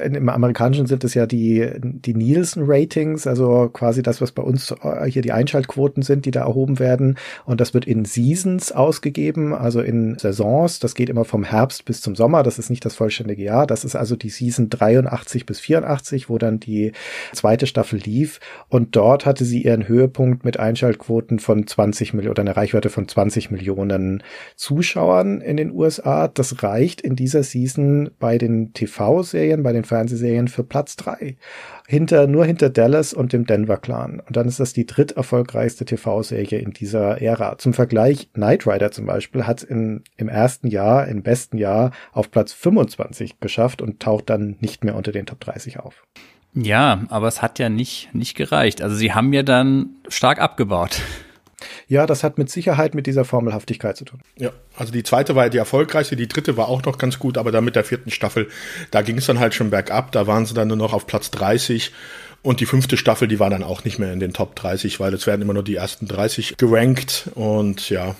im Amerikanischen sind es ja die, die Nielsen-Ratings, also quasi das, was bei uns äh, hier die Einschaltquoten sind, die da erhoben werden. Und das wird in Seasons ausgegeben, also in Saisons. Das geht immer vom Herbst bis zum Sommer. Das ist nicht das vollständige Jahr. Das ist also die Season 83 bis 84, wo dann die zweite Staffel lief. Und dort hatte sie ihren Höhepunkt mit Einschaltquoten von 20 Millionen oder einer Reichweite von 20 Millionen Zuschauern in den USA. Das reicht in dieser Season bei den TV-Serien bei den Fernsehserien für Platz drei. Hinter, nur hinter Dallas und dem Denver Clan. Und dann ist das die dritterfolgreichste TV-Serie in dieser Ära. Zum Vergleich, Knight Rider zum Beispiel hat in, im ersten Jahr, im besten Jahr, auf Platz 25 geschafft und taucht dann nicht mehr unter den Top 30 auf. Ja, aber es hat ja nicht, nicht gereicht. Also sie haben ja dann stark abgebaut. Ja, das hat mit Sicherheit mit dieser Formelhaftigkeit zu tun. Ja, also die zweite war die erfolgreichste, die dritte war auch noch ganz gut, aber dann mit der vierten Staffel, da ging es dann halt schon bergab, da waren sie dann nur noch auf Platz 30 und die fünfte Staffel, die war dann auch nicht mehr in den Top 30, weil es werden immer nur die ersten 30 gerankt und ja,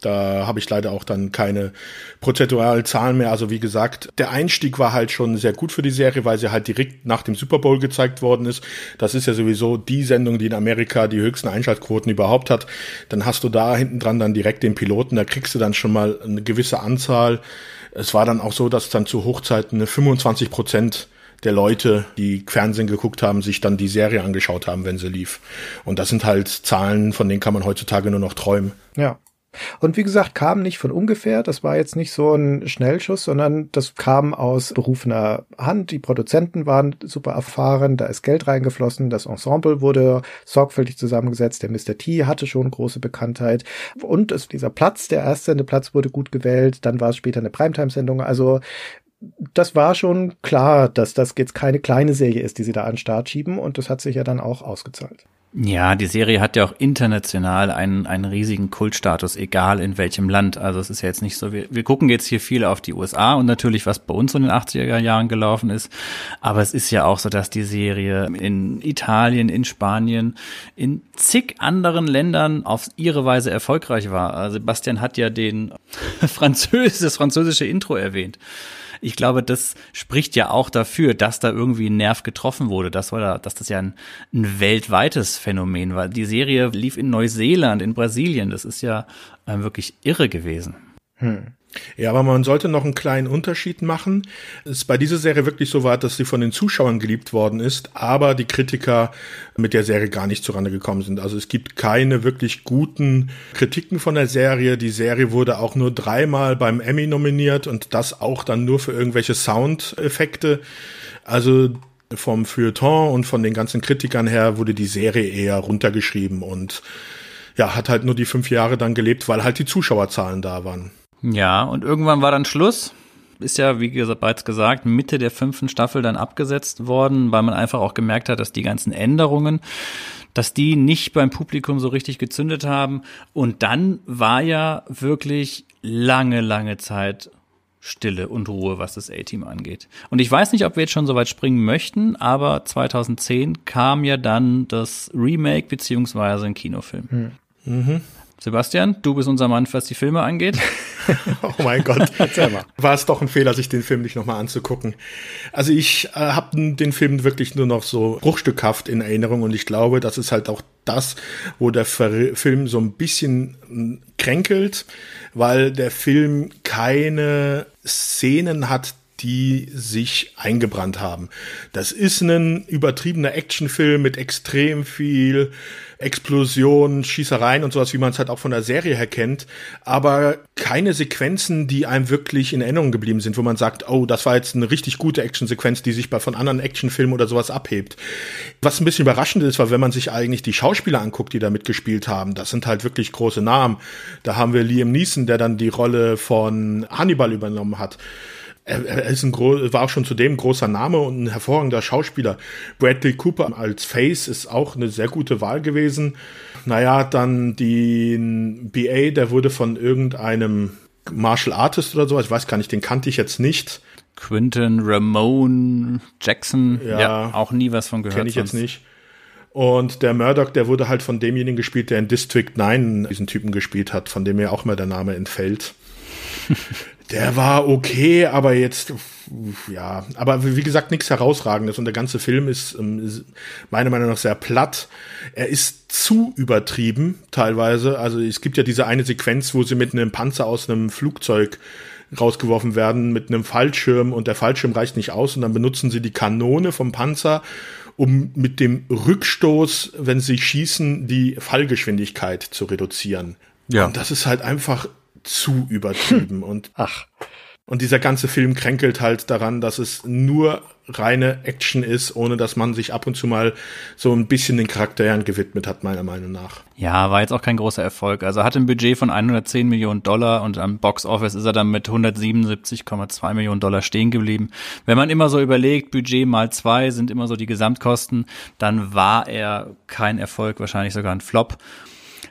Da habe ich leider auch dann keine prozentualen Zahlen mehr. Also wie gesagt, der Einstieg war halt schon sehr gut für die Serie, weil sie halt direkt nach dem Super Bowl gezeigt worden ist. Das ist ja sowieso die Sendung, die in Amerika die höchsten Einschaltquoten überhaupt hat. Dann hast du da hinten dran dann direkt den Piloten. Da kriegst du dann schon mal eine gewisse Anzahl. Es war dann auch so, dass dann zu Hochzeiten 25 Prozent der Leute, die Fernsehen geguckt haben, sich dann die Serie angeschaut haben, wenn sie lief. Und das sind halt Zahlen, von denen kann man heutzutage nur noch träumen. Ja. Und wie gesagt, kam nicht von ungefähr. Das war jetzt nicht so ein Schnellschuss, sondern das kam aus berufener Hand. Die Produzenten waren super erfahren. Da ist Geld reingeflossen. Das Ensemble wurde sorgfältig zusammengesetzt. Der Mr. T hatte schon große Bekanntheit. Und es, dieser Platz, der Erstsendeplatz wurde gut gewählt. Dann war es später eine Primetime-Sendung. Also das war schon klar, dass das jetzt keine kleine Serie ist, die sie da an den Start schieben und das hat sich ja dann auch ausgezahlt. Ja, die Serie hat ja auch international einen, einen riesigen Kultstatus, egal in welchem Land. Also es ist ja jetzt nicht so, wir, wir gucken jetzt hier viel auf die USA und natürlich, was bei uns in den 80er Jahren gelaufen ist. Aber es ist ja auch so, dass die Serie in Italien, in Spanien, in zig anderen Ländern auf ihre Weise erfolgreich war. Also Sebastian hat ja den Französ, das französische Intro erwähnt ich glaube, das spricht ja auch dafür, dass da irgendwie ein Nerv getroffen wurde. Das war da, dass das ja ein, ein weltweites Phänomen war. Die Serie lief in Neuseeland, in Brasilien. Das ist ja äh, wirklich irre gewesen. Hm. Ja, aber man sollte noch einen kleinen Unterschied machen. Es bei dieser Serie wirklich so war, dass sie von den Zuschauern geliebt worden ist, aber die Kritiker mit der Serie gar nicht zurande gekommen sind. Also es gibt keine wirklich guten Kritiken von der Serie. Die Serie wurde auch nur dreimal beim Emmy nominiert und das auch dann nur für irgendwelche Soundeffekte. Also vom Feuilleton und von den ganzen Kritikern her wurde die Serie eher runtergeschrieben und ja, hat halt nur die fünf Jahre dann gelebt, weil halt die Zuschauerzahlen da waren. Ja, und irgendwann war dann Schluss. Ist ja, wie bereits gesagt, Mitte der fünften Staffel dann abgesetzt worden, weil man einfach auch gemerkt hat, dass die ganzen Änderungen, dass die nicht beim Publikum so richtig gezündet haben. Und dann war ja wirklich lange, lange Zeit Stille und Ruhe, was das A-Team angeht. Und ich weiß nicht, ob wir jetzt schon so weit springen möchten, aber 2010 kam ja dann das Remake beziehungsweise ein Kinofilm. Hm. Mhm. Sebastian, du bist unser Mann, was die Filme angeht. oh mein Gott, war es doch ein Fehler, sich den Film nicht nochmal anzugucken. Also ich äh, habe den Film wirklich nur noch so bruchstückhaft in Erinnerung und ich glaube, das ist halt auch das, wo der Film so ein bisschen hm, kränkelt, weil der Film keine Szenen hat, die sich eingebrannt haben. Das ist ein übertriebener Actionfilm mit extrem viel Explosionen, Schießereien und sowas, wie man es halt auch von der Serie her kennt, aber keine Sequenzen, die einem wirklich in Erinnerung geblieben sind, wo man sagt, oh, das war jetzt eine richtig gute Actionsequenz, die sich bei von anderen Actionfilmen oder sowas abhebt. Was ein bisschen überraschend ist, war, wenn man sich eigentlich die Schauspieler anguckt, die da mitgespielt haben, das sind halt wirklich große Namen. Da haben wir Liam Neeson, der dann die Rolle von Hannibal übernommen hat er, ist ein war auch schon zudem ein großer Name und ein hervorragender Schauspieler. Bradley Cooper als Face ist auch eine sehr gute Wahl gewesen. Naja, dann die BA, der wurde von irgendeinem Martial Artist oder so, ich weiß gar nicht, den kannte ich jetzt nicht. Quinton Ramon Jackson, ja, ja auch nie was von gehört. Kenne ich sonst. jetzt nicht. Und der Murdoch, der wurde halt von demjenigen gespielt, der in District 9 diesen Typen gespielt hat, von dem mir auch mal der Name entfällt. Der war okay, aber jetzt, ja, aber wie gesagt, nichts Herausragendes. Und der ganze Film ist, ähm, ist meiner Meinung nach sehr platt. Er ist zu übertrieben, teilweise. Also es gibt ja diese eine Sequenz, wo sie mit einem Panzer aus einem Flugzeug rausgeworfen werden, mit einem Fallschirm und der Fallschirm reicht nicht aus und dann benutzen sie die Kanone vom Panzer, um mit dem Rückstoß, wenn sie schießen, die Fallgeschwindigkeit zu reduzieren. Ja. Und das ist halt einfach zu übertrieben und ach. Und dieser ganze Film kränkelt halt daran, dass es nur reine Action ist, ohne dass man sich ab und zu mal so ein bisschen den Charakteren gewidmet hat, meiner Meinung nach. Ja, war jetzt auch kein großer Erfolg. Also er hatte ein Budget von 110 Millionen Dollar und am Box Office ist er dann mit 177,2 Millionen Dollar stehen geblieben. Wenn man immer so überlegt, Budget mal zwei sind immer so die Gesamtkosten, dann war er kein Erfolg, wahrscheinlich sogar ein Flop.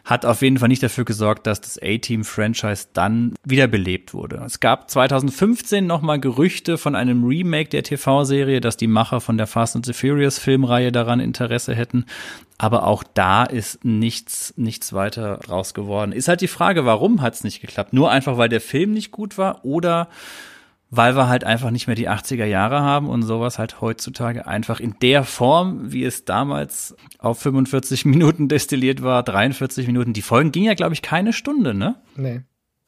Hat auf jeden Fall nicht dafür gesorgt, dass das A-Team-Franchise dann wiederbelebt wurde. Es gab 2015 nochmal Gerüchte von einem Remake der TV-Serie, dass die Macher von der Fast and the Furious Filmreihe daran Interesse hätten. Aber auch da ist nichts, nichts weiter draus geworden. Ist halt die Frage, warum hat es nicht geklappt? Nur einfach, weil der Film nicht gut war oder weil wir halt einfach nicht mehr die 80er Jahre haben und sowas halt heutzutage einfach in der Form, wie es damals auf 45 Minuten destilliert war, 43 Minuten. Die Folgen gingen ja, glaube ich, keine Stunde, ne? Nee.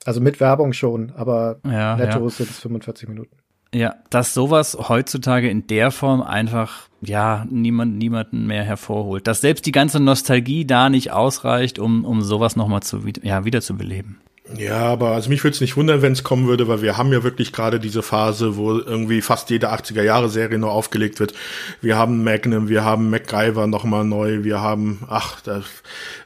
Also mit Werbung schon, aber ja, netto ja. sind es 45 Minuten. Ja, dass sowas heutzutage in der Form einfach, ja, niemand, niemanden mehr hervorholt. Dass selbst die ganze Nostalgie da nicht ausreicht, um, um sowas nochmal zu, ja, wiederzubeleben. Ja, aber also mich würde es nicht wundern, wenn es kommen würde, weil wir haben ja wirklich gerade diese Phase, wo irgendwie fast jede 80er Jahre Serie neu aufgelegt wird. Wir haben Magnum, wir haben MacGyver nochmal neu, wir haben, ach, das,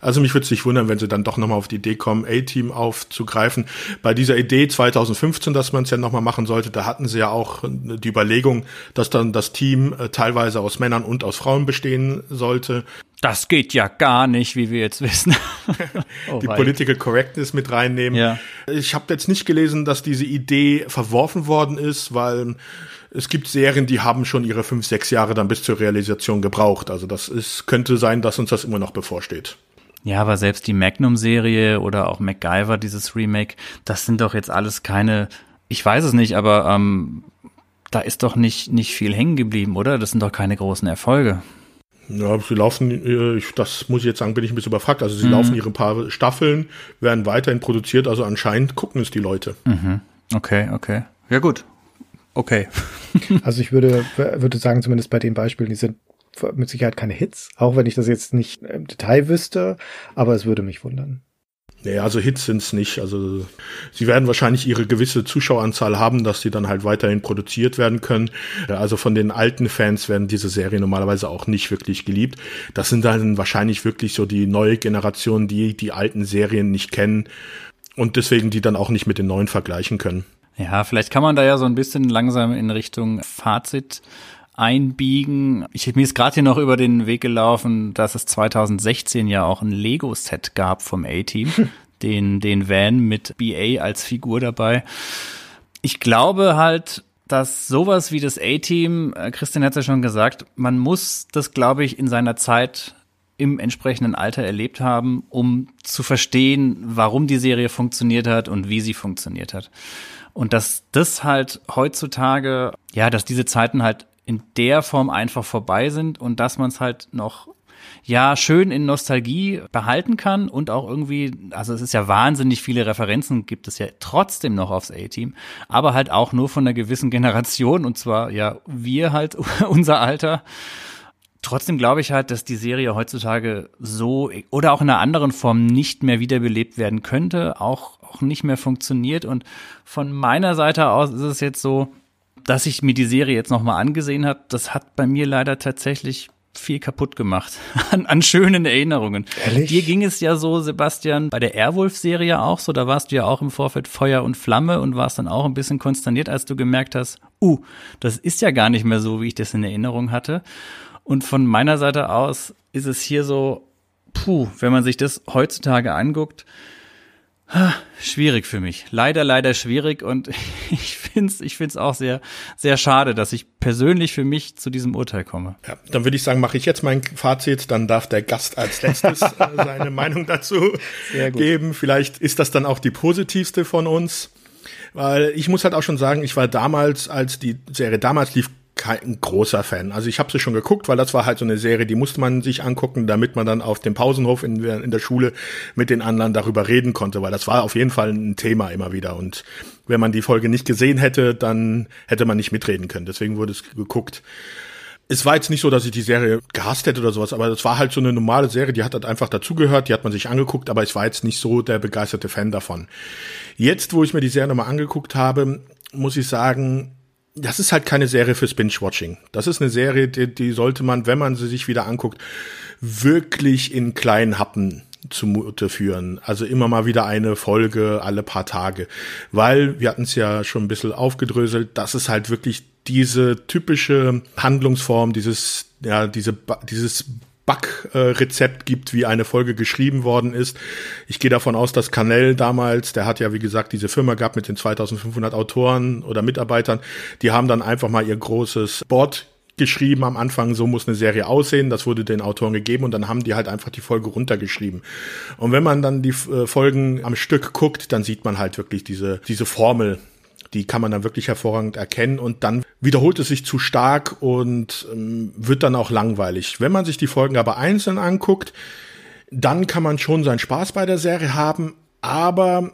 also mich würde es nicht wundern, wenn sie dann doch nochmal auf die Idee kommen, A-Team aufzugreifen. Bei dieser Idee 2015, dass man es ja nochmal machen sollte, da hatten sie ja auch die Überlegung, dass dann das Team äh, teilweise aus Männern und aus Frauen bestehen sollte. Das geht ja gar nicht, wie wir jetzt wissen. oh, die Political Correctness mit reinnehmen. Ja. Ich habe jetzt nicht gelesen, dass diese Idee verworfen worden ist, weil es gibt Serien, die haben schon ihre fünf, sechs Jahre dann bis zur Realisation gebraucht. Also das ist, könnte sein, dass uns das immer noch bevorsteht. Ja, aber selbst die Magnum-Serie oder auch MacGyver, dieses Remake, das sind doch jetzt alles keine, ich weiß es nicht, aber ähm, da ist doch nicht, nicht viel hängen geblieben, oder? Das sind doch keine großen Erfolge. Ja, sie laufen, äh, das muss ich jetzt sagen, bin ich ein bisschen überfragt. Also sie mhm. laufen ihre paar Staffeln, werden weiterhin produziert, also anscheinend gucken es die Leute. Mhm. Okay, okay. Ja, gut. Okay. also ich würde, würde sagen, zumindest bei den Beispielen, die sind mit Sicherheit keine Hits, auch wenn ich das jetzt nicht im Detail wüsste, aber es würde mich wundern. Nee, also Hits sind's nicht. Also sie werden wahrscheinlich ihre gewisse Zuschaueranzahl haben, dass sie dann halt weiterhin produziert werden können. Also von den alten Fans werden diese Serien normalerweise auch nicht wirklich geliebt. Das sind dann wahrscheinlich wirklich so die neue Generation, die die alten Serien nicht kennen und deswegen die dann auch nicht mit den neuen vergleichen können. Ja, vielleicht kann man da ja so ein bisschen langsam in Richtung Fazit einbiegen. Ich mir ist gerade hier noch über den Weg gelaufen, dass es 2016 ja auch ein Lego-Set gab vom A-Team, den, den Van mit BA als Figur dabei. Ich glaube halt, dass sowas wie das A-Team, äh, Christian hat es ja schon gesagt, man muss das, glaube ich, in seiner Zeit im entsprechenden Alter erlebt haben, um zu verstehen, warum die Serie funktioniert hat und wie sie funktioniert hat. Und dass das halt heutzutage, ja, dass diese Zeiten halt in der Form einfach vorbei sind und dass man es halt noch ja schön in Nostalgie behalten kann und auch irgendwie, also es ist ja wahnsinnig viele Referenzen gibt es ja trotzdem noch aufs A-Team, aber halt auch nur von einer gewissen Generation und zwar ja wir halt unser Alter. Trotzdem glaube ich halt, dass die Serie heutzutage so oder auch in einer anderen Form nicht mehr wiederbelebt werden könnte, auch, auch nicht mehr funktioniert. Und von meiner Seite aus ist es jetzt so, dass ich mir die Serie jetzt nochmal angesehen habe, das hat bei mir leider tatsächlich viel kaputt gemacht an, an schönen Erinnerungen. Ehrlich? Dir ging es ja so, Sebastian, bei der Airwolf-Serie auch so, da warst du ja auch im Vorfeld Feuer und Flamme und warst dann auch ein bisschen konsterniert, als du gemerkt hast, uh, das ist ja gar nicht mehr so, wie ich das in Erinnerung hatte. Und von meiner Seite aus ist es hier so, puh, wenn man sich das heutzutage anguckt, Schwierig für mich. Leider, leider schwierig und ich finde es ich find's auch sehr, sehr schade, dass ich persönlich für mich zu diesem Urteil komme. Ja, dann würde ich sagen, mache ich jetzt mein Fazit, dann darf der Gast als letztes äh, seine Meinung dazu geben. Vielleicht ist das dann auch die positivste von uns. Weil ich muss halt auch schon sagen, ich war damals, als die Serie damals lief, kein großer Fan. Also ich habe sie schon geguckt, weil das war halt so eine Serie, die musste man sich angucken, damit man dann auf dem Pausenhof in, in der Schule mit den anderen darüber reden konnte, weil das war auf jeden Fall ein Thema immer wieder. Und wenn man die Folge nicht gesehen hätte, dann hätte man nicht mitreden können. Deswegen wurde es geguckt. Es war jetzt nicht so, dass ich die Serie gehasst hätte oder sowas, aber es war halt so eine normale Serie, die hat halt einfach dazugehört, die hat man sich angeguckt, aber ich war jetzt nicht so der begeisterte Fan davon. Jetzt, wo ich mir die Serie nochmal angeguckt habe, muss ich sagen, das ist halt keine Serie fürs Binge-Watching. Das ist eine Serie, die, die sollte man, wenn man sie sich wieder anguckt, wirklich in kleinen Happen zumute führen. Also immer mal wieder eine Folge alle paar Tage. Weil, wir hatten es ja schon ein bisschen aufgedröselt, das ist halt wirklich diese typische Handlungsform, dieses, ja, diese, dieses Backrezept gibt, wie eine Folge geschrieben worden ist. Ich gehe davon aus, dass Canell damals, der hat ja wie gesagt diese Firma gehabt mit den 2500 Autoren oder Mitarbeitern, die haben dann einfach mal ihr großes Board geschrieben am Anfang, so muss eine Serie aussehen, das wurde den Autoren gegeben und dann haben die halt einfach die Folge runtergeschrieben. Und wenn man dann die äh, Folgen am Stück guckt, dann sieht man halt wirklich diese, diese Formel, die kann man dann wirklich hervorragend erkennen und dann wiederholt es sich zu stark und ähm, wird dann auch langweilig. Wenn man sich die Folgen aber einzeln anguckt, dann kann man schon seinen Spaß bei der Serie haben, aber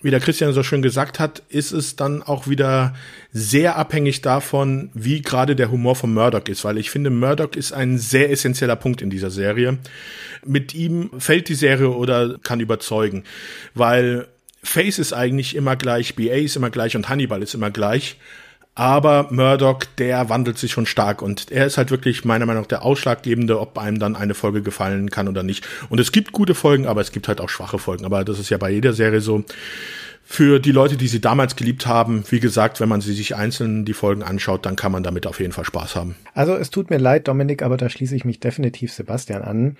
wie der Christian so schön gesagt hat, ist es dann auch wieder sehr abhängig davon, wie gerade der Humor von Murdoch ist, weil ich finde, Murdoch ist ein sehr essentieller Punkt in dieser Serie. Mit ihm fällt die Serie oder kann überzeugen, weil Face ist eigentlich immer gleich, BA ist immer gleich und Hannibal ist immer gleich. Aber Murdoch, der wandelt sich schon stark und er ist halt wirklich meiner Meinung nach der Ausschlaggebende, ob einem dann eine Folge gefallen kann oder nicht. Und es gibt gute Folgen, aber es gibt halt auch schwache Folgen. Aber das ist ja bei jeder Serie so. Für die Leute, die sie damals geliebt haben, wie gesagt, wenn man sie sich einzeln die Folgen anschaut, dann kann man damit auf jeden Fall Spaß haben. Also es tut mir leid, Dominik, aber da schließe ich mich definitiv Sebastian an.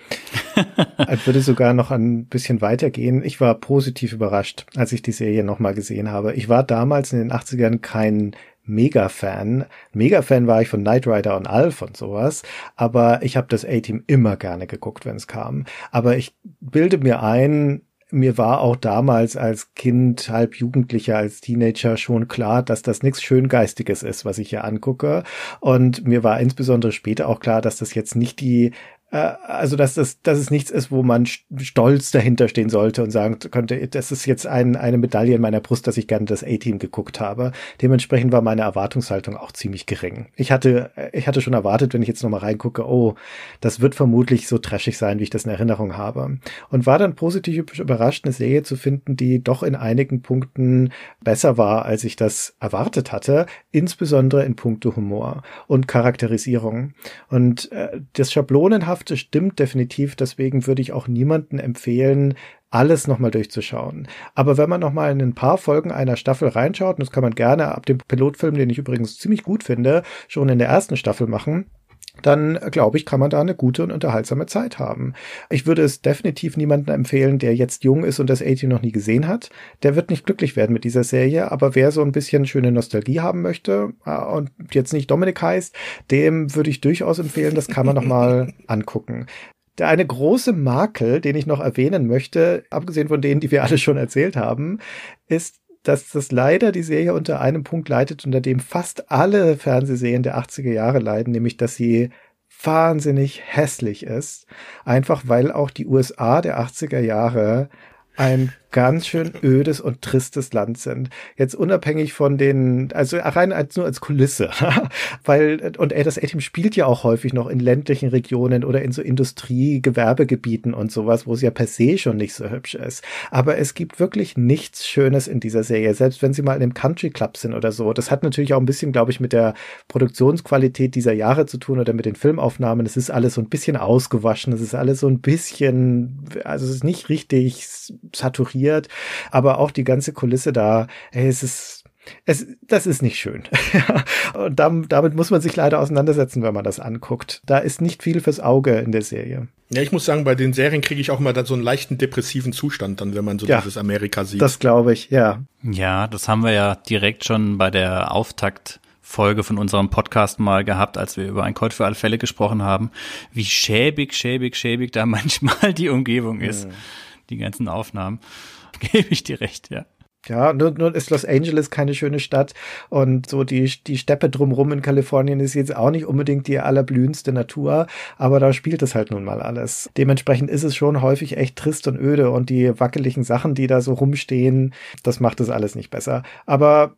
ich würde sogar noch ein bisschen weitergehen. Ich war positiv überrascht, als ich die Serie nochmal gesehen habe. Ich war damals in den 80ern kein Mega-Fan. Mega-Fan war ich von Knight Rider und Alf und sowas, aber ich habe das A-Team immer gerne geguckt, wenn es kam. Aber ich bilde mir ein, mir war auch damals als Kind, halb Jugendlicher, als Teenager schon klar, dass das nichts Schöngeistiges ist, was ich hier angucke. Und mir war insbesondere später auch klar, dass das jetzt nicht die also dass das, dass es nichts ist, wo man stolz dahinter stehen sollte und sagen könnte, das ist jetzt ein, eine Medaille in meiner Brust, dass ich gerne das A-Team geguckt habe. Dementsprechend war meine Erwartungshaltung auch ziemlich gering. Ich hatte, ich hatte schon erwartet, wenn ich jetzt nochmal reingucke, oh, das wird vermutlich so trashig sein, wie ich das in Erinnerung habe. Und war dann positiv überrascht, eine Serie zu finden, die doch in einigen Punkten besser war, als ich das erwartet hatte, insbesondere in puncto Humor und Charakterisierung. Und äh, das Schablonenhafte Sinnhafte stimmt definitiv, deswegen würde ich auch niemanden empfehlen, alles nochmal durchzuschauen. Aber wenn man nochmal in ein paar Folgen einer Staffel reinschaut, und das kann man gerne ab dem Pilotfilm, den ich übrigens ziemlich gut finde, schon in der ersten Staffel machen, dann glaube ich, kann man da eine gute und unterhaltsame Zeit haben. Ich würde es definitiv niemandem empfehlen, der jetzt jung ist und das a noch nie gesehen hat. Der wird nicht glücklich werden mit dieser Serie, aber wer so ein bisschen schöne Nostalgie haben möchte äh, und jetzt nicht Dominik heißt, dem würde ich durchaus empfehlen, das kann man noch mal angucken. Der eine große Makel, den ich noch erwähnen möchte, abgesehen von denen, die wir alle schon erzählt haben, ist, dass das leider die Serie unter einem Punkt leitet, unter dem fast alle Fernsehserien der 80er Jahre leiden, nämlich dass sie wahnsinnig hässlich ist. Einfach weil auch die USA der 80er Jahre ein ganz schön ödes und tristes Land sind. Jetzt unabhängig von den, also rein als nur als Kulisse, weil und ey, das A-Team spielt ja auch häufig noch in ländlichen Regionen oder in so Industrie, Gewerbegebieten und sowas, wo es ja per se schon nicht so hübsch ist. Aber es gibt wirklich nichts Schönes in dieser Serie, selbst wenn sie mal in einem Country Club sind oder so. Das hat natürlich auch ein bisschen, glaube ich, mit der Produktionsqualität dieser Jahre zu tun oder mit den Filmaufnahmen. Es ist alles so ein bisschen ausgewaschen, es ist alles so ein bisschen, also es ist nicht richtig saturiert fotografiert, aber auch die ganze Kulisse da, hey, es ist es, das ist nicht schön. und damit, damit muss man sich leider auseinandersetzen, wenn man das anguckt. Da ist nicht viel fürs Auge in der Serie. Ja, ich muss sagen, bei den Serien kriege ich auch mal da so einen leichten depressiven Zustand dann, wenn man so ja, dieses Amerika sieht. Das glaube ich, ja. Ja, das haben wir ja direkt schon bei der Auftakt-Folge von unserem Podcast mal gehabt, als wir über ein Code für alle Fälle gesprochen haben, wie schäbig, schäbig, schäbig da manchmal die Umgebung ist. Mhm die ganzen Aufnahmen. Gebe ich dir recht, ja. Ja, nur, nur ist Los Angeles keine schöne Stadt und so die, die Steppe drumrum in Kalifornien ist jetzt auch nicht unbedingt die allerblühendste Natur, aber da spielt es halt nun mal alles. Dementsprechend ist es schon häufig echt trist und öde und die wackeligen Sachen, die da so rumstehen, das macht es alles nicht besser. Aber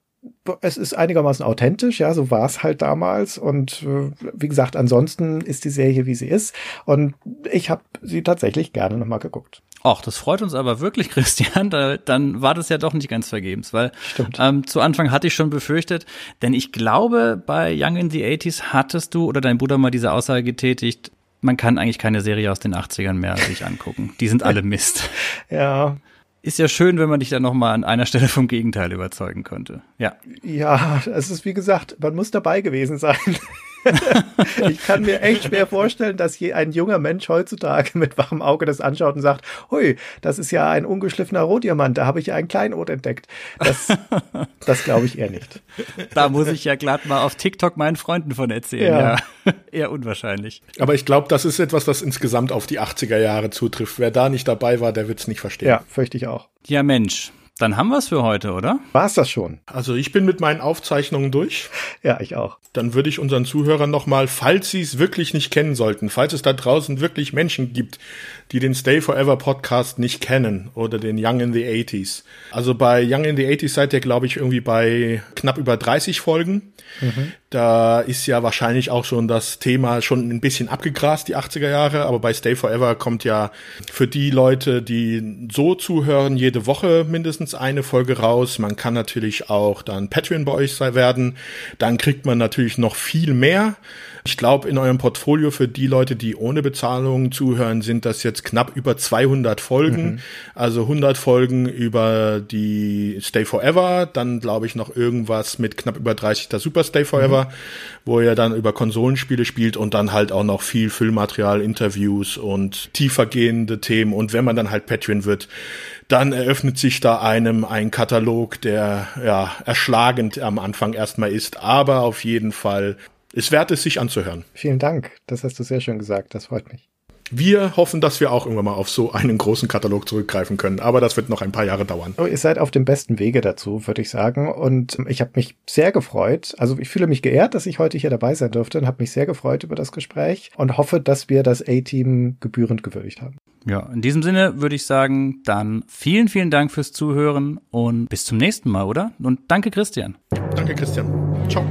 es ist einigermaßen authentisch, ja, so war es halt damals. Und äh, wie gesagt, ansonsten ist die Serie, wie sie ist. Und ich habe sie tatsächlich gerne nochmal geguckt. Ach, das freut uns aber wirklich, Christian. Da, dann war das ja doch nicht ganz vergebens, weil ähm, zu Anfang hatte ich schon befürchtet, denn ich glaube, bei Young in the 80s hattest du oder dein Bruder mal diese Aussage getätigt, man kann eigentlich keine Serie aus den 80ern mehr sich angucken. Die sind alle Mist. ja, ist ja schön, wenn man dich dann noch mal an einer Stelle vom Gegenteil überzeugen könnte. Ja. Ja, es ist wie gesagt, man muss dabei gewesen sein. ich kann mir echt schwer vorstellen, dass je ein junger Mensch heutzutage mit wachem Auge das anschaut und sagt, hui, das ist ja ein ungeschliffener Rohdiamant, da habe ich ja ein Kleinod entdeckt. Das, das glaube ich eher nicht. Da muss ich ja glatt mal auf TikTok meinen Freunden von erzählen. Ja, ja. eher unwahrscheinlich. Aber ich glaube, das ist etwas, das insgesamt auf die 80er Jahre zutrifft. Wer da nicht dabei war, der wird es nicht verstehen. Ja, fürchte ich auch. Ja, Mensch. Dann haben wir es für heute, oder? War's das schon? Also ich bin mit meinen Aufzeichnungen durch. Ja, ich auch. Dann würde ich unseren Zuhörern nochmal, falls sie es wirklich nicht kennen sollten, falls es da draußen wirklich Menschen gibt, die den Stay Forever Podcast nicht kennen oder den Young in the 80s. Also bei Young in the 80s seid ihr, glaube ich, irgendwie bei knapp über 30 Folgen. Mhm. Da ist ja wahrscheinlich auch schon das Thema schon ein bisschen abgegrast, die 80er Jahre, aber bei Stay Forever kommt ja für die Leute, die so zuhören, jede Woche mindestens eine Folge raus. Man kann natürlich auch dann Patreon bei euch werden. Dann kriegt man natürlich noch viel mehr. Ich glaube, in eurem Portfolio für die Leute, die ohne Bezahlung zuhören, sind das jetzt knapp über 200 Folgen. Mhm. Also 100 Folgen über die Stay Forever, dann glaube ich noch irgendwas mit knapp über 30 der Super Stay Forever, mhm. wo ihr dann über Konsolenspiele spielt und dann halt auch noch viel Filmmaterial, Interviews und tiefergehende Themen. Und wenn man dann halt Patreon wird, dann eröffnet sich da einem ein Katalog, der ja erschlagend am Anfang erstmal ist, aber auf jeden Fall ist wert es, sich anzuhören. Vielen Dank. Das hast du sehr schön gesagt. Das freut mich. Wir hoffen, dass wir auch irgendwann mal auf so einen großen Katalog zurückgreifen können, aber das wird noch ein paar Jahre dauern. Oh, ihr seid auf dem besten Wege dazu, würde ich sagen. Und ich habe mich sehr gefreut. Also ich fühle mich geehrt, dass ich heute hier dabei sein durfte und habe mich sehr gefreut über das Gespräch und hoffe, dass wir das A-Team gebührend gewürdigt haben. Ja, in diesem Sinne würde ich sagen, dann vielen, vielen Dank fürs Zuhören und bis zum nächsten Mal, oder? Und danke, Christian. Danke, Christian. Ciao.